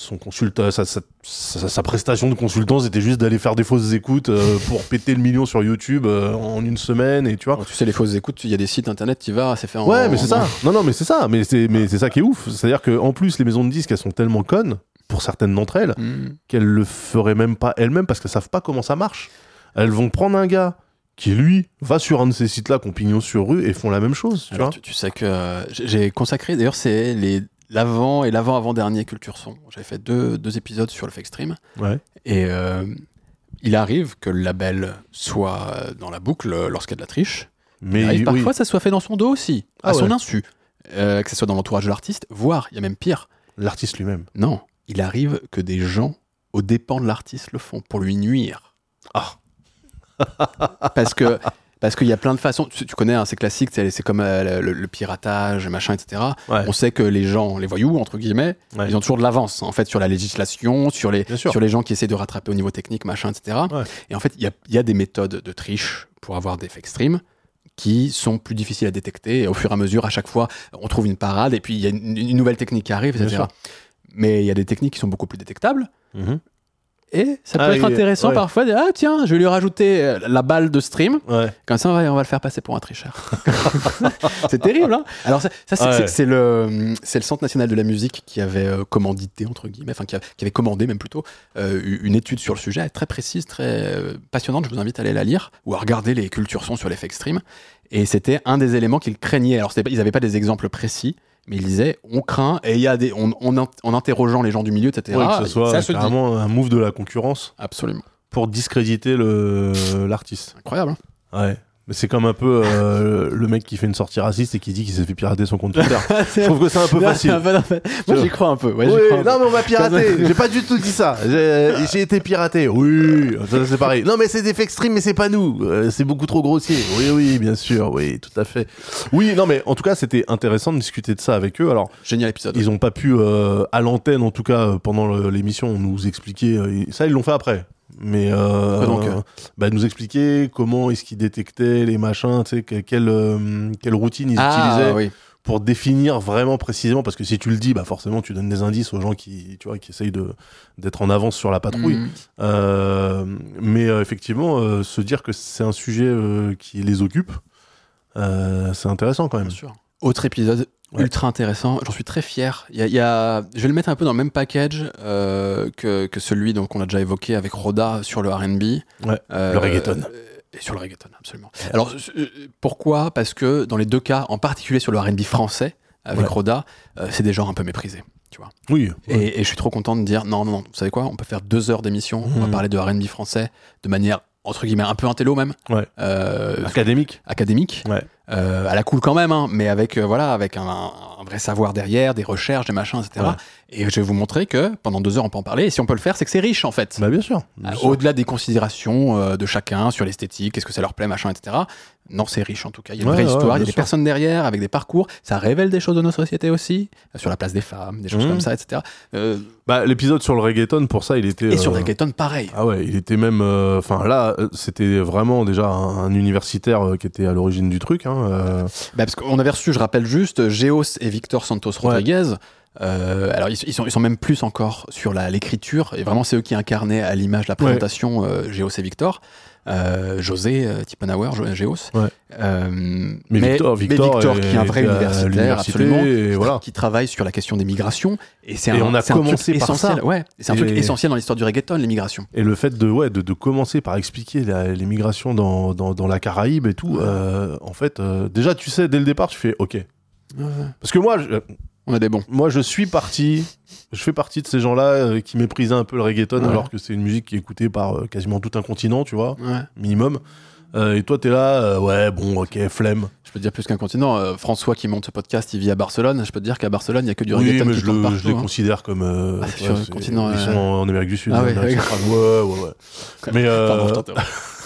son consulta sa, sa, sa- sa prestation de consultant c'était juste d'aller faire des fausses écoutes euh, pour péter le million sur YouTube euh, en une semaine et tu vois. Alors, tu sais, les fausses écoutes, il y a des sites internet, tu vas, c'est fait en. ouais mais c'est ça. non non mais c'est ça. Mais c'est mais c'est ça qui est ouf. C'est à dire que en plus les maisons de disques elles sont tellement connes pour certaines d'entre elles Hmm. qu'elles le feraient même pas elles-mêmes parce qu'elles savent pas comment ça marche. Elles vont prendre un gars qui lui va sur un de ces sites là qu'on pignon sur rue et font la même chose tu Alors, vois. tu, tu sais que euh, j'ai consacré, d'ailleurs, c'est les l'avant et l'avant-avant-dernier Culture Son. J'avais fait deux, deux épisodes sur le fake stream. ouais Et euh, il arrive que le label soit dans la boucle lorsqu'il y a de la triche. Mais Il arrive oui. parfois ça soit fait dans son dos aussi, Ah à son ouais. insu. Euh, que ce soit dans l'entourage de l'artiste, voire, il y a même pire. l'artiste lui-même. Non, il arrive que des gens, aux dépens de l'artiste, le font pour lui nuire. Ah. parce que parce qu'il y a plein de façons. Tu, tu connais, hein, c'est classique, c'est comme euh, le, le piratage, machin, etc. Ouais. On sait que les gens, les voyous entre guillemets, Ouais. ils ont toujours de l'avance en fait sur la législation, sur les sur les gens qui essaient de rattraper au niveau technique, machin, etc. Ouais. Et en fait, il y a, il y a des méthodes de triche pour avoir des fake streams qui sont plus difficiles à détecter. Et au fur et à mesure, à chaque fois, on trouve une parade et puis il y a une, une nouvelle technique qui arrive, etc. Mais il y a des techniques qui sont beaucoup plus détectables. Mhm. Et ça peut Ah, être intéressant ouais. parfois. de, Ah tiens, je vais lui rajouter euh, la balle de stream. Ouais. Comme ça, on va, on va le faire passer pour un tricheur. c'est terrible, hein Alors ça, ça, c'est, Ouais. le, c'est le Centre national de la musique qui avait euh, commandité entre guillemets, enfin qui, a- qui avait commandé même plutôt euh, une étude sur le sujet, très précise, très euh, passionnante. Je vous invite à aller la lire ou à regarder les cultures son sur les fake streams. Et c'était un des éléments qu'ils craignaient. Alors ils n'avaient pas des exemples précis. Mais ils disaient, on craint, et il y a des, on, on, en interrogeant les gens du milieu, etc. Ouais, que ce soit carrément un move de la concurrence Absolument. pour discréditer le l'artiste. Incroyable. hein. Ouais. Mais c'est comme un peu euh, le mec qui fait une sortie raciste et qui dit qu'il s'est fait pirater son compte Twitter. Je trouve que c'est un peu facile. Non, non, mais Moi, j'y crois un peu. Ouais, j'y Oui, crois un peu. non mais on m'a piraté. J'ai pas du tout dit ça. J'ai j'ai été piraté. Oui, c'est pareil. Non mais c'est des fake streams mais c'est pas nous. Euh, c'est beaucoup trop grossier. Oui oui, bien sûr. Oui, tout à fait. Oui, non mais en tout cas, c'était intéressant de discuter de ça avec eux. Alors, Génial épisode. ils ont pas pu euh, à l'antenne en tout cas euh, pendant l'émission nous expliquer euh, ça ils l'ont fait après. Mais euh, donc, euh bah, nous expliquer comment est-ce qu'ils détectaient les machins, tu sais, que- quelle, euh, quelle routine ils utilisaient Ah oui. pour définir vraiment précisément parce que si tu le dis bah forcément tu donnes des indices aux gens qui tu vois qui essayent de d'être en avance sur la patrouille Mhm. Mais effectivement se dire que c'est un sujet qui les occupe c'est intéressant quand même Bien sûr. Autre épisode Ouais. ultra intéressant. J'en suis très fier. Il y a, il y a- je vais le mettre un peu dans le même package euh, que, que celui donc qu'on a déjà évoqué avec Roda sur le R&B. Ouais, Euh, le reggaeton. Et sur le reggaeton, absolument. Alors pourquoi? Parce que dans les deux cas, en particulier sur le R&B français avec Ouais. Roda, euh, c'est des genres un peu méprisés. Tu vois. oui Et, et je suis trop content de dire non, non, non. Vous savez quoi? On peut faire deux heures d'émission. On va Mhm. parler de R&B français de manière entre guillemets un peu intello même. Ouais. Euh, académique académique, Ouais. euh, à la cool quand même, hein, mais avec euh, voilà, avec un, un vrai savoir derrière, des recherches, des machins, etc. Ouais. Et je vais vous montrer que pendant deux heures on peut en parler. Et si on peut le faire, c'est que c'est riche en fait. bah bien sûr. Au-delà des considérations de chacun sur l'esthétique, est-ce que ça leur plaît, machin, etc. Non, c'est riche en tout cas. Il y a une Ouais, vraie ouais, histoire, il y a des sûr. personnes derrière avec des parcours. Ça révèle des choses de nos sociétés aussi, euh, sur la place des femmes, des choses Mhm. comme ça, etc. Euh, bah, l'épisode sur le reggaeton pour ça il était et sur euh, le reggaeton, pareil. Ah ouais, il était même. Enfin là, euh, c'était vraiment déjà un, un universitaire euh, qui était à l'origine du truc. Hein, euh, Bah, parce qu'on avait reçu, je rappelle juste, Géos et Victor Santos Ouais. Rodriguez. Euh, alors, ils, ils sont, ils sont même plus encore sur l'écriture, et vraiment, c'est eux qui incarnaient à l'image la présentation euh, Géos et Victor. Euh, José euh, Tippenauer, Jo- Géos. Ouais. Euh, mais, Victor, Victor, qui est un vrai à universitaire, absolument, Et voilà. qui travaille sur la question des migrations. Et c'est un, on a un truc commencé par essentiel. ça. Ouais, c'est un truc essentiel dans l'histoire du reggaeton, les migrations. Et le fait de, ouais, de, de commencer par expliquer la- les migrations dans, dans, dans la Caraïbe et tout, Ouais. euh, en fait, déjà, tu sais, dès le départ, tu fais OK. Parce que moi, je, On a des bons. moi, je suis parti, je fais partie de ces gens-là euh, qui méprisaient un peu le reggaeton, Ouais. alors que c'est une musique qui est écoutée par euh, quasiment tout un continent, tu vois, Ouais. minimum. Euh, et toi, t'es là, ouais, bon, ok, flemme. Je peux te dire plus qu'un continent. François qui monte ce podcast, il vit à Barcelone. Je peux te dire qu'à Barcelone, il n'y a que du oui, reggaeton mais qui je, le- partout. je les hein. considère comme. Ah, sur le continent, Ils sont en, en Amérique du Sud. Ah ouais, ouais. Ouais. Mais, Pardon.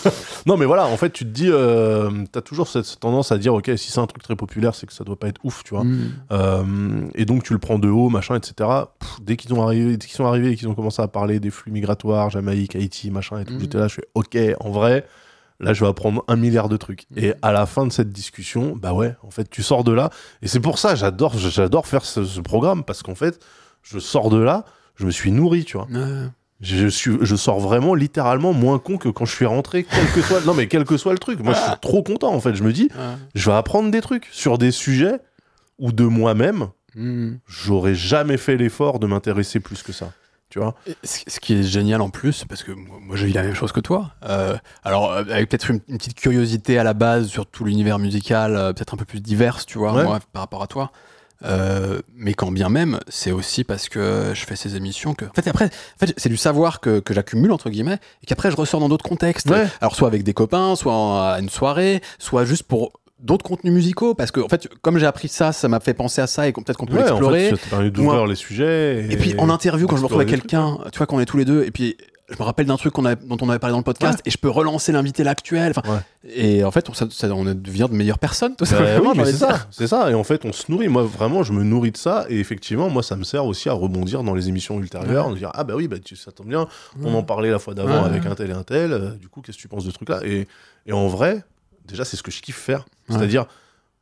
Non, mais voilà, en fait, tu te dis, euh, t'as toujours cette tendance à dire, ok, si c'est un truc très populaire, c'est que ça doit pas être ouf, tu vois. Mm. Euh, et donc, tu le prends de haut, machin, etc. Pff, dès qu'ils arrivé, sont arrivés et qu'ils ont commencé à parler des flux migratoires, Jamaïque, Haïti, machin, et tout, Mhm. j'étais là, je fais, ok, en vrai, là, je vais apprendre un milliard de trucs. Mhm. Et à la fin de cette discussion, bah ouais, en fait, tu sors de là. Et c'est pour ça, j'adore, j'adore faire ce, ce programme parce qu'en fait, je sors de là, je me suis nourri, tu vois. Je, suis, je sors vraiment littéralement moins con que quand je suis rentré, quel que soit, non mais quel que soit le truc. Moi, je suis trop content en fait. Je me dis, je vais apprendre des trucs sur des sujets où de moi-même, Mm. j'aurais jamais fait l'effort de m'intéresser plus que ça. Tu vois? Ce qui est génial en plus, parce que moi, j'ai eu la même chose que toi. Euh, alors, euh, avec peut-être une, une petite curiosité à la base sur tout l'univers musical, euh, peut-être un peu plus divers, tu vois, Ouais. moi, par rapport à toi. Euh, mais quand bien même, c'est aussi parce que je fais ces émissions que. En fait, après, en fait, c'est du savoir que, que j'accumule, entre guillemets, et qu'après, je ressors dans d'autres contextes. Ouais. Alors, soit avec des copains, soit en- à une soirée, soit juste pour d'autres contenus musicaux parce que en fait comme j'ai appris ça ça m'a fait penser à ça et peut-être qu'on peut Ouais, en l'explorer fait, ça te permet d'ouvrir les sujets. et puis en interview quand je me retrouve avec quelqu'un tu vois qu'on est tous les deux et puis je me rappelle d'un truc dont on avait parlé dans le podcast et je peux relancer l'invité l'actuel et en fait on, ça, ça- on devient de meilleures personnes tout Bah simplement oui, c'est ça, c'est ça. Et en fait, on se nourrit. Moi, vraiment, je me nourris de ça. Et effectivement, moi, ça me sert aussi à rebondir dans les émissions ultérieures, de dire ah bah oui, bah tu, ça tombe bien. On en parlait la fois d'avant Ouais. avec un tel et un tel. euh, du coup, qu'est-ce que tu penses de ce truc-là? Et, et en vrai, déjà, c'est ce que je kiffe faire. Ouais. C'est-à-dire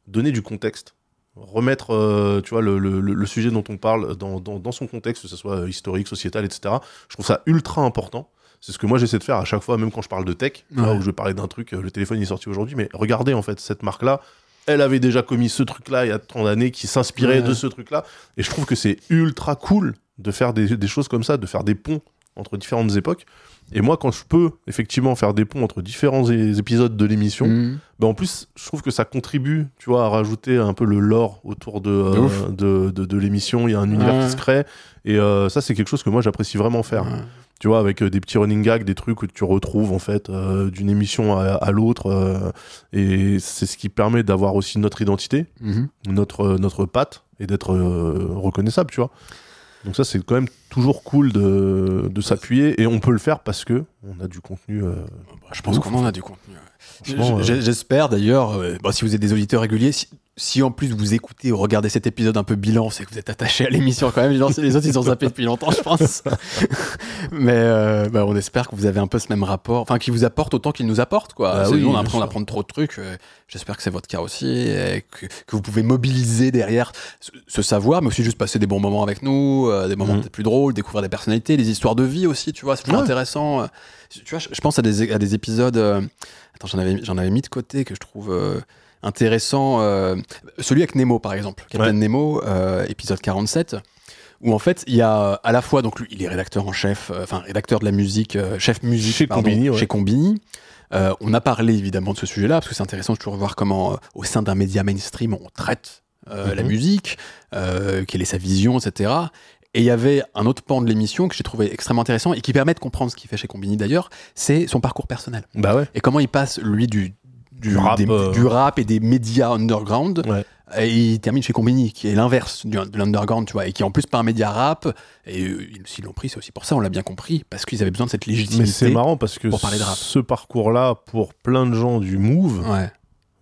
donner du contexte, remettre, euh, tu vois, le, le- le- le sujet dont on parle dans, dans- dans son contexte, que ce soit historique, sociétal, etc. Je trouve ça ultra important. C'est ce que moi j'essaie de faire à chaque fois, même quand je parle de tech, Ouais. où je vais parler d'un truc, euh, le téléphone est sorti aujourd'hui, mais regardez en fait cette marque-là, elle avait déjà commis ce truc-là il y a tant d'années, qui s'inspirait Ouais. de ce truc-là, et je trouve que c'est ultra cool de faire des, des choses comme ça, de faire des ponts entre différentes époques. Et moi, quand je peux effectivement faire des ponts entre différents épisodes de l'émission, Mhm. Bah en plus, je trouve que ça contribue, tu vois, à rajouter un peu le lore autour de, euh, de, de, de l'émission. Il y a un univers qui se crée. Et euh, ça, c'est quelque chose que moi, j'apprécie vraiment faire. Ouais. Tu vois, avec euh, des petits running gags, des trucs que tu retrouves, en fait, euh, d'une émission à, à l'autre. euh, et c'est ce qui permet d'avoir aussi notre identité, Mhm. notre, euh, notre patte, et d'être euh, reconnaissable, tu vois. Donc ça, c'est quand même toujours cool de, de s'appuyer. Et on peut le faire parce que on a du contenu... euh, Bah, je pense qu'on en a du contenu ouais. Euh, J'espère d'ailleurs, euh, bon, si vous êtes des auditeurs réguliers, si, si en plus vous écoutez ou regardez cet épisode un peu bilan, c'est que vous êtes attaché à l'émission quand même. Les autres, ils ont zappé depuis longtemps, je pense. Mais euh, bah, on espère que vous avez un peu ce même rapport, enfin, qui vous apporte autant qu'il nous apporte. Quoi. Bah oui, nous, on a bien l'impression sûr. d'apprendre trop de trucs. euh, J'espère que c'est votre cas aussi, et que, que vous pouvez mobiliser derrière ce, ce savoir, mais aussi juste passer des bons moments avec nous, euh, des moments Mhm. peut-être plus drôles, découvrir des personnalités, des histoires de vie aussi, tu vois, c'est toujours Ouais. intéressant. Tu vois, je, je pense à des, à des épisodes. euh, Attends, j'en avais, avais mis de côté que je trouve intéressant. euh, celui avec Nemo, par exemple. Captain Ouais. Nemo, euh, épisode 47. Où en fait, il y a à la fois, donc lui, il est rédacteur en chef, euh, enfin rédacteur de la musique, euh, chef musique Chez pardon, Combini, ouais. chez Combini. Euh, on a parlé évidemment de ce sujet-là, parce que c'est intéressant de toujours voir comment, euh, au sein d'un média mainstream, on traite euh, Mhm. la musique, euh, quelle est sa vision, etc. Et il y avait un autre pan de l'émission que j'ai trouvé extrêmement intéressant et qui permet de comprendre ce qu'il fait chez Combini d'ailleurs, c'est son parcours personnel. Bah ouais. Et comment il passe, lui, du, du, Du rap, des- euh. du rap et des médias underground, Ouais. et il termine chez Combini, qui est l'inverse de l'underground, tu vois, et qui est en plus pas un média rap. Et euh, ils- s'ils l'ont pris, c'est aussi pour ça, on l'a bien compris, parce qu'ils avaient besoin de cette Mais légitimité. c'est marrant parce que pour parler de rap. ce parcours-là, pour plein de gens du Move, Ouais.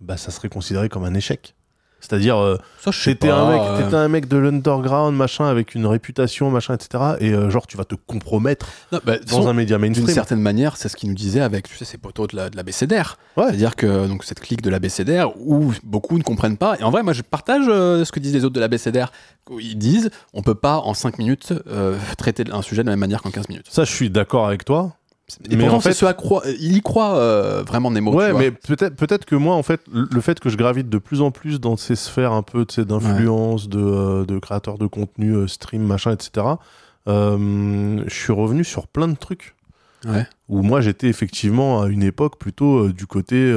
bah, ça serait considéré comme un échec. C'est-à-dire, euh, t'étais un, mec, euh, t'étais un mec de l'underground, machin, avec une réputation, machin, etc. Et euh, genre, tu vas te compromettre non, bah, dans un média D'une mainstream. certaine manière, c'est ce qu'il nous disait avec tu sais, ces poteaux de la, de la BCDR. Ouais. C'est-à-dire que donc, cette clique de la BCDR où beaucoup ne comprennent pas. Et en vrai, moi, je partage euh, ce que disent les autres de la BCDR. Ils disent on peut pas en 5 minutes traiter un sujet de la même manière qu'en 15 minutes. Ça, je suis d'accord avec toi. Et Mais pourtant, en fait- ce à quoi il y croit euh, vraiment Nemo. ouais, tu vois. mais peut-être peut-être que moi, en fait, le fait que je gravite de plus en plus dans ces sphères un peu d'influence, de, euh, de créateurs de contenu, euh, stream, machin, etc., euh, je suis revenu sur plein de trucs. Ouais. où moi j'étais effectivement à une époque plutôt euh, du côté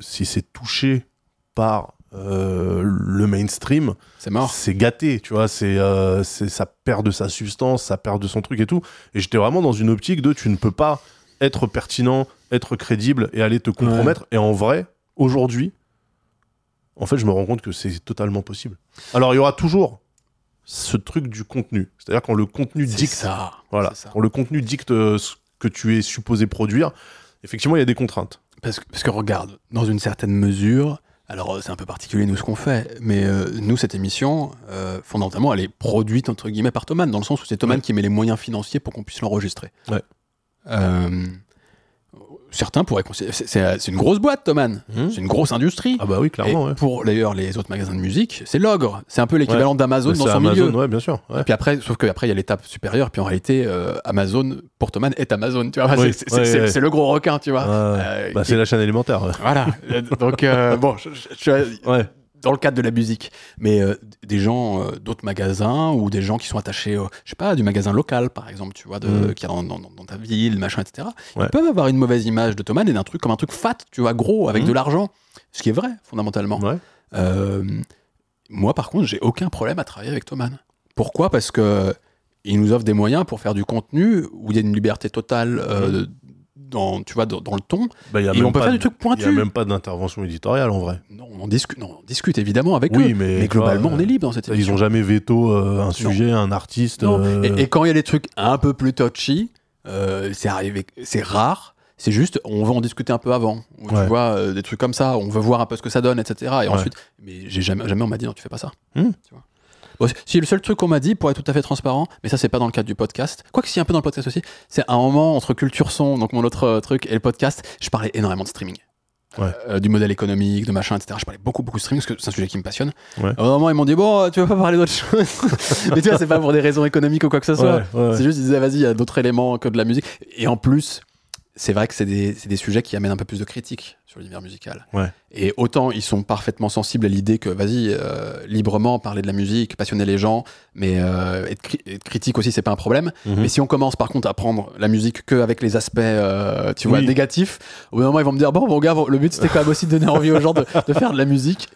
si c'est touché par euh, le mainstream, C'est mort. c'est gâté, tu vois, c'est euh, c'est- ça perd de sa substance, ça perd de son truc et tout. Et j'étais vraiment dans une optique de tu ne peux pas être pertinent, être crédible et aller te compromettre. Et en vrai, aujourd'hui, en fait, je me rends compte que c'est totalement possible. Alors il y aura toujours ce truc du contenu, c'est-à-dire quand le contenu dicte ça. voilà. ça. Quand le contenu dicte euh, ce que tu es supposé produire, effectivement, il y a des contraintes. Parce que, parce que regarde, dans une certaine mesure, alors euh, c'est un peu particulier nous ce qu'on fait, mais euh, nous cette émission, euh, fondamentalement, elle est produite entre guillemets par Thoman, dans le sens où c'est Thoman Ouais. qui met les moyens financiers pour qu'on puisse l'enregistrer. Ouais. Euh, certains pourraient considérer, c'est- une grosse boîte Thoman, c'est une grosse industrie. Ah bah oui, Et clairement. ouais. pour d'ailleurs les autres magasins de musique, c'est l'ogre, c'est un peu l'équivalent d'Amazon dans son Amazon, milieu. ouais, bien sûr. Et puis après, sauf qu'après, il y a l'étape supérieure, puis en réalité, euh, Amazon, pour Thoman, est Amazon, tu vois. Oui, c'est le gros requin, tu vois. Euh, Bah, c'est la chaîne alimentaire. ouais. voilà. Euh, Donc, euh, bon, je, je- je- Ouais. Dans le cadre de la musique, mais euh, des gens euh, d'autres magasins ou des gens qui sont attachés, au, je sais pas, du magasin local, par exemple, tu vois, de, Mm. qui est dans, dans- dans ta ville, machin, etc. Ouais. Ils peuvent avoir une mauvaise image de Thoman et d'un truc comme un truc fat, tu vois, gros, avec Mm. de l'argent. Ce qui est vrai, fondamentalement. Ouais. Euh, moi, par contre, j'ai aucun problème à travailler avec Thoman. Pourquoi? Parce que il nous offre des moyens pour faire du contenu où il y a une liberté totale euh, dans, tu vois, dans, dans le ton. Bah, Et on peut faire de- du truc Il y a même pas d'intervention éditoriale en vrai. Non, on discute, non, on discute évidemment avec Oui, eux. mais, Mais tu vois, globalement, euh, on est libre dans cette Ils émission. ont jamais veto euh, un sujet, un artiste. Euh, Et, et quand il y a des trucs un peu plus touchy, euh, c'est arrivé, c'est rare. C'est juste, on veut en discuter un peu avant. Ou Ouais. Tu vois, euh, des trucs comme ça, on veut voir un peu ce que ça donne, etc. Et Ouais. ensuite, mais j'ai jamais, jamais on m'a dit non, tu fais pas ça. Hmm. Tu vois. Bon, si le seul truc qu'on m'a dit, pour être tout à fait transparent, mais ça c'est pas dans le cadre du podcast, quoique si un peu dans le podcast aussi, c'est un moment entre culture son, donc mon autre euh, truc, et le podcast, je parlais énormément de streaming. Ouais. Euh, du modèle économique, de machin, etc. Je parlais beaucoup, beaucoup de streaming parce que c'est un sujet qui me passionne. Ouais. À un moment, ils m'ont dit, bon, euh, tu veux pas parler d'autre chose Mais tu vois, c'est pas pour des raisons économiques ou quoi que ce soit. ouais. C'est juste, ils disaient, vas-y, il y a d'autres éléments que de la musique. Et en plus, c'est vrai que c'est des, des sujets qui amènent un peu plus de critique sur l'univers musical. Ouais. Et autant ils sont parfaitement sensibles à l'idée que, vas-y, euh, librement parler de la musique, passionner les gens, mais euh, être, cri- être critique aussi, c'est pas un problème. Mhm. Mais si on commence par contre à prendre la musique que avec les aspects, euh, tu vois, négatifs, au bout d'un moment, ils vont me dire, bon, mon gars, le but c'était quand même aussi de donner envie aux gens de, de faire de la musique.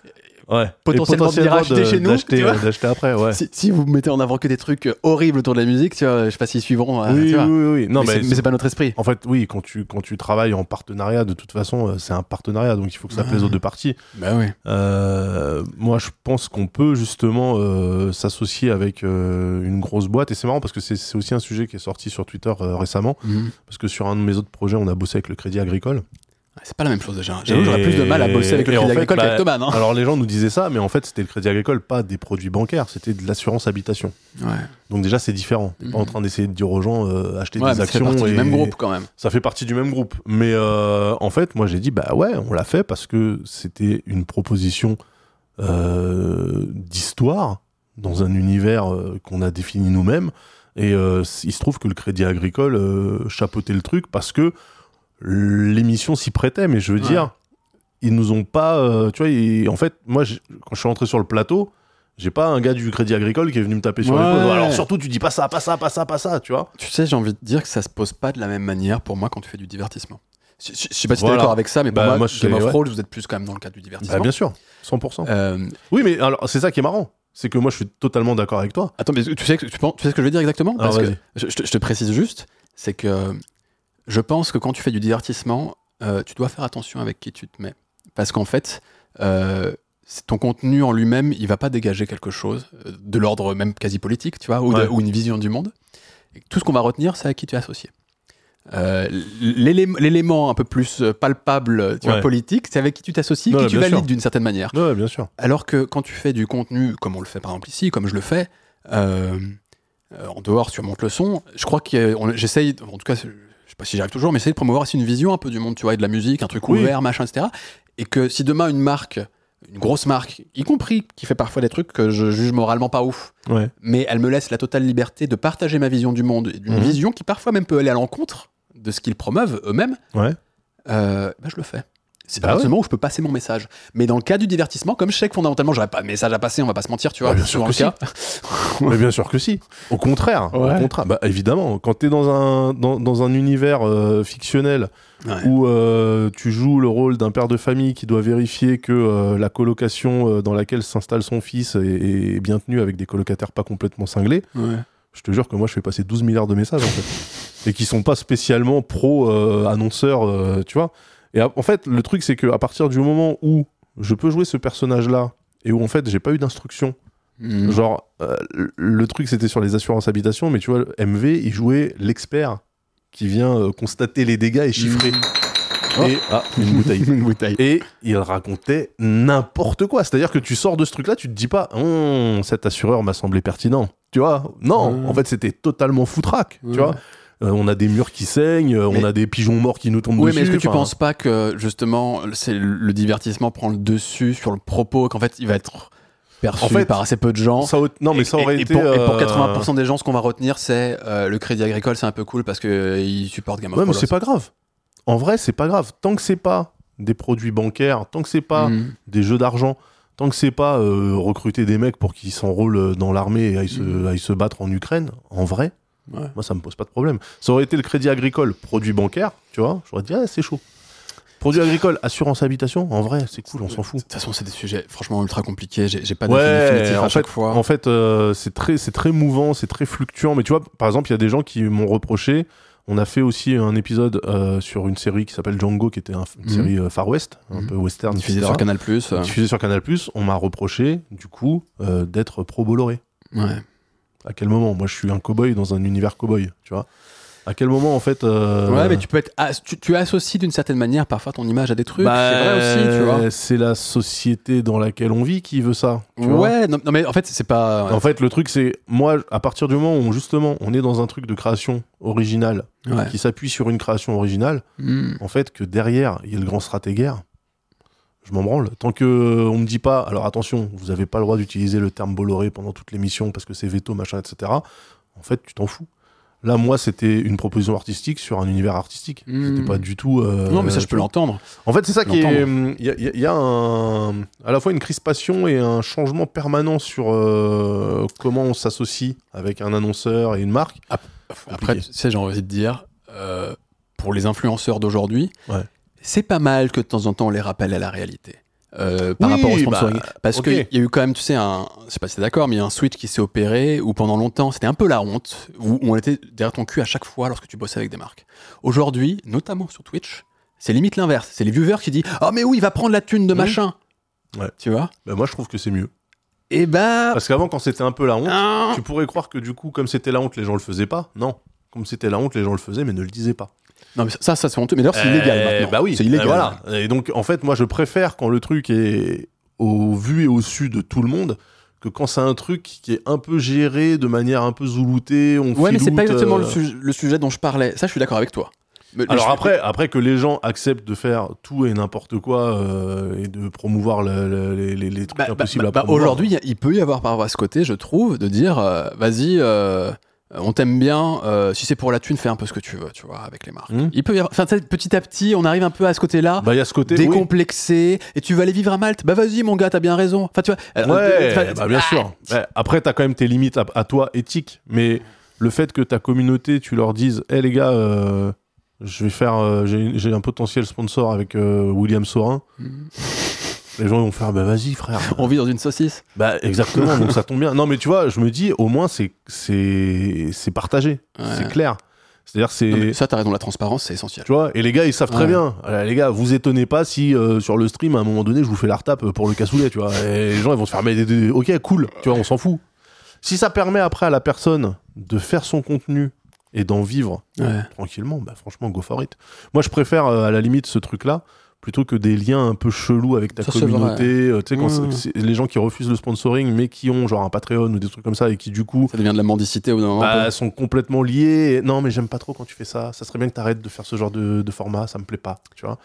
Ouais. potentiellement Et de chez nous, D'acheter euh, d'acheter après, ouais. Si, si vous mettez en avant que des trucs euh, horribles autour de la musique, tu vois, je sais pas s'ils suivront. euh, oui, tu vois. oui, oui, oui. Non, mais mais, c'est- mais c'est pas notre esprit. En fait, oui, quand tu, quand tu travailles en partenariat, de toute façon, c'est un partenariat, donc il faut que ça Ouais. plaise aux deux parties. Bah oui. Euh, moi, je pense qu'on peut justement euh, s'associer avec euh, une grosse boîte. Et c'est marrant parce que c'est c'est aussi un sujet qui est sorti sur Twitter euh, récemment. Parce que sur un de mes autres projets, on a bossé avec le Crédit Agricole. C'est pas la même chose déjà. J'avoue, j'aurais plus de mal à bosser avec le Crédit Agricole bah, qu'avec Thomas, non Alors les gens nous disaient ça, mais en fait, c'était le Crédit Agricole, pas des produits bancaires, c'était de l'assurance habitation. Ouais, Donc déjà, c'est différent. T'es pas Mhm. en train d'essayer de dire aux gens euh, acheter ouais des mais ça fait actions. partie et... du même groupe quand même. Ça fait partie du même groupe. Mais euh, en fait, moi, j'ai dit, bah ouais, on l'a fait parce que c'était une proposition euh, d'histoire dans un univers qu'on a défini nous-mêmes. Et il se trouve que le Crédit Agricole chapeautait le truc parce que l'émission s'y prêtait. Mais je veux Ouais. dire, ils nous ont pas. euh, tu vois, ils- en fait, moi, quand je suis rentré sur le plateau, j'ai pas un gars du Crédit Agricole qui est venu me taper sur Ouais. l'épaule. Alors surtout, tu dis pas ça, pas ça, pas ça, pas ça, tu vois. Tu sais, j'ai envie de dire que ça se pose pas de la même manière pour moi quand tu fais du divertissement. Je, je- je sais pas si t'es Voilà. d'accord avec ça, mais pour Bah, moi, moi, je Game of ouais. Thrones, vous êtes plus quand même dans le cadre du divertissement. Bah, bien sûr, 100%. Euh, Oui, mais alors c'est ça qui est marrant. C'est que moi, je suis totalement d'accord avec toi. attends, mais tu sais, tu, penses- tu sais ce que je veux dire exactement? Parce que je, je te précise juste, c'est que je pense que quand tu fais du divertissement, euh, tu dois faire attention avec qui tu te mets. Parce qu'en fait, euh, ton contenu en lui-même, il va pas dégager quelque chose euh, de l'ordre même quasi politique, tu vois, ou, de- Ouais. ou une vision du monde. Et tout ce qu'on va retenir, c'est à qui tu es associé. Euh, l'élé- L'élément un peu plus palpable, tu vois, Ouais. politique, c'est avec qui tu t'associes, Ouais, qui tu valides d'une certaine manière. Bien sûr. Alors que quand tu fais du contenu, comme on le fait par exemple ici, comme je le fais, en dehors sur Monte le son, je crois que j'essaye, en tout cas, pas si j'y arrive toujours, mais j'essaye de promouvoir aussi une vision un peu du monde, tu vois, et de la musique, un truc Oui. ouvert, machin, etc. Et que si demain une marque, une grosse marque, y compris qui fait parfois des trucs que je juge moralement pas ouf, Ouais. mais elle me laisse la totale liberté de partager ma vision du monde, et d'une Mhm. vision qui parfois même peut aller à l'encontre de ce qu'ils promeuvent eux-mêmes, Ouais. euh, bah, je le fais. C'est Bah pas ouais. seulement où je peux passer mon message. Mais dans le cas du divertissement, comme je sais que fondamentalement j'aurais pas de message à passer, on va pas se mentir, tu vois, Bah, bien c'est sûr souvent que le cas. Mais bien sûr que si. Au contraire. Ouais. Au contraire. Bah, évidemment, quand tu es dans un, dans, dans un univers euh, fictionnel Ouais. où euh, tu joues le rôle d'un père de famille qui doit vérifier que euh, la colocation dans laquelle s'installe son fils est, est bien tenue avec des colocataires pas complètement cinglés, Ouais. je te jure que moi je fais passer 12 milliards de messages en fait. Et qui sont pas spécialement pro-annonceurs, euh, tu vois. Et en fait, le truc c'est que à partir du moment où je peux jouer ce personnage-là et où en fait j'ai pas eu d'instruction, Mhm. genre euh, le- truc c'était sur les assurances habitation, mais tu vois, MV il jouait l'expert qui vient euh, constater les dégâts et chiffrer. Oh. Et, ah, une bouteille. une bouteille. Et il racontait n'importe quoi. C'est-à-dire que tu sors de ce truc-là, tu te dis pas, Hum, cet assureur m'a semblé pertinent. Tu vois Non, Ouais. en fait, c'était totalement foutraque. Tu vois Euh, On a des murs qui saignent, euh, Mais- on a des pigeons morts qui nous tombent Oui, dessus. mais est-ce que tu penses pas que justement c'est le divertissement prend le dessus sur le propos, qu'en fait il va être perçu En fait, par assez peu de gens? ça Non, mais Et- ça aurait et, et été. pour, et pour euh, 80% des gens, ce qu'on va retenir, c'est euh, le Crédit Agricole, c'est un peu cool parce qu'ils supportent Game of Ouais, mais c'est pas grave. En vrai, c'est pas grave. Tant que c'est pas des produits bancaires, tant que c'est pas Mhm. des jeux d'argent, tant que c'est pas euh, recruter des mecs pour qu'ils s'enrôlent euh, dans l'armée et aillent se, Mhm. aillent se battre en Ukraine, en vrai, Ouais. moi ça me pose pas de problème. Ça aurait été le crédit agricole, produit bancaire, tu vois, j'aurais dit, ah, c'est chaud. Produit agricole, assurance habitation, en vrai, c'est cool, on s'en De fout. toute façon, c'est des sujets franchement ultra compliqués. J'ai pas de Ouais, définitif à chaque fois. en fait euh, c'est très, c'est très mouvant, c'est très fluctuant. Mais tu vois, par exemple, il y a des gens qui m'ont reproché On a fait aussi un épisode euh, sur une série qui s'appelle Django, qui était un- une Mhm. série euh, Far West, un Mhm. peu western, Diffusé etc. sur Canal Plus. Diffusée sur Canal+. On m'a reproché, du coup, euh, d'être pro Bolloré. Ouais. À quel moment? Moi, je suis un cowboy dans un univers cowboy, tu vois. À quel moment, en fait euh, Ouais, mais tu peux être. as- tu, tu associes d'une certaine manière parfois ton image à des trucs. bah, c'est vrai aussi, tu vois. C'est la société dans laquelle on vit qui veut ça. tu vois. Ouais, non, non, mais en fait, c'est pas. En fait, le truc, c'est moi, à partir du moment où justement on est dans un truc de création originale Ouais. qui s'appuie sur une création originale, Hmm. en fait, que derrière il y a le grand stratégaire, je m'en branle. Tant que euh, on me dit pas, alors attention, vous avez pas le droit d'utiliser le terme Bolloré pendant toute l'émission parce que c'est veto, machin, etc. En fait, tu t'en fous. Là, moi, c'était une proposition artistique sur un univers artistique. Hmm. C'était pas du tout. euh, Non, mais ça, je peux l'entendre. En fait, c'est ça qui est. l'entendre. Il y a, il y a- il y a un, à la fois une crispation et un changement permanent sur euh, comment on s'associe avec un annonceur et une marque. Après, tu sais, j'ai envie de dire, euh, pour les influenceurs d'aujourd'hui, Ouais. C'est pas mal que de temps en temps on les rappelle à la réalité. Euh, par Oui, rapport au sponsoring. bah, Parce ok. qu'il y a eu quand même, tu sais, un, je sais pas si t'es d'accord, mais il y a un switch qui s'est opéré où pendant longtemps c'était un peu la honte, où, on était derrière ton cul à chaque fois lorsque tu bossais avec des marques. Aujourd'hui, notamment sur Twitch, c'est limite l'inverse. C'est les viewers qui disent Oh, mais oui, il va prendre la thune de machin. Ouais. Tu vois? Bah, moi, je trouve que c'est mieux. Et bah. Parce qu'avant, quand c'était un peu la honte, hein, tu pourrais croire que du coup, comme c'était la honte, les gens le faisaient pas. Non. Comme c'était la honte, les gens le faisaient, mais ne le disaient pas. Non, mais ça, ça c'est honteux. Mais d'ailleurs, c'est illégal Euh, maintenant. Bah oui, c'est illégal. euh, voilà. Et donc, en fait, moi, je préfère quand le truc est au vu et au su de tout le monde que quand c'est un truc qui est un peu géré de manière un peu zouloutée. On Ouais, mais c'est pas exactement euh, le, sujet, le sujet dont je parlais. Ça, je suis d'accord avec toi. Mais- Alors je- après, après que les gens acceptent de faire tout et n'importe quoi euh, et de promouvoir le- le- les, trucs Bah, bah, impossibles bah, à bah, promouvoir. Aujourd'hui, il peut y avoir par rapport à ce côté, je trouve, de dire euh, vas-y, on t'aime bien, euh, si c'est pour la thune, fais un peu ce que tu veux, tu vois, avec les marques. Hmm. Il peut y avoir, enfin, petit à petit, on arrive un peu à ce côté-là. bah il y a ce côté. oui. décomplexé et tu vas aller vivre à Malte bah vas-y mon gars t'as bien raison enfin tu vois euh, Ouais, euh, bah, bien sûr. Ouais, après, t'as quand même tes limites à, à toi éthiques, mais le fait que ta communauté, tu leur dises, hé les gars, euh, je vais faire, euh, j'ai un potentiel sponsor avec euh, William Sorin. Mhm. Les gens vont faire, bah vas-y frère. on vit dans une saucisse Bah exactement, donc ça tombe bien. Non mais tu vois, je me dis, au moins c'est c'est c'est partagé, Ouais. c'est clair. C'est-à-dire c'est ça t'as raison la transparence c'est essentiel Tu vois, et les gars, ils savent très bien. Euh, les gars, vous étonnez pas si euh, sur le stream, à un moment donné, je vous fais la retape pour le cassoulet, tu vois. Et les gens, ils vont se faire, mais ok, cool, tu vois, on s'en fout. Si ça permet après à la personne de faire son contenu et d'en vivre ouais. tranquillement, bah franchement, go for it. Moi, je préfère euh, à la limite ce truc-là plutôt que des liens un peu chelous avec ta Ça, communauté. euh, tu sais, quand Mmh. c'est- c'est les gens qui refusent le sponsoring, mais qui ont genre un Patreon ou des trucs comme ça et qui du coup ça devient de la mendicité d'un moment bah, sont complètement liés. Et, non, mais j'aime pas trop quand tu fais ça. Ça serait bien que tu arrêtes de faire ce genre de, de format. Ça me plaît pas, tu vois.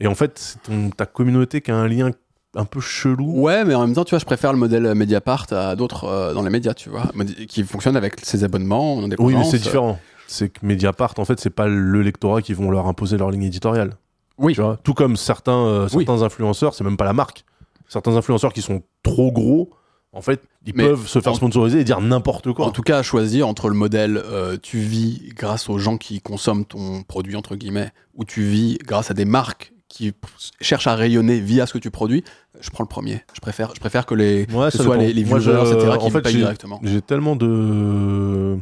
Et en fait, c'est ton- ta communauté qui a un lien un peu chelou. Ouais, mais en même temps, tu vois, je préfère le modèle Mediapart à d'autres euh, dans les médias, tu vois, qui fonctionne avec ses abonnements, en Oui, mais c'est différent. C'est que Mediapart, en fait, c'est pas le lectorat qui vont leur imposer leur ligne éditoriale. Oui. Tu vois Tout comme certains, euh, Oui. certains influenceurs, c'est même pas la marque. Certains influenceurs qui sont trop gros, en fait, ils Mais peuvent se faire en- sponsoriser et dire n'importe quoi. En tout cas, à choisir entre le modèle euh, tu vis grâce aux gens qui consomment ton produit, entre guillemets, ou tu vis grâce à des marques qui cherchent à rayonner via ce que tu produis, je prends le premier. Je préfère, je préfère que, les, Ouais, que ce soit les, les Moi, viewers, je- etc., qui en fait, payent directement. J'ai tellement de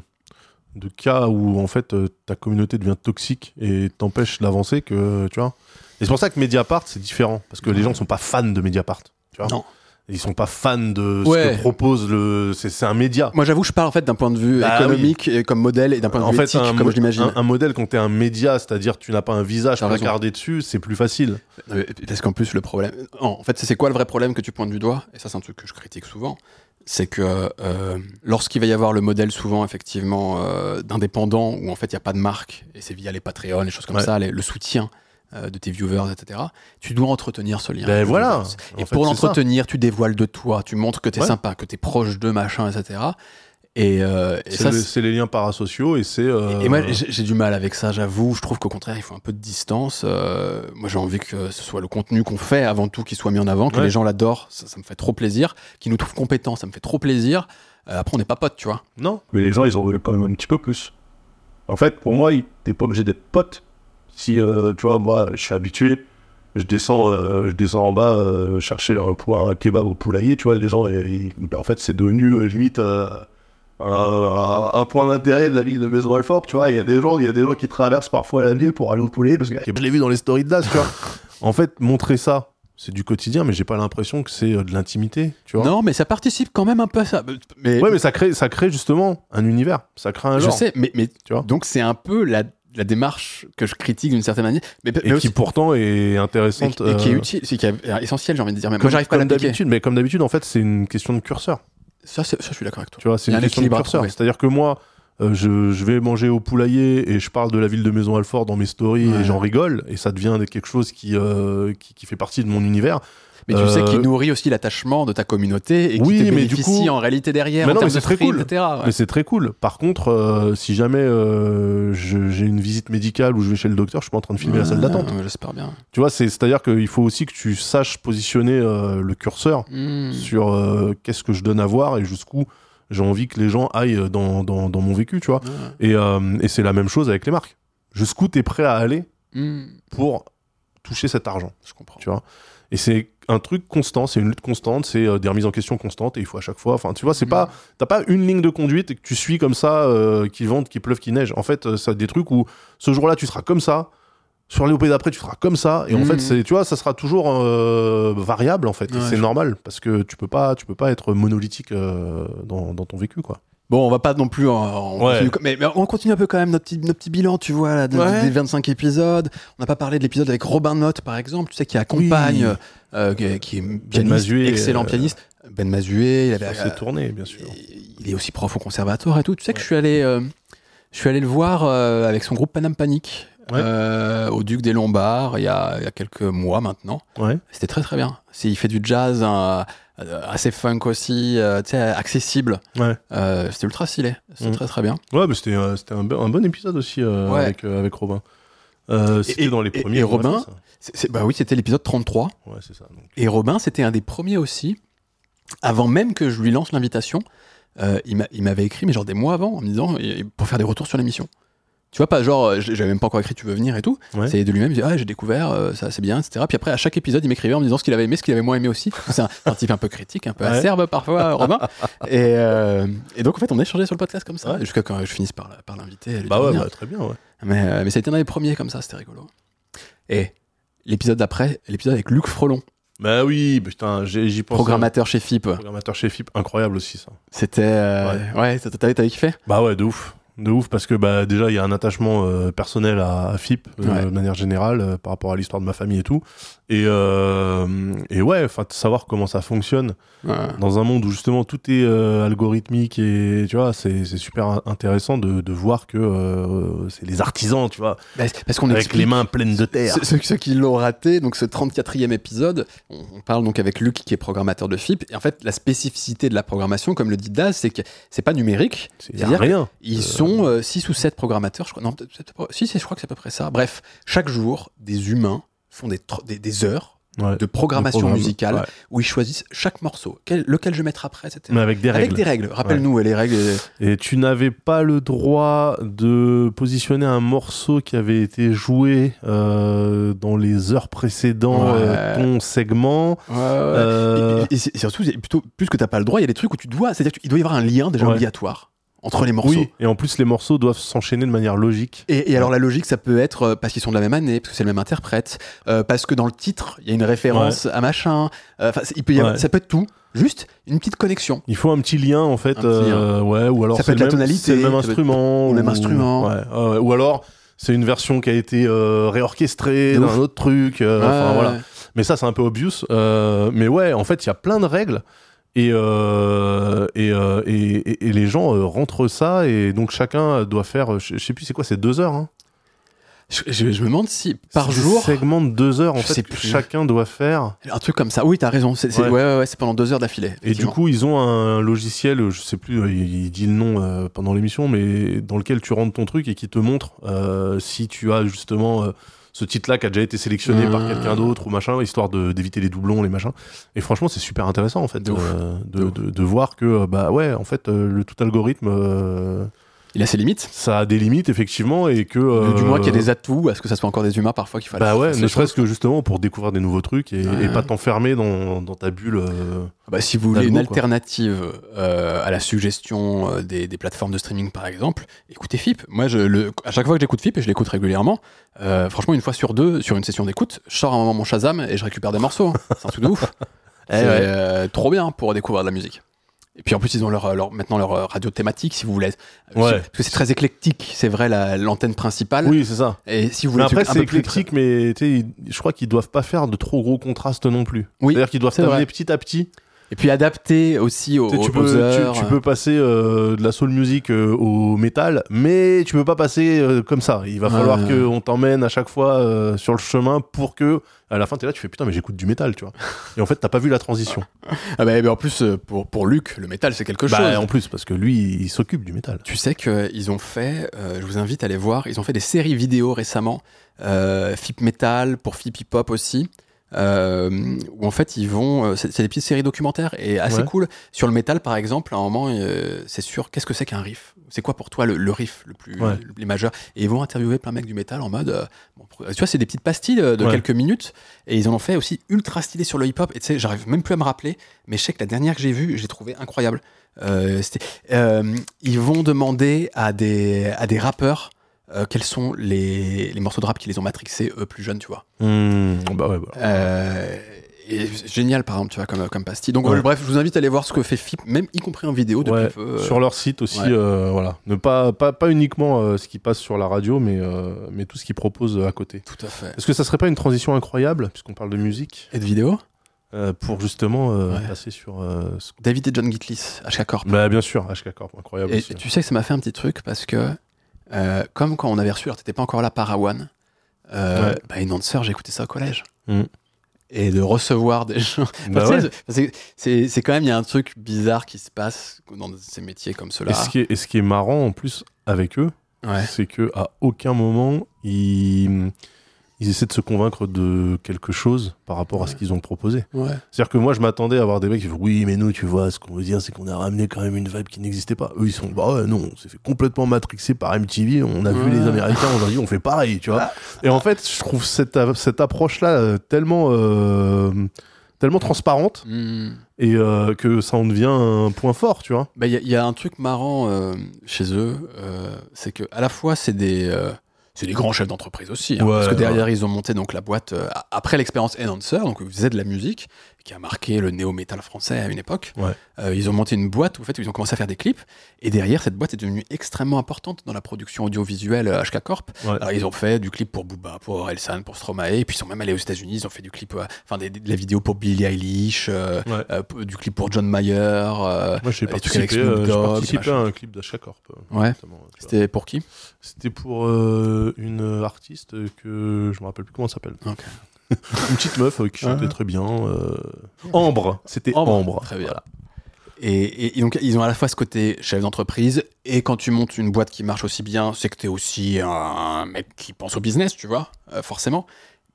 de cas où en fait euh, ta communauté devient toxique et t'empêche d'avancer que tu vois. Et c'est pour ça que Mediapart c'est différent parce que les gens sont pas fans de Mediapart, tu vois. Non. Ils sont pas fans de Ouais. ce que propose le c'est c'est un média. Moi, j'avoue, je parle en fait d'un point de vue Bah économique et comme modèle et d'un point de En vue fait, éthique, comme je l'imagine. un, un modèle quand t'es un média, c'est-à-dire tu n'as pas un visage raison. placardé dessus, c'est plus facile. Euh, Parce qu'en plus, le problème. Non, en fait, c'est quoi le vrai problème que tu pointes du doigt? Et ça, c'est un truc que je critique souvent. C'est que euh, lorsqu'il va y avoir le modèle, souvent, effectivement, euh, d'indépendant, où en fait, il n'y a pas de marque, et c'est via les Patreon, les choses comme Ouais. ça, les- le soutien euh, de tes viewers, etc., tu dois entretenir ce lien. Ben voilà. Et pour l'entretenir, tu dévoiles de toi, tu montres que tu es Ouais. sympa, que tu es proche de machin, etc. Et, euh, et C'est ça, le- c'est- c'est les liens parasociaux et c'est. euh, et moi, j'ai j'ai du mal avec ça, j'avoue. Je trouve qu'au contraire, il faut un peu de distance. Euh, moi, j'ai envie que ce soit le contenu qu'on fait avant tout qui soit mis en avant, que Ouais. les gens l'adorent, ça, ça me fait trop plaisir. Qu'ils nous trouvent compétents, ça me fait trop plaisir. Euh, après, on n'est pas potes, tu vois. non. Mais les gens, ils en veulent quand même un petit peu plus. En fait, pour moi, t'es pas obligé d'être pote. Si, euh, tu vois, moi, je suis habitué, je descends, euh, je descends en bas euh, chercher un, un kebab au poulailler, tu vois, les gens, ils- en fait, c'est devenu euh, limite euh, euh, un point d'intérêt de la ville de Maison Alfort, tu vois. Il y a des gens, il y a des gens qui traversent parfois la ville pour aller au poulet parce que Je l'ai vu dans les stories de Das, tu vois. En fait, montrer ça, c'est du quotidien, mais j'ai pas l'impression que c'est euh, de l'intimité, tu vois. Non, mais ça participe quand même un peu à ça. Mais, Ouais, mais ça crée, ça crée justement un univers. Ça crée un je genre. sais, mais, mais Tu vois. donc c'est un peu la, la démarche que je critique d'une certaine manière, mais, mais Et qui pourtant est et, intéressante. et qui est euh, utile, c'est qui est essentiel, j'ai envie de dire. Même. Comme, Moi, j'arrive pas à comme l'appliquer. d'habitude, mais comme d'habitude, en fait, c'est une question de curseur. Ça, ça, je suis d'accord avec toi. Tu vois, c'est une un question de équilibre trouver. C'est-à-dire que moi, euh, je, je vais manger au poulailler et je parle de la ville de Maison Alfort dans mes stories Ouais. et j'en rigole et ça devient quelque chose qui, euh, qui, qui fait partie de mon univers. Mais tu Euh, sais qu'il nourrit aussi l'attachement de ta communauté et qui Oui, mais du coup- en réalité derrière. Mais en non, termes mais c'est très cool. etc. ouais. Mais c'est très cool. Par contre, euh, si jamais euh, j'ai une visite médicale ou je vais chez le docteur, je suis pas en train de filmer la salle d'attente. J'espère bien. Tu vois, c'est- c'est-à-dire qu'il faut aussi que tu saches positionner euh, le curseur Hmm. sur euh, qu'est-ce que je donne à voir et jusqu'où j'ai envie que les gens aillent dans, dans, dans mon vécu, tu vois. Et, euh, et c'est la même chose avec les marques. Jusqu'où tu es prêt à aller Hmm. pour toucher cet argent, Je comprends. tu vois. Et c'est un truc constant, c'est une lutte constante, c'est euh, des remises en question constantes et il faut à chaque fois. Enfin, tu vois, c'est Mm. pas, t'as pas une ligne de conduite et que tu suis comme ça, euh, qui vente, qui pleuve, qui neige. En fait, euh, ça des trucs où ce jour-là tu seras comme ça, sur les OP d'après tu seras comme ça, et en fait, c'est, tu vois, ça sera toujours euh, variable en fait. Ouais, c'est normal parce que tu peux pas, tu peux pas être monolithique euh, dans, dans ton vécu, quoi. Bon, on va pas non plus. en- en Ouais. continue- mais, mais on continue un peu quand même notre petit, notre petit bilan, tu vois, là, de- Ouais. des 25 épisodes. On n'a pas parlé de l'épisode avec Robin Note, par exemple, tu sais, qui accompagne, Oui. euh, qui, qui est pianiste, Mazué, excellent euh, pianiste. Ben Mazué, il, avait, Ça s'est tourné, bien sûr. il est aussi prof au conservatoire et tout. Tu sais que je suis allé, euh, je suis allé le voir euh, avec son groupe Panam Panic Ouais. euh, au Duc des Lombards il y a, il y a quelques mois maintenant. Ouais. C'était très très bien. Il fait du jazz euh, assez funk aussi, euh, accessible. Ouais. Euh, c'était ultra stylé. C'était Mm. très très bien. Ouais, mais c'était, euh, c'était un, bon- un bon épisode aussi euh, Ouais. avec, euh, avec Robin. Euh, c'était et- dans les et- premiers. et a Robin, bah oui, c'était l'épisode 33. Ouais, c'est ça. donc. Et Robin, c'était un des premiers aussi. Avant même que je lui lance l'invitation, euh, il m'a- il m'avait écrit, mais genre des mois avant, en me disant, et- pour faire des retours sur l'émission. Tu vois, pas genre, euh, j'avais même pas encore écrit Tu veux venir et tout. Ouais. C'est de lui-même, il dit, ah, j'ai découvert, euh, ça c'est bien, etc. Puis après, à chaque épisode, il m'écrivait en me disant ce qu'il avait aimé, ce qu'il avait moins aimé aussi. C'est un, un type un peu critique, un peu Ouais. acerbe parfois, Robin. Et, euh, et donc, en fait, on échangeait sur le podcast comme ça, Ouais. jusqu'à quand je finisse par, l'inviter. Bah ouais, bah, très bien, ouais. Mais, euh, mais ça a été un des premiers comme ça, c'était rigolo. Et l'épisode d'après, l'épisode avec Luc Frelon, Bah oui, putain, j'y pense. programmateur chez FIP. Programmateur chez FIP, incroyable aussi ça. C'était. ouais, t'avais t'avais kiffé? Bah ouais, de ouf. De ouf parce que bah déjà il y a un attachement euh, personnel à, à FIP euh, Ouais. de manière générale euh, par rapport à l'histoire de ma famille et tout et euh, et ouais enfin savoir comment ça fonctionne Ouais. dans un monde où justement tout est algorithmique et tu vois c'est super in- intéressant de, de voir que c'est les artisans tu vois Bah, c'est parce qu'on avec les mains pleines de terre Ceux, qui l'ont raté, donc ce 34e épisode, on, on parle donc avec Luc qui est programmateur de FIP. Et en fait, la spécificité de la programmation, comme le dit Daz, c'est que c'est pas numérique. c'est a C'est-à-dire rien Ils sont 6 ou 7 programmateurs, je crois. Non, si, je crois que c'est à peu près ça. Bref, chaque jour, des humains font des, tro- des, des heures Ouais. de programmation musicale ouais. où ils choisissent chaque morceau, quel- lequel je mettre après, etc. mais avec des Avec règles des règles. Rappelle-nous les règles. Et tu n'avais pas le droit de positionner un morceau qui avait été joué euh, dans les heures précédant Ouais. euh, ton segment. Euh, Et, surtout, plutôt plus que t'as pas le droit, il y a des trucs où tu dois, c'est-à-dire qu'il doit y avoir un lien déjà obligatoire entre les morceaux. oui, et en plus les morceaux doivent s'enchaîner de manière logique. Et, et alors la logique, ça peut être euh, parce qu'ils sont de la même année, parce que c'est le même interprète, euh, parce que dans le titre, il y a une référence à machin. euh, Enfin, c'est- il peut y avoir- Ouais. ça peut être tout, juste une petite connexion. Il faut un petit lien en fait, Un euh, ouais, ou alors Ça peut être la même- tonalité, c'est le même être instrument, le même ou- instrument. ouais, ou alors c'est une version qui a été réorchestrée d'un ouf. autre truc. enfin, voilà. Mais ça, c'est un peu obvious. Mais ouais, en fait, il y a plein de règles. Et, euh, et, euh, et, et- et les gens euh, rentrent ça. Et donc, chacun doit faire, je je sais plus, c'est quoi, c'est deux heures. Hein Je, je- je me demande si par jour, segments de deux heures, en fait, que chacun doit faire. un truc comme ça. Oui, t'as raison. C'est Ouais. ouais, ouais, ouais, c'est pendant deux heures d'affilée. Et du coup, ils ont un logiciel, je sais plus, il, il dit le nom euh, pendant l'émission, mais dans lequel tu rentres ton truc et qui te montre euh, si tu as justement euh, ce titre-là qui a déjà été sélectionné par Mmh. quelqu'un d'autre ou machin, histoire d'éviter les doublons, les machins. Et franchement, c'est super intéressant en fait De euh, De de, ouf. de- de voir que euh, bah ouais, en fait, euh, le tout algorithme. Euh, Il a ses limites. ça a des limites effectivement et que Du- Du euh, moins qu'il y a des atouts, est-ce que ça soit encore des humains parfois qu'il faut bah ouais, ne serait-ce que justement pour découvrir des nouveaux trucs et, Ouais. et pas t'enfermer dans, dans ta bulle. euh, Bah, si vous voulez une quoi. alternative euh, à la suggestion euh, des, des plateformes de streaming, par exemple, écoutez FIP. Moi, je, le, à chaque fois que j'écoute FIP, et je l'écoute régulièrement, euh, franchement, une fois sur deux, sur une session d'écoute, je sors un moment mon Shazam et je récupère des morceaux. hein. C'est un truc de ouf. Eh C'est ouais. euh, trop bien pour découvrir de la musique. Et puis en plus, ils ont leur, leur- maintenant leur euh, radio thématique, si vous voulez. Ouais. Parce que c'est très éclectique, c'est vrai, la- l'antenne principale. Oui, c'est ça. Et si vous Mais voulez. après, truc un c'est plus- éclectique, mais je crois qu'ils doivent pas faire de trop gros contrastes non plus. Oui, C'est-à-dire qu'ils doivent t'amener petit à petit. Et puis adapté aussi aux, Tu, aux peux, tu- peux passer euh, de la soul music euh, au métal, mais tu peux pas passer euh, comme ça. Il va falloir ouais. qu'on t'emmène à chaque fois sur le chemin pour que, à la fin, t'es là, tu fais putain, mais j'écoute du métal, tu vois. Et en fait, t'as pas vu la transition. Ah bah, mais en plus, pour, pour Luc, le métal, c'est quelque chose. Bah, en plus, parce que lui, il s'occupe du métal. Tu sais qu'ils ont fait, je vous invite à aller voir, ils ont fait des séries vidéo récemment, euh, Fip Metal, pour Fip Hip Hop aussi, euh, où en fait ils vont, euh, c'est des petites séries documentaires et assez Ouais. cool. Sur le métal par exemple, à un moment, euh, c'est sûr, qu'est-ce que c'est qu'un riff? C'est quoi pour toi le, le riff le plus, Ouais. le plus majeur Et ils vont interviewer plein de mecs du métal en mode, euh, bon, tu vois, c'est des petites pastilles de, Ouais. quelques minutes et ils en ont fait aussi ultra stylé sur le hip hop. Et tu sais, j'arrive même plus à me rappeler, mais je sais que la dernière que j'ai vue, j'ai trouvé incroyable. Ils vont demander à des, à des rappeurs euh, quels sont les, les morceaux de rap qui les ont matrixés eux plus jeunes, tu vois. Hmm, bah ouais, bah. Euh, et génial, par exemple, tu vois, comme, comme pastille. Donc, Ouais. euh, bref, je vous invite à aller voir ce que fait FIP, même y compris en vidéo depuis Ouais, peu. euh, sur leur site aussi, ouais. voilà. Ne pas, pas, pas uniquement ce qui passe sur la radio, mais, mais tout ce qu'ils proposent à côté. Tout à fait. Est-ce que ça serait pas une transition incroyable, puisqu'on parle de musique, Et de vidéo? euh, pour justement euh, Ouais. passer sur. euh, David et John Gitlis, HK Corp. Bah, bien sûr, HK Corp, incroyable. Et aussi. tu sais que ça m'a fait un petit truc parce que, euh, comme quand on avait reçu, alors t'étais pas encore là, Parawan, euh, Ouais. bah, une autre sœur, j'ai écouté ça au collège. Mm. Et de recevoir des gens. Bah Enfin, ouais. c'est- c'est c'est quand même, il y a un truc bizarre qui se passe dans ces métiers comme cela. Et ce, qui est, et ce qui est marrant en plus avec eux, Ouais. c'est que à aucun moment ils, ils essaient de se convaincre de quelque chose par rapport à ce qu'ils ont proposé. Ouais. C'est-à-dire que moi je m'attendais à avoir des mecs qui disent oui mais nous tu vois ce qu'on veut dire c'est qu'on a ramené quand même une vibe qui n'existait pas. Eux ils sont bah ouais non on s'est fait complètement matrixer par MTV, on a vu les Américains, on a dit on fait pareil tu vois. Et en fait je trouve cette, cette approche là tellement euh, tellement transparente Mm. et euh, que ça en devient un point fort tu vois. Bah, Il y, a- il y a un truc marrant euh, chez eux, euh, c'est que à la fois c'est des, euh, c'est des grands chefs d'entreprise aussi, hein, Ouais, parce que derrière ouais. ils ont monté donc la boîte euh, après l'expérience Enhancer, donc ils faisaient de la musique qui a marqué le néo-metal français à une époque. Ouais. Euh, ils ont monté une boîte où, en fait, où ils ont commencé à faire des clips, et derrière cette boîte est devenue extrêmement importante dans la production audiovisuelle HK Corp. Ouais. Alors ils ont fait du clip pour Booba, pour Orelsan, pour Stromae, et puis ils sont même allés aux États-Unis, ils ont fait du clip, euh, enfin de la vidéo pour Billie Eilish, euh, Ouais. du clip pour John Mayer. Moi j'ai participé, participé à un clip d'H Corp. Ouais. C'était pour qui? C'était pour une artiste que je me rappelle plus comment elle s'appelle. Une petite meuf euh, qui chantait Ah. très bien. euh, Ambre, c'était Ambre. Très bien. Voilà. Et, et- et donc, ils ont à la fois ce côté chef d'entreprise, et quand tu montes une boîte qui marche aussi bien, c'est que tu es aussi un mec qui pense au business, tu vois, euh, forcément.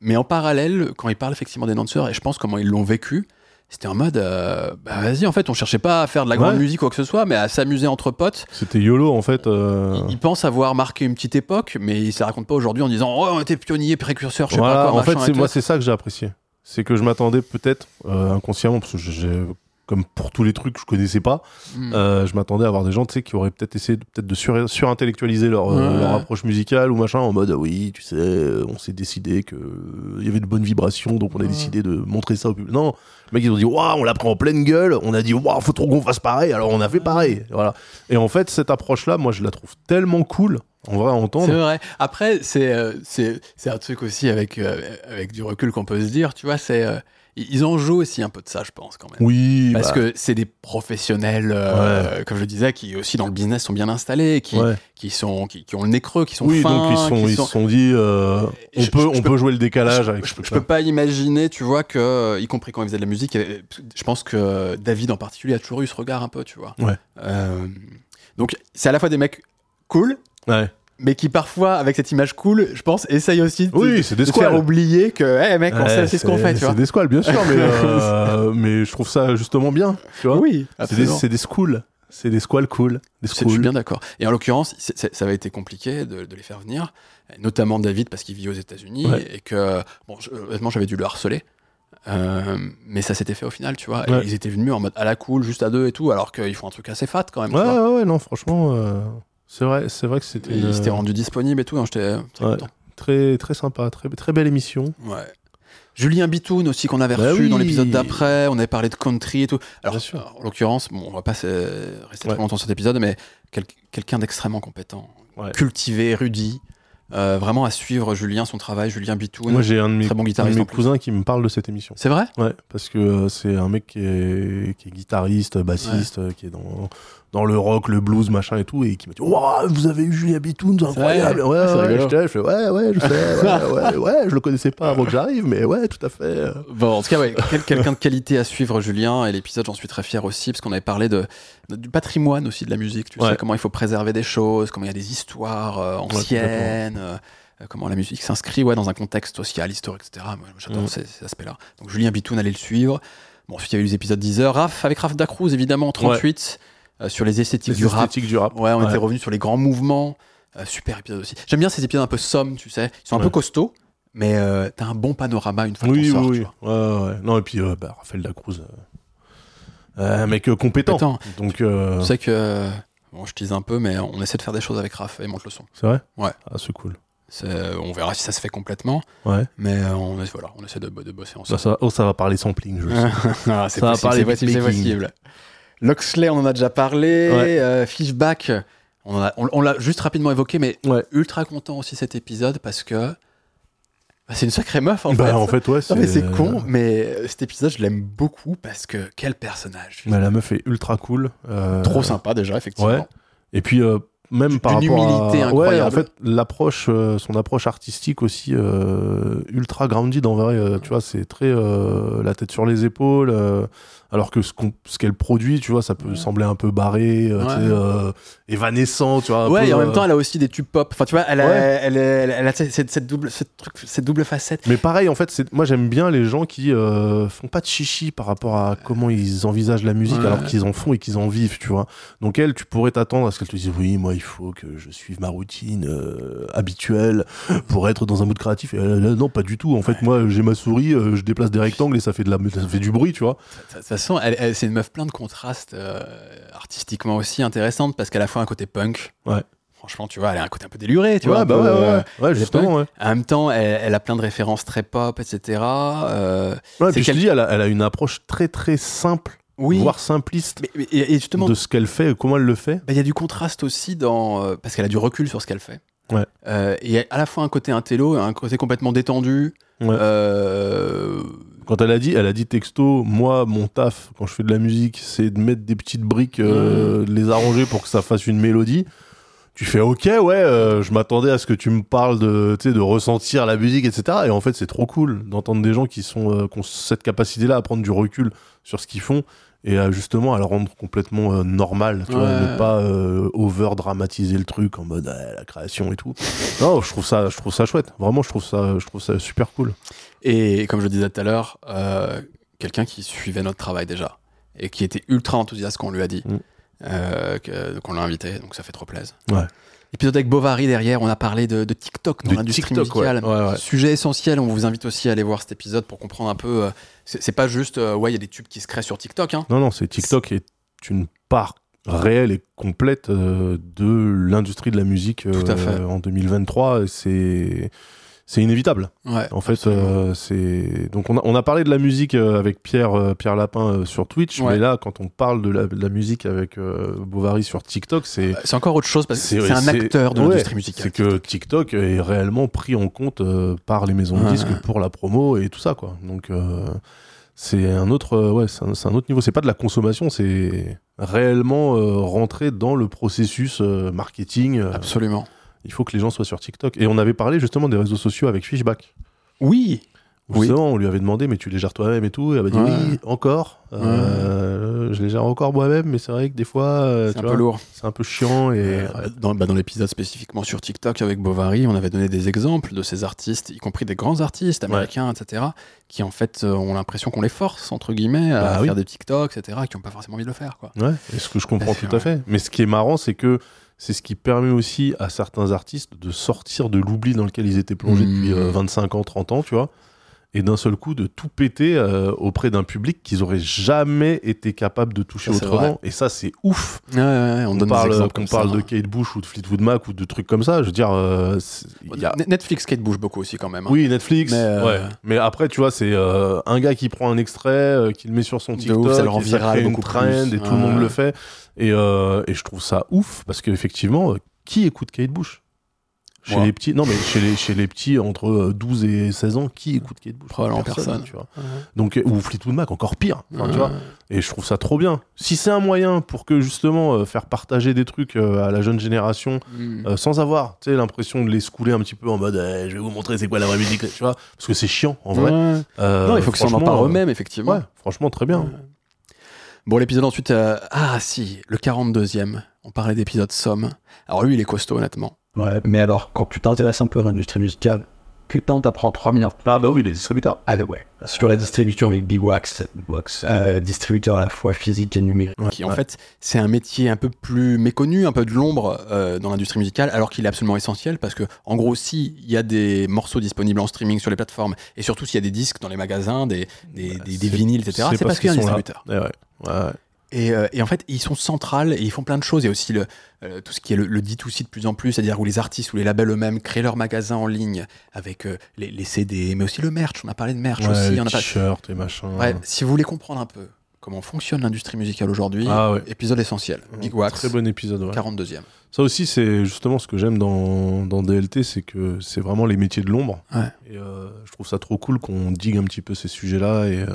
Mais en parallèle, quand ils parlent effectivement des danseurs, et je pense comment ils l'ont vécu, c'était en mode, euh, bah vas-y, en fait, on cherchait pas à faire de la grande musique ou quoi que ce soit, mais à s'amuser entre potes. C'était YOLO en fait. euh, Ils, ils pensent avoir marqué une petite époque, mais ils se racontent pas aujourd'hui en disant, oh, on était pionniers, précurseurs, je sais Voilà, pas quoi. en fait, c'est moi, c'est ça que j'ai apprécié. C'est que je m'attendais peut-être euh, inconsciemment, parce que j'ai, comme pour tous les trucs que je connaissais pas, Mm. euh, je m'attendais à avoir des gens, qui auraient peut-être essayé de, peut-être de sur, surintellectualiser leur, euh, Ouais. leur approche musicale ou machin, en mode ah oui, tu sais, euh, on s'est décidé que il y avait de bonnes vibrations, donc on a décidé de montrer ça au public. Non, les mecs ils ont dit waouh, on l'a pris en pleine gueule, on a dit waouh, faut trop qu'on fasse pareil, alors on a fait pareil, voilà. Et en fait, cette approche-là, moi, je la trouve tellement cool, en vrai, à C'est entendre. vrai. Après, c'est euh, c'est un truc aussi avec, avec du recul qu'on peut se dire, tu vois, c'est. Ils en jouent aussi un peu de ça, je pense, quand même. Oui, Parce bah, que c'est des professionnels, euh, comme je le disais, qui aussi dans le business sont bien installés, qui, ouais. qui, sont, qui, qui ont le nez creux, qui sont oui, fins. donc ils sont, ils sont- se sont dit, euh, on Je- peut, je on peut jouer le décalage je, avec je- peux pas imaginer, tu vois, que, euh, y compris quand ils faisaient de la musique, je pense que David en particulier a toujours eu ce regard un peu, tu vois. Ouais. Euh, donc, c'est à la fois des mecs cool, Ouais. Mais qui parfois, avec cette image cool, je pense, essayent aussi de, Oui, c'est des de te faire oublier que, hé mec, on Ouais, sait aussi ce qu'on fait, tu vois. C'est des squales, bien sûr, mais, euh, mais je trouve ça justement bien. Tu vois Oui, c'est des, absolument. c'est des schools. C'est des squales cool. Des C'est- Je suis bien d'accord. Et en l'occurrence, c'est- c'est- ça avait été compliqué de, de les faire venir, notamment David parce qu'il vit aux États-Unis Ouais. et que, bon, je- honnêtement, j'avais dû le harceler. Euh, mais ça s'était fait au final, tu vois. Et ils étaient venus en mode à la cool, juste à deux et tout, alors qu'ils font un truc assez fat quand même. tu Ouais, vois. ouais, ouais, non, franchement, euh, c'est vrai, c'est vrai que c'était une- Ils s'étaient rendus disponibles et tout, hein, j'étais très Ouais. très, très sympa, très, très belle émission. Ouais. Julien Bitoun aussi qu'on avait Bah reçu oui. dans l'épisode d'après, on avait parlé de country et tout. Alors Bien sûr. en l'occurrence, bon, on va pas rester Ouais. trop longtemps sur cet épisode, mais quel- quelqu'un d'extrêmement compétent, Ouais. cultivé, érudit, euh, vraiment à suivre Julien, son travail, Julien Bitoun. Moi, j'ai un de mes, Très bon un de mes cousins qui me parle de cette émission. C'est vrai? Ouais, parce que euh, c'est un mec qui est, qui est guitariste, bassiste, qui est dans, dans le rock, le blues, machin et tout, et qui m'a dit Waouh, vous avez eu Julien Bitoun, c'est incroyable Ouais, C'est ouais, j'étais là, je fais Ouais, ouais, je sais, ouais, ouais, ouais, je le connaissais pas avant que j'arrive, mais ouais, tout à fait. Bon, en tout cas, ouais, quel- quelqu'un de qualité à suivre, Julien. Et l'épisode, j'en suis très fier aussi, parce qu'on avait parlé de, de- du patrimoine aussi de la musique. Tu Ouais. sais comment il faut préserver des choses, comment il y a des histoires euh, anciennes, euh, euh, comment la musique s'inscrit ouais, dans un contexte social, historique, etc. Moi, j'adore Mm. ces, ces aspects-là. Donc Julien Bitoun, allez le suivre. Bon, ensuite, il y avait les épisodes 10 heures. Raph, avec Raph Dacruz, évidemment, 38, euh, sur les esthétiques Les du rap. esthétiques du rap. Ouais, on Ouais. était revenu sur les grands mouvements. Euh, super épisode aussi. J'aime bien ces épisodes un peu sommes, tu sais. Ils sont un peu costauds, mais euh, t'as un bon panorama une fois Oui, qu'on oui, oui. Ouais, ouais. Non, et puis, euh, bah, Raphaël Dacruz, euh, euh, un mec euh, compétent. Compétent. Donc, euh, Tu sais que. Bon, je tease un peu, mais on essaie de faire des choses avec Raph et monte le son. c'est vrai? Ouais. Ah, c'est cool. On verra si ça se fait complètement, Ouais. mais euh, on, voilà, on essaie de, de bosser Ça, ensemble. ça, oh, ça va parler sampling, je sais. Ah, c'est Ça va possible, parler c'est possible, possible. Loxley, on en a déjà parlé. Ouais. euh, Fishback, on l'a juste rapidement évoqué, mais Ouais. ultra content aussi cet épisode parce que bah, c'est une sacrée meuf en bah, fait. en fait, ouais, Non, mais c'est euh, con, mais euh, cet épisode, je l'aime beaucoup parce que quel personnage. Mais la meuf est ultra cool. euh, Trop sympa déjà, effectivement. Ouais. Et puis euh, même par rapport humilité à... incroyable. Ouais, en fait, l'approche, euh, son approche artistique aussi euh, ultra grounded en vrai. euh, tu vois, c'est très euh, la tête sur les épaules. Alors que ce qu'elle produit, tu vois, ça peut sembler un peu barré, euh, Ouais. euh, évanescent, tu vois. Ouais, peu, et en même euh, temps, elle a aussi des tubes pop. Enfin, tu vois, elle a, Ouais. elle, elle, elle a cette, cette double, cette, truc, cette double facette. Mais pareil, en fait, moi j'aime bien les gens qui euh, font pas de chichi par rapport à comment ils envisagent la musique Ouais. alors qu'ils en font et qu'ils en vivent, tu vois. Donc elle, tu pourrais t'attendre à ce qu'elle te dise oui, moi il faut que je suive ma routine habituelle pour être dans un mood créatif. Et non, pas du tout. En fait, moi j'ai ma souris, je déplace des rectangles et ça fait de la, ça fait du bruit, tu vois. De toute façon, elle, elle- c'est une meuf plein de contrastes euh, artistiquement aussi intéressante parce qu'elle a fois un côté punk. Ouais. Franchement, tu vois, elle a un côté un peu déluré, tu ouais, vois. bah peu, ouais, ouais, euh, ouais. Justement, ouais. En même temps, elle, elle a plein de références très pop, etc. Euh, Ouais, puis je te dis, elle a, elle a une approche très très simple, oui. voire simpliste Mais, mais- et justement, de ce qu'elle fait et comment elle le fait. bah, il y a du contraste aussi dans euh, parce qu'elle a du recul sur ce qu'elle fait. Ouais. Euh, et à la fois un côté intello, un côté complètement détendu. Ouais. Euh, Quand elle a dit, elle a dit texto, moi, mon taf, quand je fais de la musique, c'est de mettre des petites briques, euh, de les arranger pour que ça fasse une mélodie. Tu fais ok, ouais, euh, je m'attendais à ce que tu me parles de, tu sais, de ressentir la musique, etc. Et en fait, c'est trop cool d'entendre des gens qui sont, euh, qui ont cette capacité-là à prendre du recul sur ce qu'ils font et à justement à le rendre complètement euh, normal, tu vois, ne pas euh, over dramatiser le truc en mode ah, la création et tout. Non, je trouve ça, je trouve ça chouette. Vraiment, je trouve ça, je trouve ça super cool. Et comme je le disais tout à l'heure, euh, quelqu'un qui suivait notre travail déjà et qui était ultra enthousiaste quand on lui a dit Mm. euh, qu'on l'a invité, donc ça fait trop plaisir. Ouais. Épisode avec Bovary derrière, on a parlé de, de TikTok dans l'industrie ouais. musicale. Ouais, ouais. Sujet essentiel, on vous invite aussi à aller voir cet épisode pour comprendre un peu. euh, c'est pas juste, euh, ouais, il y a des tubes qui se créent sur TikTok. Hein. Non, non, c'est TikTok est une part réelle et complète euh, de l'industrie de la musique Tout à fait. en 2023. et C'est c'est inévitable. Ouais, En fait, euh, c'est donc on a, on a parlé de la musique euh, avec Pierre euh, Pierre Lapin euh, sur Twitch, Ouais. mais là, quand on parle de la, de la musique avec Bovary sur TikTok, c'est c'est encore autre chose parce que c'est- un acteur de ouais, l'industrie musicale. C'est que TikTok est réellement pris en compte par les maisons de disques pour la promo et tout ça, quoi. Donc c'est un autre, ouais, c'est un, autre niveau. C'est pas de la consommation, c'est réellement rentrer dans le processus marketing. Absolument. Il faut que les gens soient sur TikTok. Et on avait parlé justement des réseaux sociaux avec Fishback. Oui. Oui. On lui avait demandé, mais tu les gères toi-même et tout. Et elle m'a dit Ouais. oui, encore. Euh, je les gère encore moi-même, mais c'est vrai que des fois, euh, C'est un vois, peu lourd. c'est un peu chiant et Euh, dans bah, dans l'épisode spécifiquement sur TikTok avec Bovary, on avait donné des exemples de ces artistes, y compris des grands artistes américains, etc., qui en fait ont l'impression qu'on les force, entre guillemets, à Bah oui. faire des TikToks, etc., qui n'ont pas forcément envie de le faire. Quoi. Ouais, et ce que je comprends tout à fait. Mais ce qui est marrant, c'est que c'est ce qui permet aussi à certains artistes de sortir de l'oubli dans lequel ils étaient plongés Mmh. depuis euh, 25 ans, 30 ans, tu vois, et d'un seul coup de tout péter euh, auprès d'un public qu'ils auraient jamais été capables de toucher Ça, autrement. Et ça, c'est ouf. Ouais, ouais, ouais, on, On donne parle, qu'on parle de. Kate Bush ou de Fleetwood Mac ou de trucs comme ça. Je veux dire, euh, y a- Netflix Kate bouge beaucoup aussi quand même. hein. Oui, Netflix. Mais, euh. Mais après, tu vois, c'est un gars qui prend un extrait, qui le met sur son TikTok, ouf, ça le rend viral beaucoup trend plus. et tout le monde le fait. Et, euh, et je trouve ça ouf parce qu'effectivement, euh, qui écoute Kate Bush? Chez les petits, non mais chez les, chez les petits entre euh, 12 et 16 ans, qui écoute Kate Bush? Probablement personne. tu vois. Donc, euh, ou Fleetwood Mac, encore pire. Tu vois. Et je trouve ça trop bien. Si c'est un moyen pour que justement euh, faire partager des trucs euh, à la jeune génération Mm. euh, sans avoir tu sais, l'impression de les scouler un petit peu en mode eh, je vais vous montrer c'est quoi la vraie musique, tu vois, parce que c'est chiant en vrai. Euh, non, il faut qu'ils s'en emparent euh, eux-mêmes, effectivement. Ouais, franchement, très bien. Bon, l'épisode ensuite. euh, Ah, si, le 42e. On parlait d'épisode Somme. Alors, lui, il est costaud, honnêtement. Ouais, mais alors, quand tu t'intéresses un peu à l'industrie musicale, putain, t'apprends 3 minutes. Ah bah oui, les distributeurs. Ah ouais. Sur la distribution avec Big Wax, Big Wax euh, distributeur à la fois physique et numérique. qui en fait c'est un métier un peu plus méconnu, un peu de l'ombre euh, dans l'industrie musicale, alors qu'il est absolument essentiel parce que en gros si il y a des morceaux disponibles en streaming sur les plateformes et surtout s'il y a des disques dans les magasins, des, des, des- des vinyles, etc. C'est parce qu'il y a un qu'ils sont là. distributeur. Eh ouais. Ouais, ouais. Et, euh, et en fait ils sont centrales et ils font plein de choses. Il y a aussi le, euh, tout ce qui est le, le D2C de plus en plus, c'est-à-dire où les artistes ou les labels eux-mêmes créent leur magasin en ligne avec euh, les, les CD, mais aussi le merch. On a parlé de merch Ouais, aussi. les On a pas- t-shirts et machin. Ouais, si vous voulez comprendre un peu comment fonctionne l'industrie musicale aujourd'hui, Ah ouais. épisode essentiel. Big Wax. Très bon épisode. ouais. 42e. Ça aussi, c'est justement ce que j'aime dans, dans DLT, c'est que c'est vraiment les métiers de l'ombre. Ouais. Et euh, je trouve ça trop cool qu'on digue un petit peu ces sujets-là. Et euh,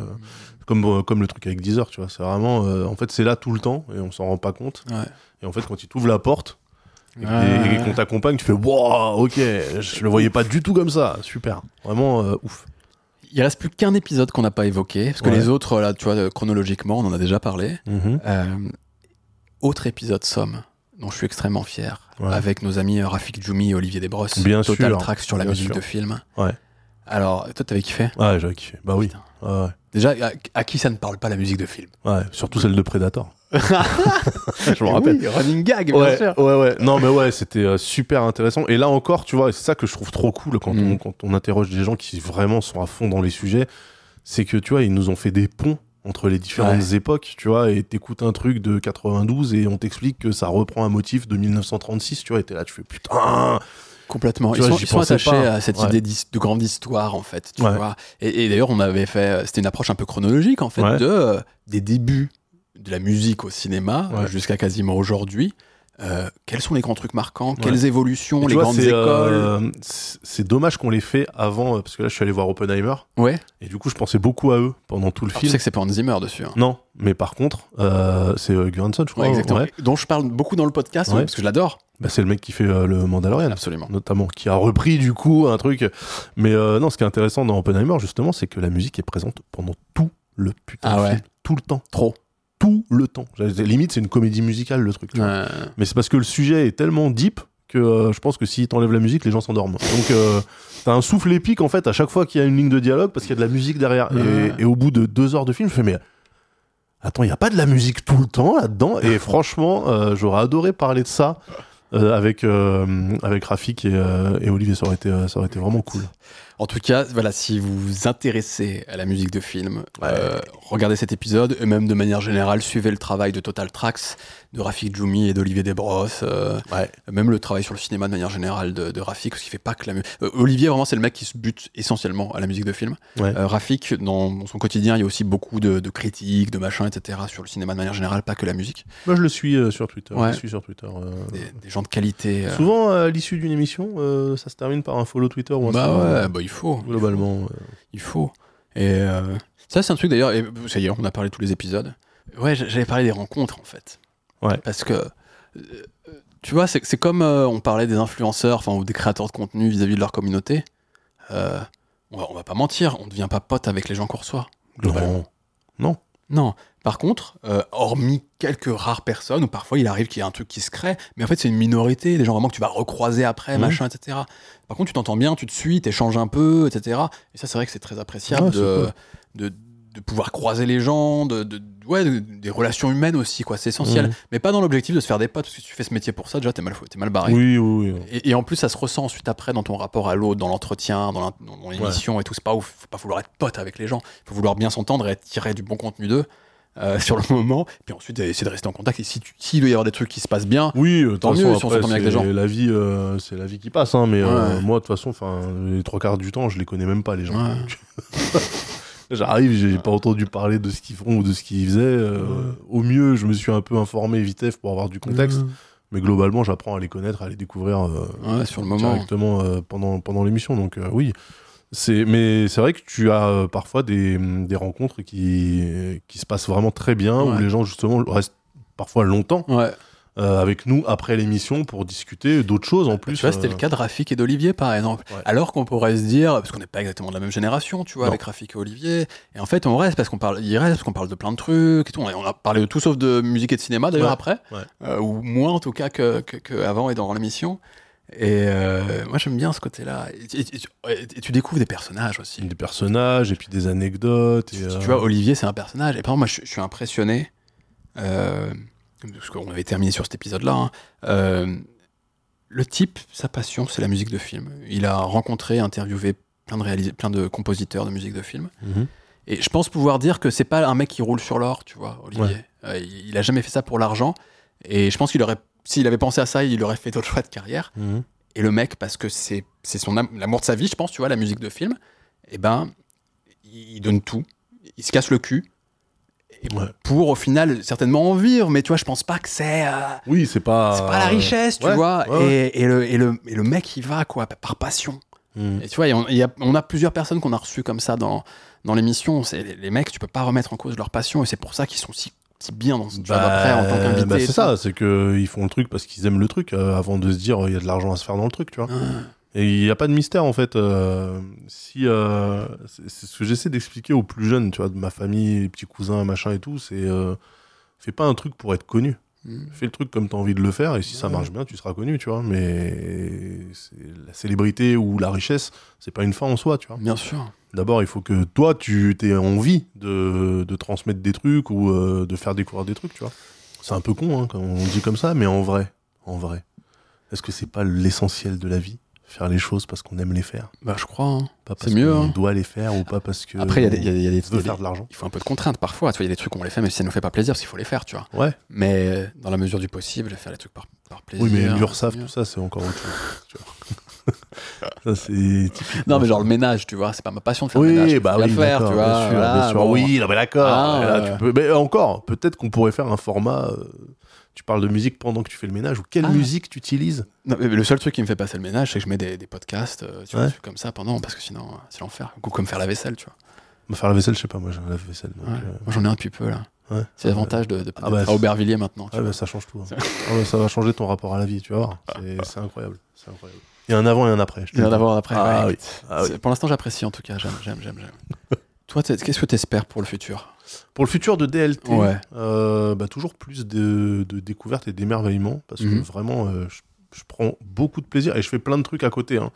comme, euh, comme le truc avec Deezer, tu vois. C'est vraiment. en fait, c'est là tout le temps et on s'en rend pas compte. Et en fait, quand il t'ouvre la porte et, Ouais. et qu'on t'accompagne, tu fais Wow, ok, je le voyais pas du tout comme ça. Super. Vraiment euh, ouf. Il reste plus qu'un épisode qu'on n'a pas évoqué, parce que Ouais. les autres, là, tu vois, chronologiquement, on en a déjà parlé. Mhm. Euh, autre épisode Somme, dont je suis extrêmement fier, Ouais. avec nos amis Rafik Djoumi et Olivier Desbrosses. Bien Total sûr, Track sur la bien musique sûr. de film. Ouais. Alors, toi, t'avais kiffé? Ouais, j'avais kiffé. Bah oui. Ouais. Déjà, à, à qui ça ne parle pas la musique de film? Ouais, surtout celle de Predator. je me rappelle. Oui, running gag, bien Ouais, sûr. ouais, ouais. Non, mais ouais, c'était euh, super intéressant. Et là encore, tu vois, c'est ça que je trouve trop cool quand, Mm. on, quand on interroge des gens qui vraiment sont à fond dans les sujets. C'est que, tu vois, ils nous ont fait des ponts entre les différentes Ouais. époques, tu vois, et t'écoutes un truc de 92 et on t'explique que ça reprend un motif de 1936, tu vois, et t'es là, tu fais putain. Complètement. Tu Ils vois, sont, ils sont attachés pas. à cette Ouais. idée de grande histoire, en fait. Tu Ouais. vois. Et, et d'ailleurs, on avait fait. euh, C'était une approche un peu chronologique, en fait, de, euh, des débuts de la musique au cinéma Ouais. jusqu'à quasiment aujourd'hui. Euh, quels sont les grands trucs marquants? Ouais. Quelles évolutions? Tu Les vois, grandes écoles? euh, c'est dommage qu'on les fait avant, euh, parce que là, je suis allé voir Oppenheimer, Ouais. et du coup, je pensais beaucoup à eux pendant tout le Alors, tu film. sais que c'est pas Hans Zimmer dessus. hein. Non, mais par contre, euh, c'est euh, Göransson, je crois. Ouais, exactement. ouais. Dont je parle beaucoup dans le podcast, parce que je l'adore. Bah, c'est le mec qui fait euh, le Mandalorian. Absolument. notamment, qui a repris du coup un truc. Mais euh, non, ce qui est intéressant dans Oppenheimer, justement, c'est que la musique est présente pendant tout le putain Ah de ouais. film. Tout le temps. Trop. Tout le temps. Limite, c'est une comédie musicale, le truc. Mais c'est parce que le sujet est tellement deep que euh, je pense que si t'enlèves la musique, les gens s'endorment. Donc, euh, t'as un souffle épique, en fait, à chaque fois qu'il y a une ligne de dialogue, parce qu'il y a de la musique derrière. Ouais. Et, et au bout de deux heures de film, je fais, mais. Attends, il n'y a pas de la musique tout le temps là-dedans? Et franchement, euh, j'aurais adoré parler de ça euh, avec, avec Rafik et, et Olivier. Ça aurait, été, ça aurait été vraiment cool. En tout cas, voilà, si vous vous intéressez à la musique de film, euh, regardez cet épisode et même de manière générale, suivez le travail de Total Tracks, de Rafik Djoumi et d'Olivier Desbrosses. euh, Ouais. même le travail sur le cinéma de manière générale de, de Rafik, parce qu'il fait pas que la musique. Olivier, vraiment, c'est le mec qui se bute essentiellement à la musique de film. Ouais. Euh, Rafik, dans, dans son quotidien, il y a aussi beaucoup de, de critiques, de machins, etc. sur le cinéma de manière générale, pas que la musique. Moi, je le suis euh, sur Twitter. Je suis sur Twitter. euh. Des, des gens de qualité. euh. Souvent, à l'issue d'une émission, euh, ça se termine par un follow Twitter ou un bah ouais, bah il faut. Globalement. euh. Il faut. Et euh, ça, c'est un truc d'ailleurs, et ça y est, on a parlé de tous les épisodes. Ouais, j'avais parlé des rencontres en fait. Ouais. Parce que, euh, tu vois, c'est c'est comme euh, on parlait des influenceurs, enfin, ou des créateurs de contenu vis-à-vis de leur communauté. Euh, on, va, on va pas mentir, on ne devient pas pote avec les gens qu'on reçoit. Globalement. Non. Non. Par contre, euh, hormis quelques rares personnes, où parfois il arrive qu'il y ait un truc qui se crée, mais en fait c'est une minorité, des gens vraiment que tu vas recroiser après, Mhm. machin, etc. Par contre, tu t'entends bien, tu te suis, t'échanges un peu, etc. Et ça, c'est vrai que c'est très appréciable Ouais, de, cool. de, de pouvoir croiser les gens, de, de- ouais, de- des relations humaines aussi, quoi. C'est essentiel. Mhm. Mais pas dans l'objectif de se faire des potes, parce que si tu fais ce métier pour ça, déjà, t'es mal, t'es mal barré. Oui, oui, oui. Et, et en plus, ça se ressent ensuite après dans ton rapport à l'autre, dans l'entretien, dans l'émission et tout. C'est pas ouf. Faut pas vouloir être pote avec les gens. Faut vouloir bien s'entendre et tirer du bon contenu d'eux euh, sur le moment. Puis ensuite, essayer de rester en contact. Et si tu- s'il doit y avoir des trucs qui se passent bien, Oui, euh, Tant mieux façon, si après, bien avec les gens. La vie, euh, c'est la vie qui passe, hein, mais euh, Ouais. moi, de toute façon, enfin, les trois quarts du temps, je les connais même pas, les gens. Ouais. J'arrive, j'ai pas entendu parler de ce qu'ils font ou de ce qu'ils faisaient. euh, Au mieux, je me suis un peu informé vitef pour avoir du contexte, mais globalement, j'apprends à les connaître, à les découvrir ouais, sur le moment. directement pendant, pendant l'émission. Donc, oui. C'est, mais c'est vrai que tu as euh, parfois des, des rencontres qui, qui se passent vraiment très bien, où les gens, justement, restent parfois longtemps Ouais. euh, avec nous après l'émission pour discuter d'autres choses en plus. tu vois, c'était euh, le cas de Rafik et d'Olivier, par exemple. Ouais. Alors qu'on pourrait se dire, parce qu'on n'est pas exactement de la même génération, tu vois, Non. avec Rafik et Olivier. Et en fait, on reste parce qu'on parle, il reste parce qu'on parle de plein de trucs et tout. On a, on a parlé de tout sauf de musique et de cinéma d'ailleurs Ouais. après, Ouais. Euh, ou moins en tout cas que, que, que avant et dans l'émission. Et euh, moi, j'aime bien ce côté-là. Et, et- et tu- et tu découvres des personnages aussi. des personnages et puis des anecdotes. Tu, euh, tu vois, Olivier, c'est un personnage. Et par exemple, moi, je, je suis impressionné. euh, parce qu'on avait terminé sur cet épisode-là. hein, le type, sa passion, c'est la musique de film. Il a rencontré, interviewé plein de, réalis- plein de compositeurs de musique de film. mhm. Et je pense pouvoir dire que c'est pas un mec qui roule sur l'or, tu vois, Olivier. Il a jamais fait ça pour l'argent. Et je pense qu'il aurait, s'il avait pensé à ça, il aurait fait d'autres choix de carrière. Mhm. Et le mec, parce que c'est son am- l'amour de sa vie, je pense, tu vois, la musique de film, et ben, il donne tout. Il se casse le cul. Et Ouais. Pour au final, certainement en vivre. Mais tu vois, je pense pas que c'est. euh, Oui, c'est pas. c'est pas la richesse, tu ouais, vois. ouais. Et, et le, et, le, et le mec, il va, quoi, par passion. Mhm. Et tu vois, y a- on a plusieurs personnes qu'on a reçues comme ça dans, dans l'émission. C'est les, les mecs, tu peux pas remettre en cause leur passion. Et c'est pour ça qu'ils sont si, bien dans ce job Bah, après en tant qu'invité. bah, c'est ça, c'est qu'ils font le truc parce qu'ils aiment le truc euh, avant de se dire il y a de l'argent à se faire dans le truc, tu vois. Ah. Et il n'y a pas de mystère en fait. euh, si euh, c'est ce que j'essaie d'expliquer aux plus jeunes, tu vois, de ma famille, les petits cousins, machin et tout, c'est euh, fais pas un truc pour être connu. Mm. Fais le truc comme tu as envie de le faire et si ça marche bien, tu seras connu, tu vois. Mais la célébrité ou la richesse, c'est pas une fin en soi, tu vois. Bien sûr. D'abord, il faut que toi, tu aies envie de, de transmettre des trucs ou euh, de faire découvrir des trucs, tu vois. C'est un peu con hein, quand on dit comme ça, mais en vrai, en vrai, est-ce que c'est pas l'essentiel de la vie? Faire les choses parce qu'on aime les faire, Bah, je crois. hein. pas C'est parce mieux, qu'on hein. doit les faire ou pas parce que Après, il y a des- y a- il y a des- veut faire de l'argent. il faut un peu de contrainte parfois. Tu vois, il y a des trucs qu'on les fait, même si ça nous fait pas plaisir, parce qu'il faut les faire, tu vois. Ouais. Mais dans la mesure du possible, faire les trucs par, par plaisir. Oui, mais l'URSAF, tout ça, c'est encore autre chose. tu vois. ça, c'est typique. Non, mais genre le ménage, tu vois, c'est pas ma passion de faire le ménage. Oui, bah oui, le faire, tu vois. bien sûr, voilà, bien sûr. bon. Oui, non, mais d'accord. Ah, tu peux... Mais encore, peut-être qu'on pourrait faire un format. euh, Tu parles de musique pendant que tu fais le ménage ou quelle Ah. musique tu utilises Non, mais le seul truc qui me fait passer le ménage, c'est que je mets des, des podcasts, euh, tu vois, Ouais. comme ça pendant, parce que sinon, euh, c'est l'enfer. Ou comme faire la vaisselle, tu vois. Bah, Faire la vaisselle, je sais pas, moi j'ai un lave-vaisselle. Ouais. euh, Moi, j'en ai un depuis peu, là. ouais. C'est l'avantage de, de, Ah bah, à Aubervilliers maintenant. tu Ouais, vois. bah, ça change tout. hein. Ah ouais, ça va changer ton rapport à la vie, tu voir. C'est- incroyable. C'est incroyable. Il y a un avant et un après. je te Il y a après. Ah ouais. oui. Ah oui. C'est- Pour l'instant, j'apprécie en tout cas. J'aime, j'aime, j'aime. j'aime. Toi, qu'est-ce que tu espères pour le futur? Pour le futur de DLT, Ouais. euh, bah, toujours plus de, de découvertes et d'émerveillement parce Mhm. que vraiment, euh, je, je prends beaucoup de plaisir et je fais plein de trucs à côté. hein.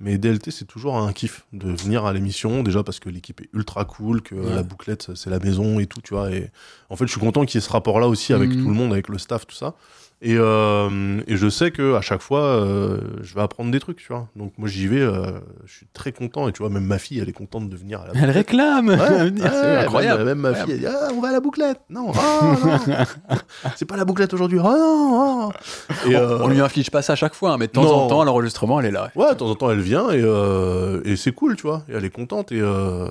Mais DLT, c'est toujours un kiff de venir à l'émission, déjà parce que l'équipe est ultra cool, que Ouais. la bouclette, c'est la maison et tout, tu vois. Et en fait, je suis content qu'il y ait ce rapport-là aussi avec Mhm. tout le monde, avec le staff, tout ça. Et, euh, et je sais que à chaque fois, euh, je vais apprendre des trucs, tu vois. Donc moi, j'y vais, euh, je suis très content. Et tu vois, même ma fille, elle est contente de venir à la Elle réclame Ouais, c'est incroyable. Même, même ma fille, elle dit Ah, on va à la bouclette. Non, ah, non. c'est pas la bouclette aujourd'hui. Ah, non, ah. Et, on, euh, on lui inflige pas ça à chaque fois, hein, mais de temps non. en temps, l'enregistrement, elle est là. Ouais, de temps en temps, elle vient et, euh, et c'est cool, tu vois. Et elle est contente. Et, euh,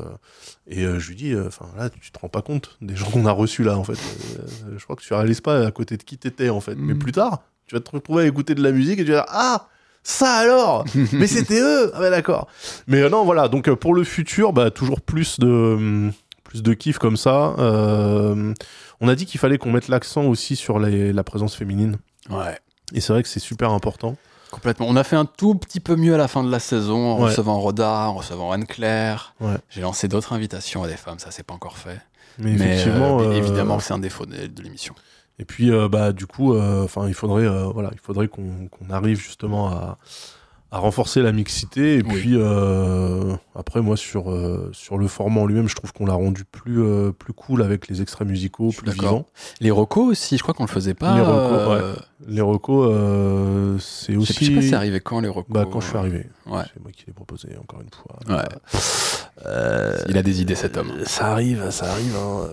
et euh, je lui dis Enfin, là, tu te rends pas compte des gens qu'on a reçus là, en fait. Euh, je crois que tu réalises pas à côté de qui t'étais, en fait. Mais Mm. plus tard, tu vas te retrouver à écouter de la musique et tu vas dire Ah ça alors Mais c'était eux Ah, bah d'accord. Mais euh, non, voilà. Donc, euh, pour le futur, bah, toujours plus de. hum, plus de kiff comme ça. Euh, on a dit qu'il fallait qu'on mette l'accent aussi sur les- la présence féminine. Ouais. Et c'est vrai que c'est super important. Complètement. On a fait un tout petit peu mieux à la fin de la saison en Ouais. recevant Roda, en recevant Anne-Claire. Ouais. J'ai lancé d'autres invitations à des femmes, ça c'est pas encore fait. Mais, Mais effectivement, euh, euh, évidemment, c'est un défaut de, de l'émission. Et puis, euh, bah, du coup, euh, il faudrait, voilà, il faudrait qu'on arrive justement à, à renforcer la mixité. Et Oui. puis, après, moi, sur, euh, sur le format en lui-même, je trouve qu'on l'a rendu plus, euh, plus cool avec les extraits musicaux, plus vivants. Les recos aussi, je crois qu'on le faisait pas. Les recos, euh, Les recos, euh, c'est aussi. je sais pas si c'est arrivé quand les recos. Bah, quand je suis arrivé. Ouais. C'est moi qui l'ai proposé, encore une fois. Ouais. Il a des idées, cet homme. Ça arrive, ça arrive. hein.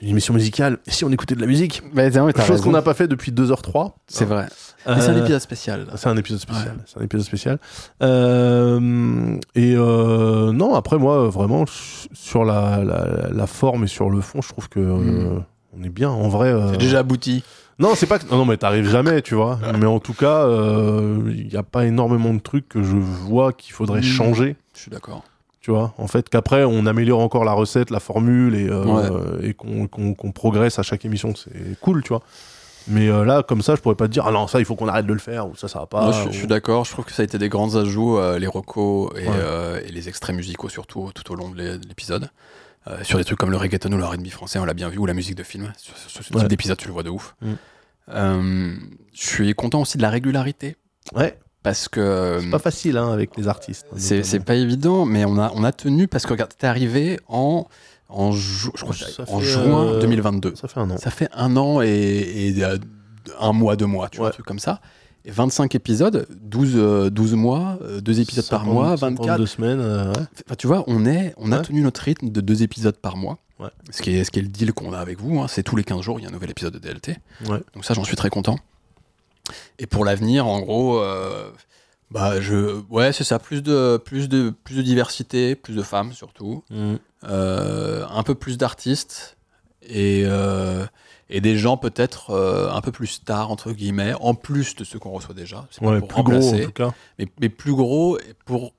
Une émission musicale. Et si on écoutait de la musique Bah, ouais, Chose qu'on n'a pas fait depuis 2h03. C'est vrai. Mais c'est un épisode spécial. C'est un épisode spécial. C'est un épisode spécial. Et euh, non, après moi, vraiment sur la, la, la forme et sur le fond, je trouve que euh, on est bien. En vrai. euh, C'est déjà abouti. Non, c'est pas. que- Non, mais t'arrives jamais, tu vois. mais en tout cas, il n'y a pas énormément de trucs que je vois qu'il faudrait Mm. changer. Je suis d'accord. Tu vois, en fait, qu'après on améliore encore la recette, la formule et, euh, et qu'on qu'on- qu'on progresse à chaque émission, c'est cool, tu vois. Mais euh, là, comme ça, je pourrais pas te dire, ah non, ça, il faut qu'on arrête de le faire, ou ça, ça va pas. Moi, je, ou- je suis d'accord. Je trouve que ça a été des grands ajouts, euh, les recos et, Ouais. euh, et les extraits musicaux, surtout tout au long de l'é- de l'épisode. Sur des trucs comme le reggaeton ou le R&B français, on l'a bien vu, ou la musique de film. Sur, sur ce type Ouais. d'épisode, tu le vois de ouf. Mm. Je suis content aussi de la régularité. Ouais, Parce que c'est pas facile hein, avec les artistes. C'est notamment. c'est pas évident, mais on a, on a tenu parce que regarde, t'es arrivé en, en, ju- je crois, Ça en juin euh, 2022. Ça fait un an. Ça fait un an et, et, euh, un mois, deux mois, tu vois, un truc comme ça. Et 25 épisodes, 12, euh, 12 mois, euh, deux épisodes par 50, mois, 52 24. semaines, euh, ouais. Enfin, tu vois, on, est, on a tenu notre rythme de deux épisodes par mois. Ouais. Ce, qui est, ce qui est le deal qu'on a avec vous. hein. C'est tous les 15 jours, il y a un nouvel épisode de DLT. Ouais. Donc ça, j'en suis très content. Et pour l'avenir, en gros, euh, bah, je, ouais, c'est ça. Plus de, plus, de, plus de diversité, plus de femmes surtout. Mm. Euh, un peu plus d'artistes. Et, euh, et des gens peut-être euh, un peu plus stars, entre guillemets, en plus de ceux qu'on reçoit déjà. C'est pas Ouais, pour plus gros remplacer en tout cas. mais, mais plus gros et pour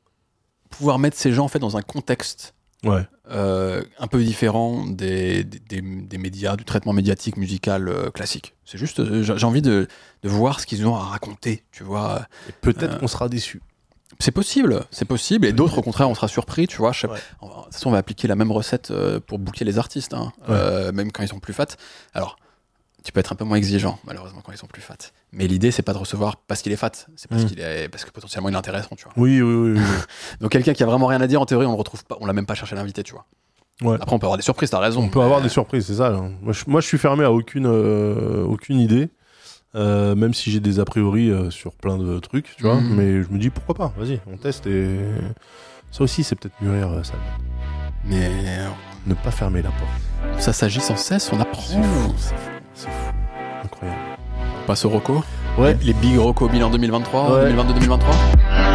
pouvoir mettre ces gens en fait dans un contexte Ouais. euh, un peu différent des, des, des- des médias, du traitement médiatique musical euh, classique. C'est juste, euh, j'ai envie de, de voir ce qu'ils ont à raconter, tu vois. Peut-être Euh, qu'on sera déçu. C'est possible, c'est possible, et d'autres au contraire on sera surpris, tu vois. Je sais- Ouais. en- De toute façon, on va appliquer la même recette euh, pour booker les artistes, hein, Ouais. euh, même quand ils sont plus fat. Alors, tu peux être un peu moins exigeant, malheureusement, quand ils sont plus fat. Mais l'idée, c'est pas de recevoir parce qu'il est fat, c'est parce Mm. qu'il est, parce que potentiellement il est intéressant, tu vois. Oui, oui, oui. oui. Donc quelqu'un qui a vraiment rien à dire, en théorie, on le retrouve pas, on l'a même pas cherché à l'inviter, tu vois. Ouais. Après, on peut avoir des surprises, t'as raison. On peut avoir des surprises, c'est ça. Moi je, moi, je suis fermé à aucune, euh, aucune idée. Euh, même si j'ai des a priori euh, sur plein de trucs, tu vois. Mhm. Mais je me dis pourquoi pas, vas-y, on teste et. Ça aussi, c'est peut-être mûrir euh, ça. Mais Ne pas fermer la porte. ça s'agit sans cesse, on apprend. C'est fou, c'est fou, c'est fou. Incroyable. On passe au Rocco. Ouais. Les, les big Rocco bilan 2023, Ouais. 2022-2023.